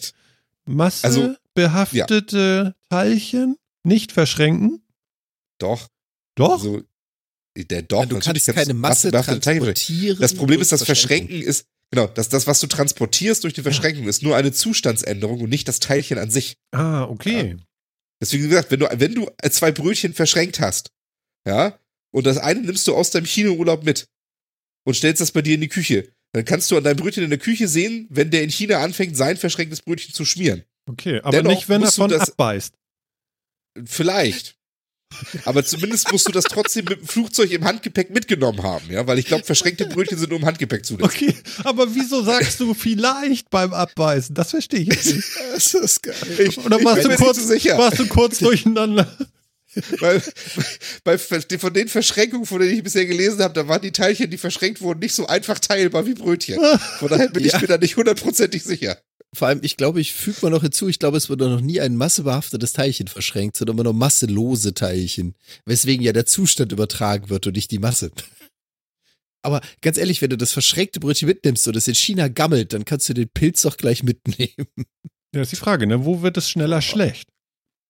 Masse Also, behaftete Teilchen nicht verschränken. Doch. Doch. Also, der doch. du natürlich kannst keine Masse behaftete Teilchen verschränken. transportieren. Das Problem ist, das Verschränken ist, genau, das, das, was du transportierst durch die Verschränkung, ist nur eine Zustandsänderung und nicht das Teilchen an sich. ah, okay. Deswegen wie gesagt, wenn du, wenn du zwei Brötchen verschränkt hast, ja, und das eine nimmst du aus deinem China-Urlaub mit und stellst das bei dir in die Küche, dann kannst du an deinem Brötchen in der Küche sehen, wenn der in China anfängt, sein verschränktes Brötchen zu schmieren. Okay, aber Dennoch nicht, wenn er von das- abbeißt. Vielleicht. Aber zumindest musst du das trotzdem mit dem Flugzeug im Handgepäck mitgenommen haben, ja, weil ich glaube, verschränkte Brötchen sind nur im Handgepäck zulässig. Okay, aber wieso sagst du vielleicht beim Abbeißen? Das verstehe ich nicht. Das ist geil. Ich, Oder ich warst bin du kurz, warst du kurz durcheinander? Weil bei, von den Verschränkungen, von denen ich bisher gelesen habe, da waren die Teilchen, die verschränkt wurden, nicht so einfach teilbar wie Brötchen. Von daher bin Ja. ich mir da nicht hundertprozentig sicher. Vor allem, ich glaube, ich füge mal noch hinzu, ich glaube, es wurde noch nie ein massebehaftetes Teilchen verschränkt, sondern immer nur masselose Teilchen. Weswegen ja der Zustand übertragen wird und nicht die Masse. Aber ganz ehrlich, wenn du das verschränkte Brötchen mitnimmst und es in China gammelt, dann kannst du den Pilz doch gleich mitnehmen. Ja, ist die Frage, ne? Wo wird es schneller schlecht?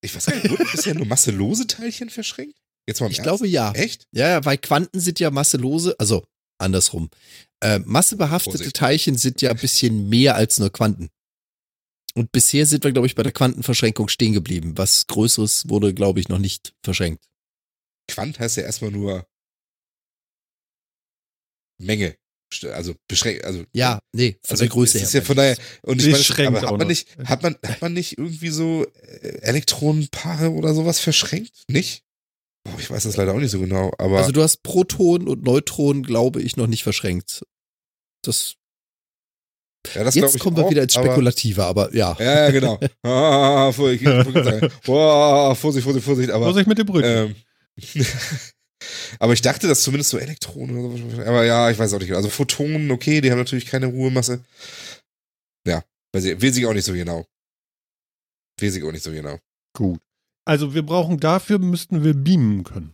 Ich weiß gar nicht, wurden bisher nur masselose Teilchen verschränkt? Jetzt mal im Ich Ernst? glaube ja. Echt? Ja, ja, weil Quanten sind ja masselose, also andersrum. Äh, massebehaftete Vorsicht. Teilchen sind ja ein bisschen mehr als nur Quanten. Und bisher sind wir, glaube ich, bei der Quantenverschränkung stehen geblieben. Was Größeres wurde, glaube ich, noch nicht verschränkt. Quant heißt ja erstmal nur Menge. Also beschränkt, also Ja, nee, von Also der Größe es her. ist ja von daher und ich meine, Beschränkt aber auch hat man nicht hat man hat man nicht irgendwie so äh, Elektronenpaare oder sowas verschränkt? Nicht? Boah, ich weiß das leider auch nicht so genau, aber Also du hast Protonen und Neutronen, glaube ich, noch nicht verschränkt. Das, ja, das jetzt ich kommen wir auch, wieder ins aber- Spekulative, aber, ja. Ja, ja, genau. Ah, gerade sagen, boah, Vorsicht, Vorsicht, Vorsicht, aber Vorsicht mit dem Brötchen. ähm, aber ich dachte, dass zumindest so Elektronen oder so, aber ja, ich weiß auch nicht. genau. Also Photonen, okay, die haben natürlich keine Ruhemasse. Ja, weiß ich, weiß ich auch nicht so genau. Weiß ich auch nicht so genau. Gut. Also wir brauchen dafür, müssten wir beamen können.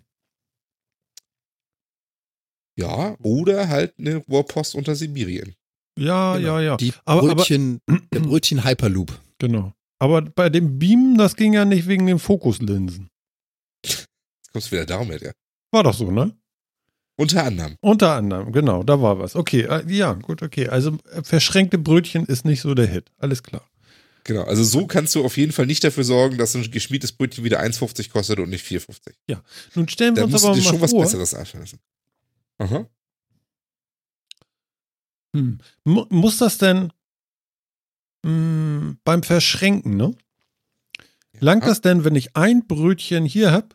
Ja, oder halt eine Rohrpost unter Sibirien. Ja, Genau. ja, ja. Die Aber- aber- Brötchen, der Brötchen Hyperloop. Genau. Aber bei dem Beamen, das ging ja nicht wegen den Fokuslinsen. Jetzt kommst du wieder darum mit, ja. War doch so, ne? Unter anderem. Unter anderem, genau, da war was. Okay, äh, ja, gut, okay. Also äh, verschränkte Brötchen ist nicht so der Hit. Alles klar. Genau. Also so kannst du auf jeden Fall nicht dafür sorgen, dass ein geschmiedetes Brötchen wieder 1,50 kostet und nicht 4,50. Nun stellen wir Da uns aber dir mal schon was vor, Besseres anfassen. Aha. hm, mu muss das denn hm, beim Verschränken, ne? Langt Ja. das denn, wenn ich ein Brötchen hier hab?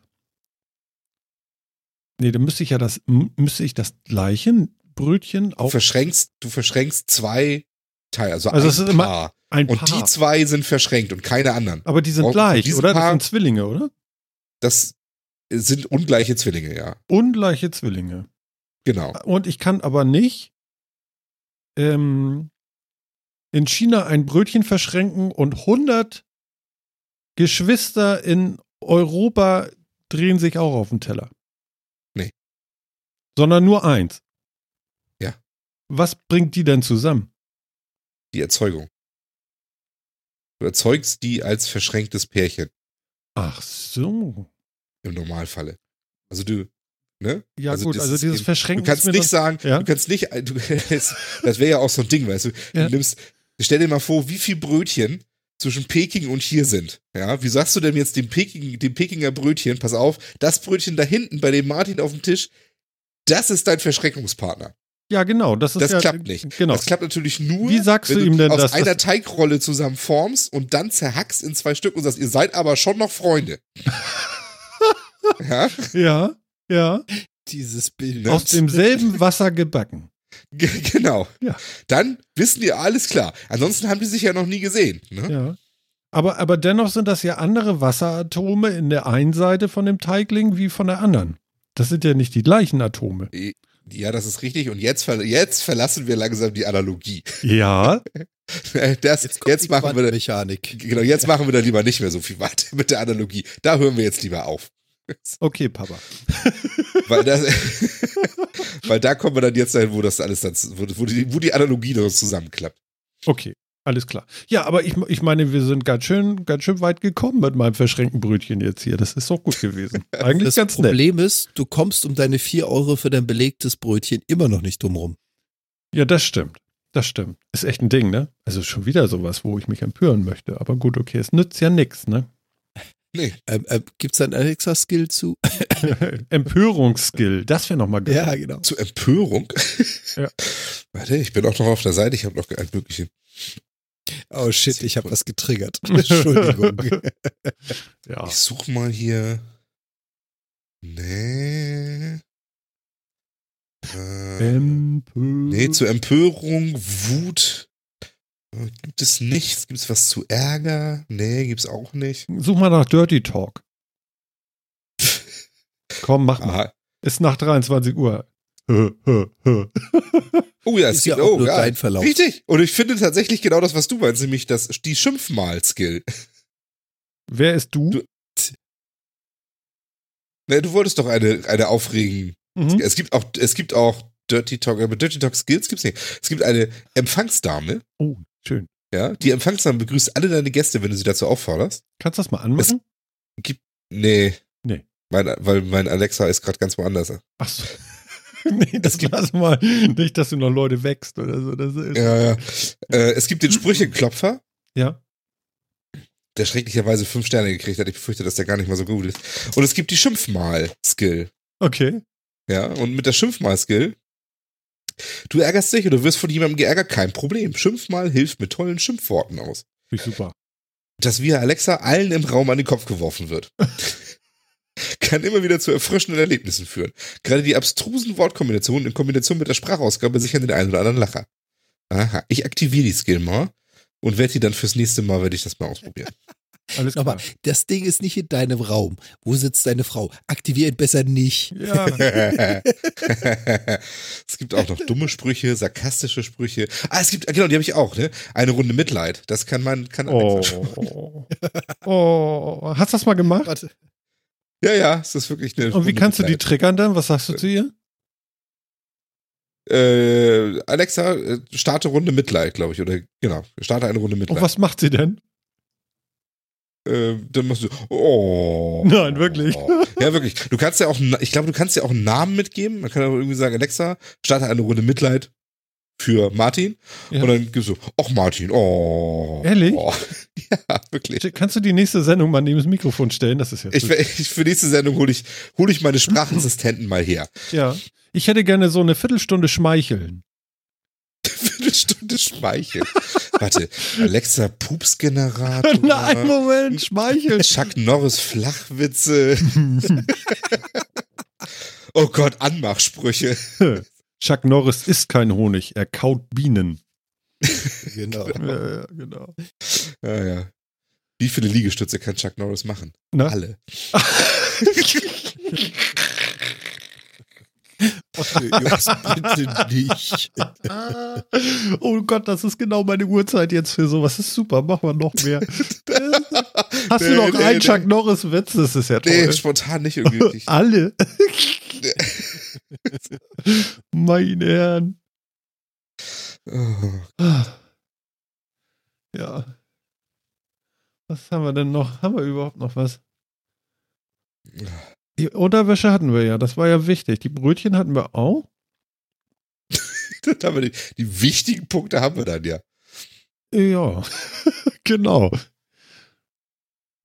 Nee, dann müsste ich ja das, müsste ich das gleiche Brötchen Du auch verschränkst, du verschränkst zwei Teile, also, Also ein Paar. ein Und Paar. die zwei sind verschränkt und keine anderen. aber die sind Auch gleich, oder? Das Paar- sind Zwillinge, oder? Das sind ungleiche Zwillinge, ja. Ungleiche Zwillinge. Genau. Und ich kann aber nicht ähm, in China ein Brötchen verschränken und 100 Geschwister in Europa drehen sich auch auf den Teller. Sondern nur eins. Ja. Was bringt die denn zusammen? Die Erzeugung. Du erzeugst die als verschränktes Pärchen Ach so. im Normalfalle. Also du, ne? Ja Also gut, das also dieses Verschränken Du kannst nicht sagen, Ja. du kannst nicht, du, das, das wäre ja auch so ein Ding, weißt du. Ja. Du nimmst, stell dir mal vor, wie viel Brötchen zwischen Peking und hier sind. Ja, wie sagst du denn jetzt dem Peking, dem Pekinger Brötchen, pass auf, das Brötchen da hinten bei dem Martin auf dem Tisch, das ist dein Verschreckungspartner. Ja, genau. Das, ist Das ja, klappt nicht. Genau. Das klappt natürlich nur, Wie sagst wenn du ihm denn, aus dass einer das- Teigrolle zusammen formst und dann zerhackst in zwei Stück und sagst, ihr seid aber schon noch Freunde. Ja, Ja, ja. Dieses Bild. Ne? Aus demselben Wasser gebacken. G genau. Ja. Dann wissen die alles klar. Ansonsten haben die sich ja noch nie gesehen. Ne? Ja. Aber, aber dennoch sind das ja andere Wasseratome in der einen Seite von dem Teigling wie von der anderen. Das sind ja nicht die gleichen Atome. Ja, das ist richtig. Und jetzt, jetzt verlassen wir langsam die Analogie. Ja, Das, jetzt kommt die machen wir da, Mechanik. genau, jetzt machen wir da lieber nicht mehr so viel weiter mit der Analogie. Da hören wir jetzt lieber auf. okay, Papa. Weil, das, weil da kommen wir dann jetzt dahin, wo das alles dann, wo, wo, die, wo die Analogie noch zusammenklappt. Okay, alles klar. Ja, aber ich, ich meine, wir sind ganz schön, ganz schön weit gekommen mit meinem verschränkten Brötchen jetzt hier. Das ist doch gut gewesen. Eigentlich Das ganz nett. Problem ist, du kommst um deine 4 Euro für dein belegtes Brötchen immer noch nicht drum rum. Ja, das stimmt. Das stimmt. Ist echt ein Ding, ne? Also schon wieder sowas, wo ich mich empören möchte. Aber gut, okay, es nützt ja nichts, ne? Nee. Ähm, ähm, Gibt es einen Alexa-Skill zu? Empörungsskill, das wäre nochmal geil. Ja, genau. Zur Empörung. Ja. Warte, ich bin auch noch auf der Seite, ich habe noch ein mögliche. Oh shit, ich habe was getriggert. Entschuldigung. Ja. Ich suche mal hier. Nee. Äh, Empör nee, zur Empörung, Wut. Äh, Gibt es nichts? Gibt es was zu Ärger? Nee, gibt's auch nicht. Such mal nach Dirty Talk. Komm, mach mal. Aha. Ist nach 23 Uhr. Oh ja, es Ist ja gibt, auch oh, nur ja. dein Verlauf. Richtig. Und ich finde tatsächlich genau das, was du meinst, nämlich das, die Schimpfmal-Skill. Wer ist du? Du- Ne, du wolltest doch eine, eine aufregen. Mhm. Es gibt auch, es gibt auch Dirty Talk, aber Dirty Talk Skills gibt's nicht. Es gibt eine Empfangsdame, Oh, schön. ja, die Empfangsdame begrüßt alle deine Gäste, wenn du sie dazu aufforderst. Kannst du das mal anmachen? Nee. Nee. Mein, weil mein Alexa ist gerade ganz woanders. Ach so. nee, das lass mal. Nicht, dass du noch Leute wächst oder so. Das ist, Ja, ja. Äh, es gibt den Sprücheklopfer, ja. der schrecklicherweise fünf Sterne gekriegt hat. Ich befürchte, dass der gar nicht mal so gut ist. Und es gibt die Schimpfmal-Skill. Okay. Ja, und mit der Schimpfmal-Skill, du ärgerst dich oder wirst von jemandem geärgert, kein Problem. Schimpfmal hilft mit tollen Schimpfworten aus. Ich super. Das via Alexa allen im Raum an den Kopf geworfen wird. Kann immer wieder zu erfrischenden Erlebnissen führen. Gerade die abstrusen Wortkombinationen in Kombination mit der Sprachausgabe sichern den einen oder anderen Lacher. Aha, ich aktiviere die Skill mal und werde die dann fürs nächste Mal, werde ich das mal ausprobieren. Alles klar. Aber das Ding ist nicht in deinem Raum. Wo sitzt deine Frau? Aktivier ihn besser nicht. ja. es gibt auch noch dumme Sprüche, sarkastische Sprüche. Ah, es gibt, genau, die habe ich auch, ne? Eine Runde Mitleid. Das kann man, kann. Oh. oh. Hast du das mal gemacht? Warte. Ja, ja, es ist wirklich eine Und wie kannst du die triggern dann? Was sagst du zu ihr? Äh, Alexa, äh, starte Runde Mitleid, glaube ich, oder genau, starte eine Runde Mitleid. Und was macht sie denn? Äh, dann machst du, oh. Nein, wirklich. Ja, wirklich. Du kannst ja auch, ich glaube, du kannst ja auch einen Namen mitgeben. Man kann aber irgendwie sagen, Alexa, starte eine Runde Mitleid für Martin. Ja. Und dann gibst du, ach Martin, oh. Ehrlich? Oh. Ja, wirklich. Kannst du die nächste Sendung mal neben das Mikrofon stellen? Das ist jetzt. Ich, ich, für nächste Sendung hole ich, hol ich meine Sprachassistenten mal her. ja. Ich hätte gerne so eine Viertelstunde schmeicheln. Viertelstunde Speichel. Warte, Alexa Pupsgenerator. Nein, Moment, schmeicheln. Chuck Norris Flachwitze. Oh Gott, Anmachsprüche. Chuck Norris isst kein Honig, er kaut Bienen. Genau. Ja, ja, genau. Ja, ja. Wie viele Liegestütze kann Chuck Norris machen? Na? Alle. Jungs, bitte nicht. oh Gott, das ist genau meine Uhrzeit jetzt für sowas. Das ist super, machen wir noch mehr. Hast du Nee, noch nee, einen nee. Chuck Norris-Witz? Das ist ja Nee, toll. spontan nicht irgendwie. Alle. Meine Herren. Oh. Ja. Was haben wir denn noch? Haben wir überhaupt noch was? Die Unterwäsche hatten wir ja, das war ja wichtig. Die Brötchen hatten wir auch. Dann haben wir die, die wichtigen Punkte haben wir dann ja. Ja, genau.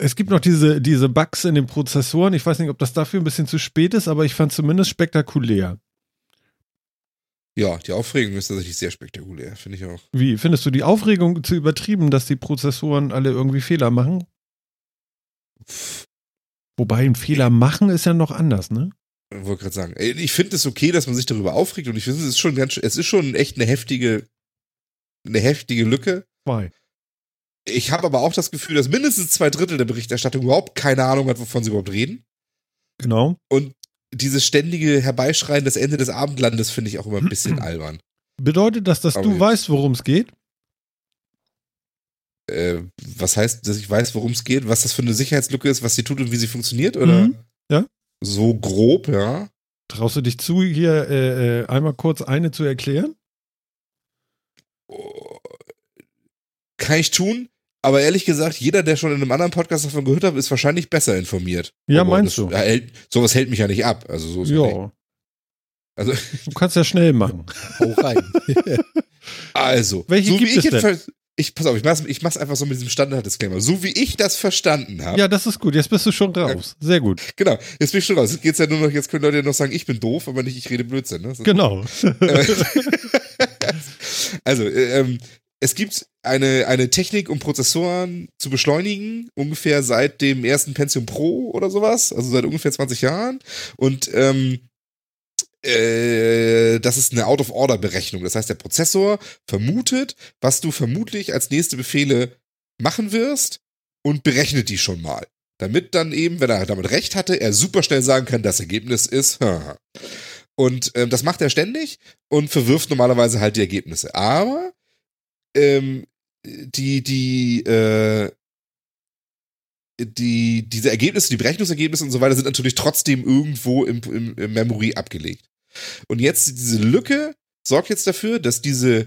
Es gibt noch diese, diese Bugs in den Prozessoren. Ich weiß nicht, ob das dafür ein bisschen zu spät ist, aber ich fand zumindest spektakulär. Ja, die Aufregung ist tatsächlich sehr spektakulär, finde ich auch. Wie findest du die Aufregung zu übertrieben, dass die Prozessoren alle irgendwie Fehler machen? Wobei ein Fehler machen ist ja noch anders, ne? Ich wollte gerade sagen, ich finde es okay, dass man sich darüber aufregt und ich finde, es ist schon ganz, es ist schon echt eine heftige, eine heftige Lücke. Zwei. Ich habe aber auch das Gefühl, dass mindestens zwei Drittel der Berichterstattung überhaupt keine Ahnung hat, wovon sie überhaupt reden. Genau. Und dieses ständige Herbeischreien des Ende des Abendlandes finde ich auch immer ein bisschen albern. Bedeutet das, dass Aber du weißt, worum es geht? Äh, was heißt, dass ich weiß, worum es geht, was das für eine Sicherheitslücke ist, was sie tut und wie sie funktioniert? Oder? Mhm, ja. So grob, ja. Traust du dich zu, hier äh, äh, einmal kurz eine zu erklären? Oh, Kann ich tun, aber ehrlich gesagt, jeder, der schon in einem anderen Podcast davon gehört hat, ist wahrscheinlich besser informiert. Ja, Aber meinst das, du? ja, hält, sowas hält mich ja nicht ab. Also so ist ja. Also, Du kannst ja schnell machen. Hau rein. also Welche so gibt es denn? ich pass auf, ich mach's, ich mach's einfach so mit diesem Standard-Disclaimer. So wie ich das verstanden habe. Ja, das ist gut. Jetzt bist du schon raus. Sehr gut. Genau, jetzt bin ich schon raus. Jetzt geht's ja nur noch, jetzt können Leute ja noch sagen, ich bin doof, aber nicht, ich rede Blödsinn. Ne? Genau. Äh, also, äh, ähm, es gibt eine, eine Technik, um Prozessoren zu beschleunigen, ungefähr seit dem ersten Pentium Pro oder sowas, also seit ungefähr 20 Jahren. Und ähm, äh, das ist eine Out-of-Order-Berechnung. Das heißt, der Prozessor vermutet, was du vermutlich als nächste Befehle machen wirst und berechnet die schon mal. Damit dann eben, wenn er damit recht hatte, er super schnell sagen kann, das Ergebnis ist. Und ähm, das macht er ständig und verwirft normalerweise halt die Ergebnisse. Aber ähm, die, die, äh, die, diese Ergebnisse, die Berechnungsergebnisse und so weiter sind natürlich trotzdem irgendwo im, im, im Memory abgelegt. Und jetzt diese Lücke sorgt jetzt dafür, dass diese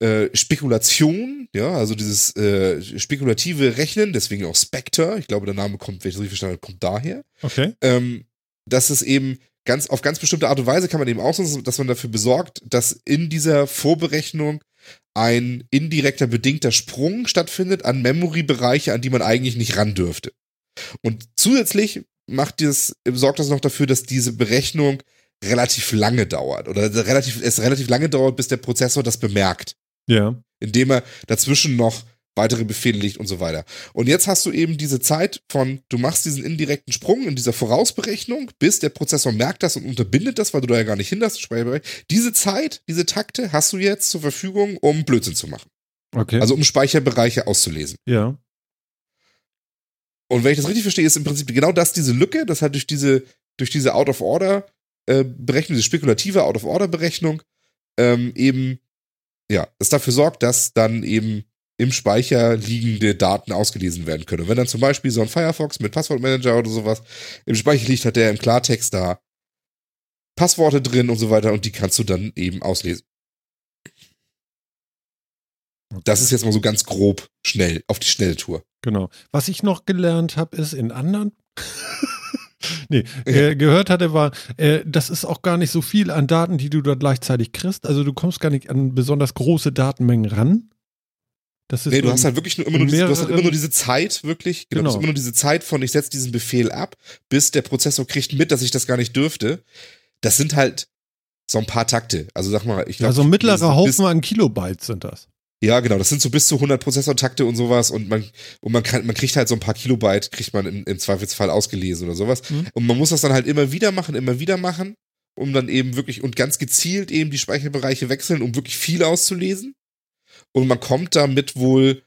äh, Spekulation, ja, also dieses äh, spekulative Rechnen, deswegen auch Spectre, ich glaube, der Name kommt, wenn ich das richtig verstanden habe, kommt daher, Okay. ähm, dass es eben ganz auf ganz bestimmte Art und Weise kann man eben ausnutzen, dass man dafür besorgt, dass in dieser Vorberechnung ein indirekter bedingter Sprung stattfindet an Memory-Bereiche, an die man eigentlich nicht ran dürfte. Und zusätzlich macht das, sorgt das noch dafür, dass diese Berechnung relativ lange dauert oder relativ, es relativ lange dauert, bis der Prozessor das bemerkt Ja. indem er dazwischen noch weitere Befehle legt und so weiter. Und jetzt hast du eben diese Zeit von, du machst diesen indirekten Sprung in dieser Vorausberechnung, bis der Prozessor merkt das und unterbindet das, weil du da ja gar nicht hin hast. Speicherbereich. Diese Zeit, diese Takte hast du jetzt zur Verfügung, um Blödsinn zu machen. Okay. Also um Speicherbereiche auszulesen. ja. Und wenn ich das richtig verstehe, ist im Prinzip genau das diese Lücke, das hat durch diese, durch diese Out-of-Order-Berechnung, diese spekulative Out-of-Order-Berechnung, ähm, eben, ja, das dafür sorgt, dass dann eben im Speicher liegende Daten ausgelesen werden können. Und wenn dann zum Beispiel so ein Firefox mit Passwortmanager oder sowas im Speicher liegt, hat der im Klartext da Passworte drin und so weiter und die kannst du dann eben auslesen. Das ist jetzt mal so ganz grob schnell, auf die schnelle Tour. Genau. Was ich noch gelernt habe, ist in anderen. nee, äh, gehört hatte, war, äh, das ist auch gar nicht so viel an Daten, die du da gleichzeitig kriegst. Also du kommst gar nicht an besonders große Datenmengen ran. Das ist Nee, du hast halt wirklich nur immer nur, diese, du hast halt immer nur diese Zeit, wirklich, genau, Du Genau. hast immer nur diese Zeit von, ich setze diesen Befehl ab, bis der Prozessor kriegt mit, dass ich das gar nicht dürfte. Das sind halt so ein paar Takte. Also sag mal, ich glaube. also ein mittlerer Haufen an Kilobytes sind das. Ja, genau, das sind so bis zu 100 Prozessortakte und sowas und man, und man kann, man kriegt halt so ein paar Kilobyte, kriegt man im, im Zweifelsfall ausgelesen oder sowas. Mhm. Und man muss das dann halt immer wieder machen, immer wieder machen, um dann eben wirklich und ganz gezielt eben die Speicherbereiche wechseln, um wirklich viel auszulesen. Und man kommt damit wohl,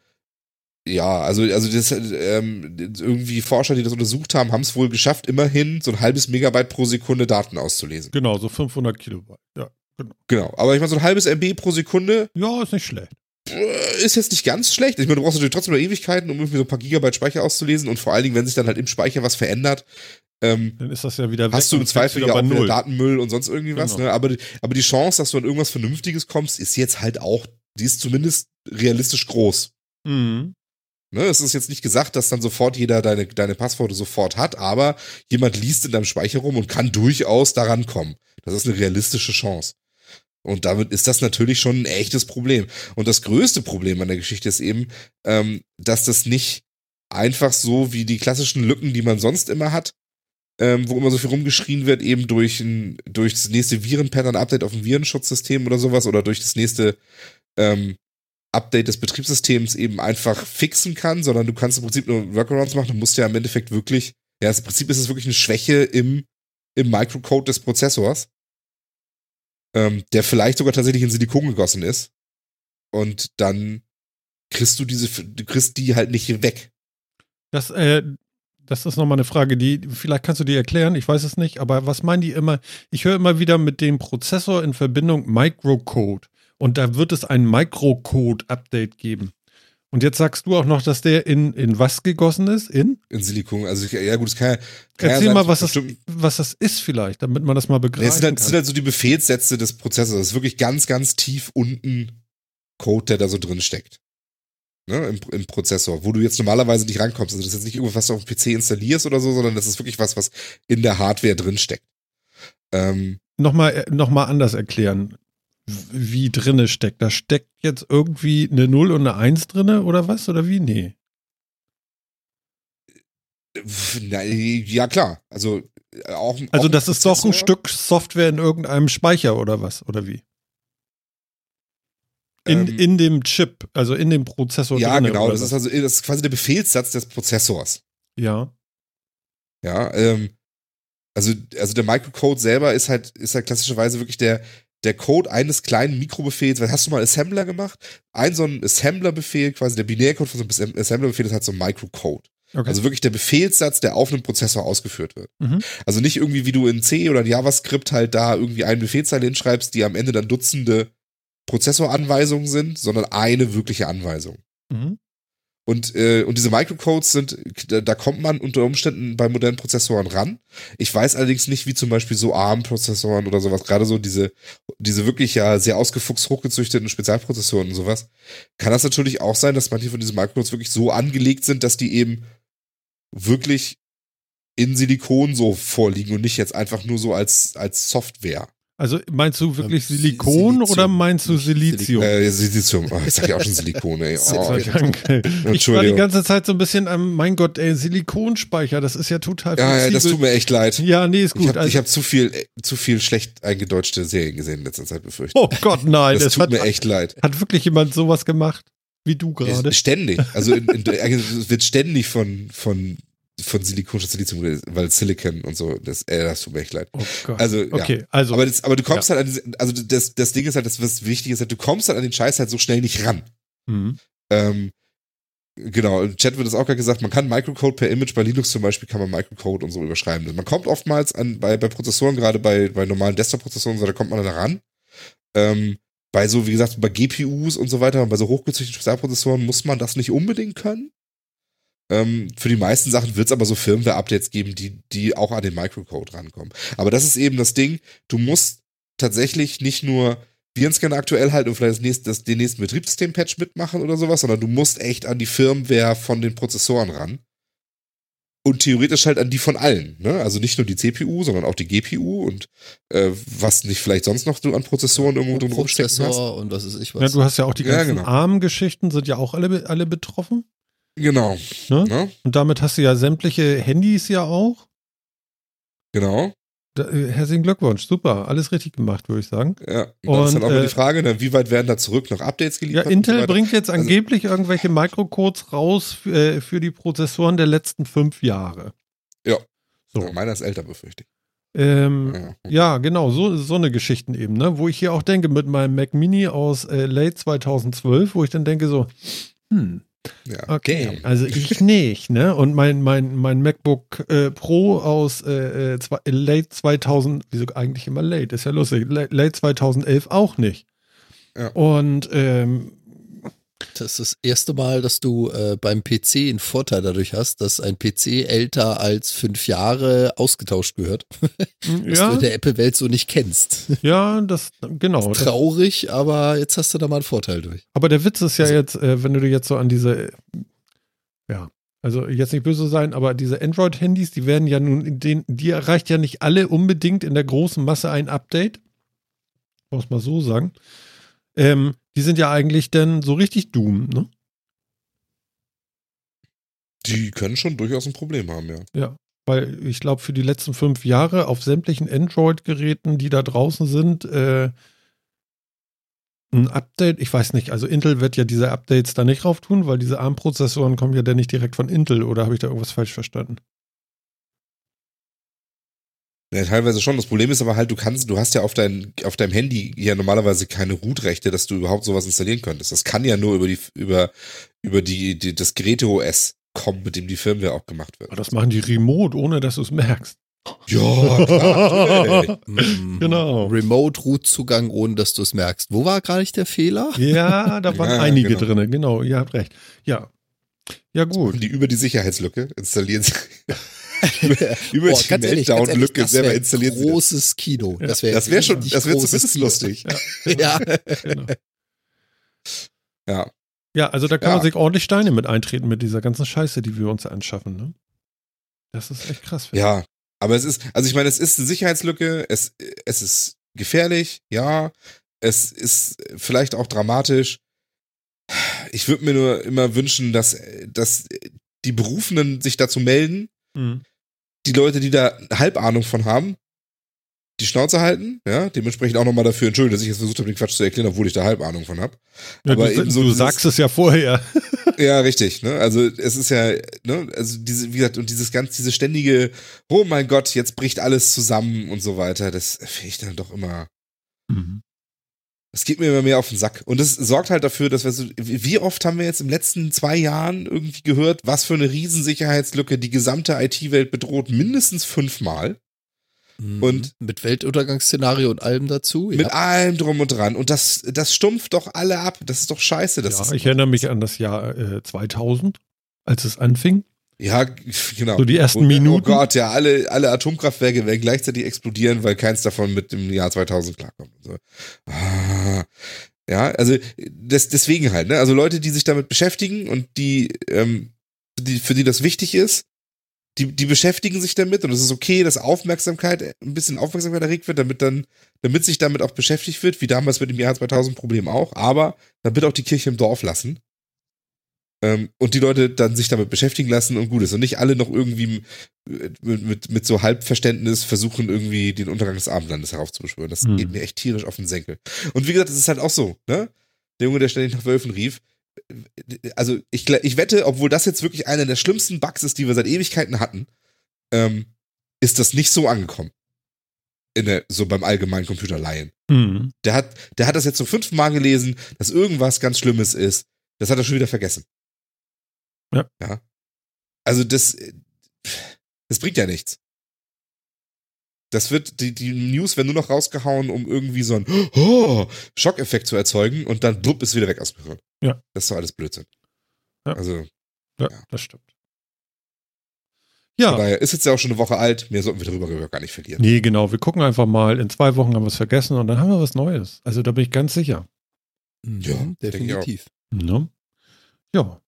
ja, also, also das, ähm, irgendwie Forscher, die das untersucht haben, haben es wohl geschafft, immerhin so ein halbes Megabyte pro Sekunde Daten auszulesen. Genau, so 500 Kilobyte. Ja, Genau. Aber ich meine, so ein halbes MB pro Sekunde ja ist nicht schlecht. äh, ist jetzt nicht ganz schlecht. Ich meine, du brauchst natürlich trotzdem noch Ewigkeiten, um irgendwie so ein paar Gigabyte Speicher auszulesen und vor allen Dingen, wenn sich dann halt im Speicher was verändert, ähm, Dann ist das ja wieder weg. hast du im Zweifel ja auch Null. Datenmüll und sonst irgendwie was. Genau. Ne? Aber, aber die Chance, dass du an irgendwas Vernünftiges kommst, ist jetzt halt auch, die ist zumindest realistisch groß. Mhm. Ne? Es ist jetzt nicht gesagt, dass dann sofort jeder deine, deine Passworte sofort hat, aber jemand liest in deinem Speicher rum und kann durchaus daran kommen. Das ist eine realistische Chance. Und damit ist das natürlich schon ein echtes Problem. Und das größte Problem an der Geschichte ist eben, ähm, dass das nicht einfach so wie die klassischen Lücken, die man sonst immer hat, ähm, wo immer so viel rumgeschrien wird, eben durch, ein, durch das nächste Virenpattern-Update auf dem Virenschutzsystem oder sowas oder durch das nächste ähm, Update des Betriebssystems eben einfach fixen kann, sondern du kannst im Prinzip nur Workarounds machen. Du musst ja im Endeffekt wirklich, ja, im Prinzip ist es wirklich eine Schwäche im, im Microcode des Prozessors, ähm, der vielleicht sogar tatsächlich in Silikon gegossen ist. Und dann kriegst du diese, du kriegst die halt nicht weg. Das, äh, das ist nochmal eine Frage, die, vielleicht kannst du die erklären, ich weiß es nicht, aber was meinen die immer? Ich höre immer wieder mit dem Prozessor in Verbindung Microcode und da wird es ein Microcode-Update geben. Und jetzt sagst du auch noch, dass der in, in was gegossen ist? In? In Silikon. Also, ja, gut, das kann, kann Erzähl ja sein, mal, was das, was das ist vielleicht, damit man das mal es, sind halt, es sind halt so die Befehlssätze des Prozessors. Das ist wirklich ganz, ganz tief unten Code, der da so drin steckt. Ne, im, Im Prozessor, wo du jetzt normalerweise nicht rankommst. Also das ist jetzt nicht irgendwas, was du auf dem PC installierst oder so, sondern das ist wirklich was, was in der Hardware drin steckt. Ähm, Nochmal äh, noch mal anders erklären, wie drinne steckt. Da steckt jetzt irgendwie eine 0 und eine 1 drinne oder was? Oder wie? Nee. na, ja, klar. Also, äh, auch, Also auch das ist doch ein. Stück Software in irgendeinem Speicher oder was? Oder wie? In, Ähm, in dem Chip, also in dem Prozessor Ja, drinne, genau. Das was? ist also das ist quasi der Befehlssatz des Prozessors. ja. Ja, ähm, also, also der Microcode selber ist halt, ist halt klassischerweise wirklich der, der Code eines kleinen Mikrobefehls. Was hast du mal Assembler gemacht? Ein so ein Assembler-Befehl, quasi der Binärcode von so einem Assembler-Befehl ist halt so ein Microcode. Okay. Also wirklich der Befehlssatz, der auf einem Prozessor ausgeführt wird. Mhm. Also nicht irgendwie, wie du in C oder in JavaScript halt da irgendwie eine Befehlszeile hinschreibst, die am Ende dann Dutzende Prozessoranweisungen sind, sondern eine wirkliche Anweisung. mhm. Und, äh, und diese Microcodes sind, da, da kommt man unter Umständen bei modernen Prozessoren ran. Ich weiß allerdings nicht, wie zum Beispiel so ARM-Prozessoren oder sowas, gerade so diese, diese wirklich ja sehr ausgefuchst hochgezüchteten Spezialprozessoren und sowas, kann das natürlich auch sein, dass manche von diesen Microcodes wirklich so angelegt sind, dass die eben wirklich in Silikon so vorliegen und nicht jetzt einfach nur so als, als Software. Also meinst du wirklich Si- Silikon Silizium. oder meinst du Silizium? Äh, Silizium. Oh, ich sag ja auch schon Silikon, ey. Oh, sei Dank. Ich war die ganze Zeit so ein bisschen am, mein Gott, ey, Silikonspeicher, das ist ja total ja, ja, das tut mir echt leid. Ja, nee, ist Ich gut. habe also, hab zu viel, äh, zu viel schlecht eingedeutschte Serien gesehen in letzter Zeit, befürchte oh Gott, nein. Das Das, tut hat, mir echt leid. hat wirklich jemand sowas gemacht? Wie du gerade? Ständig. Also in, in, es wird ständig von, von, von Silikon statt Silizium, weil Silicon und so, das, äh, das tut mir echt leid. Oh Gott. Also, ja. okay, also. Aber, das, aber du kommst halt an diese, also das, das Ding ist halt, das, was wichtig ist, halt, du kommst halt an den Scheiß halt so schnell nicht ran. Mhm. Ähm, genau, im Chat wird es auch gerade gesagt, man kann Microcode per Image, bei Linux zum Beispiel kann man Microcode und so überschreiben. Man kommt oftmals an, bei, bei Prozessoren, gerade bei, bei normalen Desktop-Prozessoren, so, da kommt man dann ran. Ähm, bei so, wie gesagt, bei GPUs und so weiter, bei so hochgezüchteten Spezialprozessoren muss man das nicht unbedingt können. Ähm, für die meisten Sachen wird es aber so Firmware-Updates geben, die, die auch an den Microcode rankommen. Aber das ist eben das Ding, du musst tatsächlich nicht nur Virenscanner aktuell halten und vielleicht das nächste, das, den nächsten Betriebssystem-Patch mitmachen oder sowas, sondern du musst echt an die Firmware von den Prozessoren ran. Und theoretisch halt an die von allen, ne? Also nicht nur die CPU, sondern auch die GPU und äh, was nicht vielleicht sonst noch du an Prozessoren irgendwo drin rumstecken hast. Prozessor und was ist ich was. ja, du hast ja auch die Ja, ganzen genau. ARM-Geschichten, sind ja auch alle, alle betroffen. Genau. Ne? Ne? Und damit hast du ja sämtliche Handys ja auch. Genau. Da, äh, herzlichen Glückwunsch, super, alles richtig gemacht, würde ich sagen. Ja. Und dann ist dann auch mal äh, die Frage, ne, wie weit werden da zurück noch Updates Ja, geliefert? so Intel weiter? bringt jetzt Also- angeblich irgendwelche Microcodes raus für, äh, für die Prozessoren der letzten fünf Jahre. Ja. So. Ja, meiner ist älter, befürchte ich. Ähm, Ja. Ja, genau, so, so eine Geschichten eben, ne? Wo ich hier auch denke, mit meinem Mac Mini aus äh, late 2012, wo ich dann denke so, hm, Ja, okay, damn. also ich nicht, ne? Und mein, mein, mein MacBook äh, Pro aus äh, äh, zwei, late 2000, wieso eigentlich immer late, ist ja lustig, late, late 2011 auch nicht. Ja. Und ähm, Das ist das erste Mal, dass du äh, beim PC einen Vorteil dadurch hast, dass ein PC älter als fünf Jahre ausgetauscht gehört. Was du ja, in der Apple-Welt so nicht kennst. ja, das, genau. Das, Traurig, aber jetzt hast du da mal einen Vorteil durch. Aber der Witz ist ja Also- jetzt, äh, wenn du dir jetzt so an diese, ja, also jetzt nicht böse sein, aber diese Android-Handys, die werden ja nun, den, die erreicht ja nicht alle unbedingt in der großen Masse ein Update. Muss mal so sagen. Ähm, die sind ja eigentlich dann so richtig Doom, ne? Die können schon durchaus ein Problem haben, ja. Ja. Weil ich glaube, für die letzten fünf Jahre auf sämtlichen Android-Geräten, die da draußen sind, äh, ein Update, ich weiß nicht, also Intel wird ja diese Updates da nicht rauf tun, weil diese ARM-Prozessoren kommen ja dann nicht direkt von Intel oder habe ich da irgendwas falsch verstanden? Ja, teilweise schon. Das Problem ist aber halt, du kannst, du hast ja auf dein, auf deinem Handy ja normalerweise keine Root-Rechte, dass du überhaupt sowas installieren könntest. Das kann ja nur über die, über, über die, die das Geräte-OS kommen, mit dem die Firmware auch gemacht wird. Aber das machen die remote, ohne dass du es merkst. Ja, klar. natürlich. Mm, Genau. Remote-Root-Zugang, ohne dass du es merkst. Wo war gerade der Fehler? Ja, da waren Ja, einige genau. drinne, genau, ihr habt recht. Ja. Ja, gut. die über die Sicherheitslücke installieren sie. über über Boah, die Meltdown-Lücke das selber wär das. großes Kino. Ja. Das wäre Das wäre schon, das wäre zumindest Kino. lustig. Ja. Genau. Ja. Ja, also da kann Ja. man sich ordentlich Steine mit eintreten mit dieser ganzen Scheiße, die wir uns anschaffen. Ne? Das ist echt krass. Ja, aber es ist, also ich meine, es ist eine Sicherheitslücke, es, es ist gefährlich, ja, es ist vielleicht auch dramatisch. Ich würde mir nur immer wünschen, dass, dass die Berufenen sich dazu melden, Mhm. Die Leute, die da Halbahnung von haben, die Schnauze halten, ja, dementsprechend auch nochmal dafür entschuldigen, dass ich jetzt versucht habe, den Quatsch zu erklären, obwohl ich da Halbahnung von habe. Ja, Aber du, eben so du sagst es ja vorher. Ja, richtig, ne? Also es ist ja, ne, also diese, wie gesagt, und dieses ganz, diese ständige, oh mein Gott, jetzt bricht alles zusammen und so weiter, das finde ich dann doch immer, Mhm. Das geht mir immer mehr auf den Sack. Und das sorgt halt dafür, dass wir so, wie oft haben wir jetzt im letzten zwei Jahren irgendwie gehört, was für eine Riesensicherheitslücke die gesamte IT-Welt bedroht, mindestens fünfmal. Mhm. Und- mit Weltuntergangsszenario und allem dazu. Mit Ja. allem drum und dran. Und das, das stumpft doch alle ab. Das ist doch scheiße. Das Ja, ist, ich erinnere mich an das Jahr äh, 2000, als es anfing. Ja, genau. So die ersten Und, Minuten. Oh Gott, ja, alle, alle Atomkraftwerke werden gleichzeitig explodieren, weil keins davon mit dem Jahr 2000 klarkommt. So. Ah, ja, also das, deswegen halt, ne? Also Leute, die sich damit beschäftigen und die, ähm, die, für die das wichtig ist, die, die beschäftigen sich damit und es ist okay, dass Aufmerksamkeit, ein bisschen Aufmerksamkeit erregt wird, damit dann, damit sich damit auch beschäftigt wird, wie damals mit dem Jahr 2000 Problem auch, aber dann bitte auch die Kirche im Dorf lassen. Ähm, und die Leute dann sich damit beschäftigen lassen und gut ist. Und nicht alle noch irgendwie mit, mit, mit so Halbverständnis versuchen, irgendwie den Untergang des Abendlandes heraufzubeschwören. Das Hm. geht mir echt tierisch auf den Senkel. Und wie gesagt, es ist halt auch so, ne? Der Junge, der ständig nach Wölfen rief. Also ich, ich wette, obwohl das jetzt wirklich einer der schlimmsten Bugs ist, die wir seit Ewigkeiten hatten, ähm, ist das nicht so angekommen. In der, so beim allgemeinen Computerlaien. Mhm. Der hat, der hat das jetzt so fünfmal gelesen, dass irgendwas ganz Schlimmes ist. Das hat er schon wieder vergessen. Ja. Ja. Also das, äh, das bringt ja nichts. Das wird, die, die News werden nur noch rausgehauen, um irgendwie so einen oh, Schockeffekt zu erzeugen und dann blub ist wieder weg aus dem Gehirn. Ja. Das ist doch alles Blödsinn. Ja. Also, Ja, Ja. das stimmt. Ja, daher ist jetzt ja auch schon eine Woche alt, mehr sollten wir darüber gar nicht verlieren. nee, genau. Wir gucken einfach mal. In zwei Wochen haben wir es vergessen und dann haben wir was Neues. Also da bin ich ganz sicher. Mhm, Ja, ich definitiv. Ne? Ja.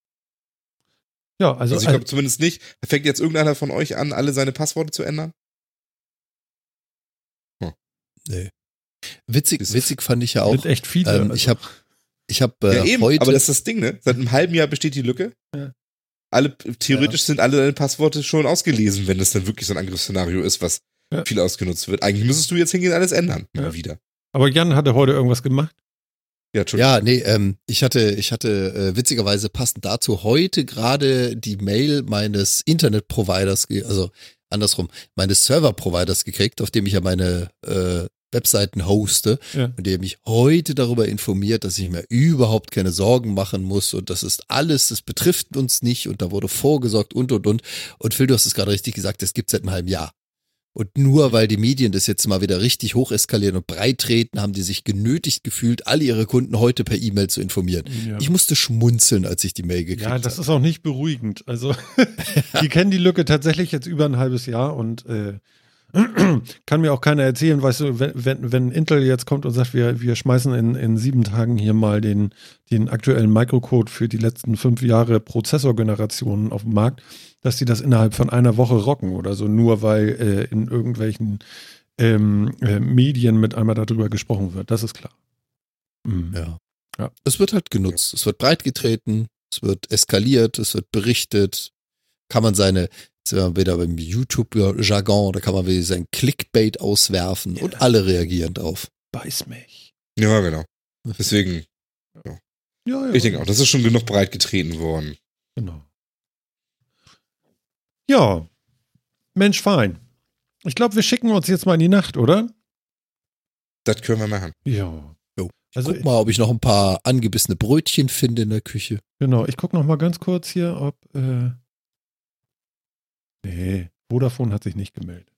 Ja, also, Also ich glaube zumindest nicht. Fängt jetzt irgendeiner von euch an, alle seine Passworte zu ändern? Nee. Witzig, Ist- witzig fand ich ja auch. sind echt viele. Ähm, also, ich habe ich hab, äh, ja, eben, heute. aber das ist das Ding, ne? Seit einem halben Jahr besteht die Lücke. Ja. Alle, theoretisch sind alle deine Passworte schon ausgelesen, wenn das dann wirklich so ein Angriffsszenario ist, was Ja. viel ausgenutzt wird. Eigentlich müsstest du jetzt hingehen und alles ändern. Mal Ja. wieder. aber Jan hatte heute irgendwas gemacht. Ja, ja, nee, ähm, ich hatte, ich hatte äh, witzigerweise passend dazu heute gerade die Mail meines Internetproviders, also andersrum, meines Serverproviders gekriegt, auf dem ich ja meine äh, Webseiten hoste Ja. und der mich heute darüber informiert, dass ich mir überhaupt keine Sorgen machen muss und das ist alles, das betrifft uns nicht und da wurde vorgesorgt und und und. Und Phil, du hast es gerade richtig gesagt, das gibt seit einem halben Jahr. Und nur weil die Medien das jetzt mal wieder richtig hoch eskalieren und breit treten, haben die sich genötigt gefühlt, alle ihre Kunden heute per E-Mail zu informieren. Ja. Ich musste schmunzeln, als ich die Mail gekriegt Ja, das habe. ist auch nicht beruhigend. Also, die kennen die Lücke tatsächlich jetzt über ein halbes Jahr und äh, kann mir auch keiner erzählen, weißt du, wenn, wenn, wenn Intel jetzt kommt und sagt, wir, wir schmeißen in, in sieben Tagen hier mal den, den aktuellen Microcode für die letzten fünf Jahre Prozessorgenerationen auf den Markt, dass die das innerhalb von einer Woche rocken oder so, nur weil äh, in irgendwelchen ähm, äh, Medien mit einmal darüber gesprochen wird. Das ist klar. Mhm. Ja. Ja. Es wird halt genutzt. Es wird breit getreten, es wird eskaliert, es wird berichtet. Kann man seine, sind wir wieder beim YouTube-Jargon, da kann man wieder sein Clickbait auswerfen und Ja. alle reagieren drauf. Beiß mich. Ja, genau. Deswegen, Ja, ja. ich denke auch, das ist schon genug breit getreten worden. Genau. Ja. Mensch, fein. Ich glaube, wir schicken uns jetzt mal in die Nacht, oder? Das können wir machen. Ja. Jo. Also, Guck mal, ob ich noch ein paar angebissene Brötchen finde in der Küche. genau, ich gucke noch mal ganz kurz hier, ob. Äh, nee, Vodafone hat sich nicht gemeldet.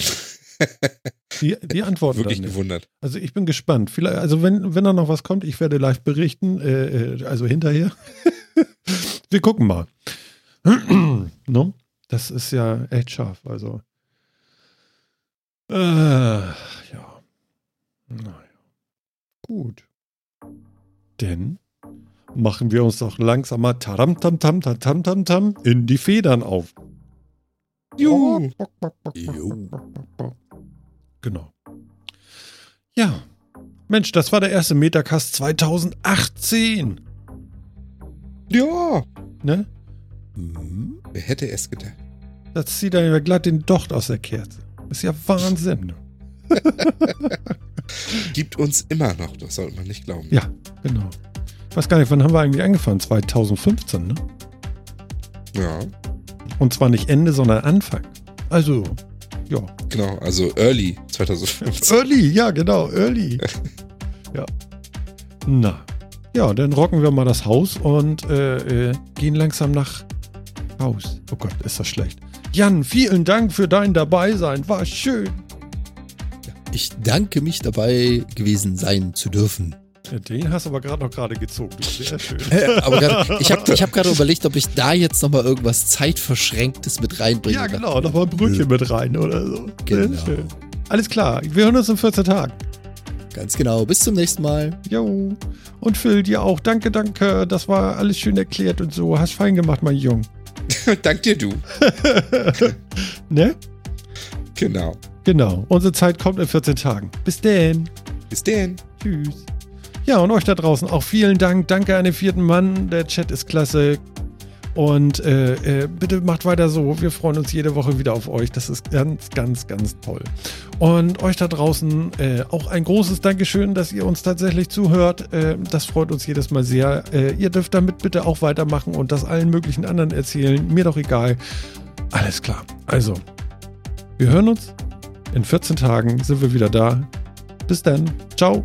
Die, die antworten Wirklich gewundert. Also ich bin gespannt. Vielleicht, also wenn, wenn da noch was kommt, ich werde live berichten, äh, äh, also hinterher. Wir gucken mal. no? Das ist ja echt scharf. Also. Äh, ja. Naja. Gut. Denn machen wir uns doch langsam mal tam tam tam tam tam tam in die Federn auf. Juhu. Jo. Genau. Ja. Mensch, das war der erste Metacast 2018. Ja. Ne? Mhm. Wer hätte es gedacht? Das zieht dann ja glatt den Docht aus der Kerze. Ist ja Wahnsinn. Gibt uns immer noch, das sollte man nicht glauben. Ja, genau. Ich weiß gar nicht, wann haben wir eigentlich angefangen? 2015, ne? Ja, Und zwar nicht Ende, sondern Anfang. Also, ja. genau, also Early 2015. Early, ja, genau, early. ja. Na. Ja, dann rocken wir mal das Haus und äh, äh, gehen langsam nach Haus. Oh Gott, ist das schlecht. Jan, vielen Dank für dein Dabeisein. War schön. Ich danke mich dabei gewesen sein zu dürfen. Den hast du aber gerade noch gerade gezogen. Sehr schön. Äh, aber grad, ich habe hab gerade überlegt, ob ich da jetzt nochmal irgendwas Zeitverschränktes mit reinbringe. Ja, genau. Noch mal ein Brötchen mit rein oder so. Sehr Genau. schön. Alles klar. Wir hören uns in 14 Tagen. Ganz genau. Bis zum nächsten Mal. Jo. Und Phil, dir auch. Danke, danke. Das war alles schön erklärt und so. Hast fein gemacht, mein Jung. Dank dir, du. Ne? Genau. Genau. Unsere Zeit kommt in 14 Tagen. Bis denn. Bis denn. Tschüss. Ja, und euch da draußen auch vielen Dank. Danke an den vierten Mann. Der Chat ist klasse. Und äh, äh, bitte macht weiter so. Wir freuen uns jede Woche wieder auf euch. Das ist ganz, ganz, ganz toll. Und euch da draußen äh, auch ein großes Dankeschön, dass ihr uns tatsächlich zuhört. Äh, das freut uns jedes Mal sehr. Äh, ihr dürft damit bitte auch weitermachen und das allen möglichen anderen erzählen. Mir doch egal. Alles klar. Also, wir hören uns. In 14 Tagen sind wir wieder da. Bis dann. Ciao.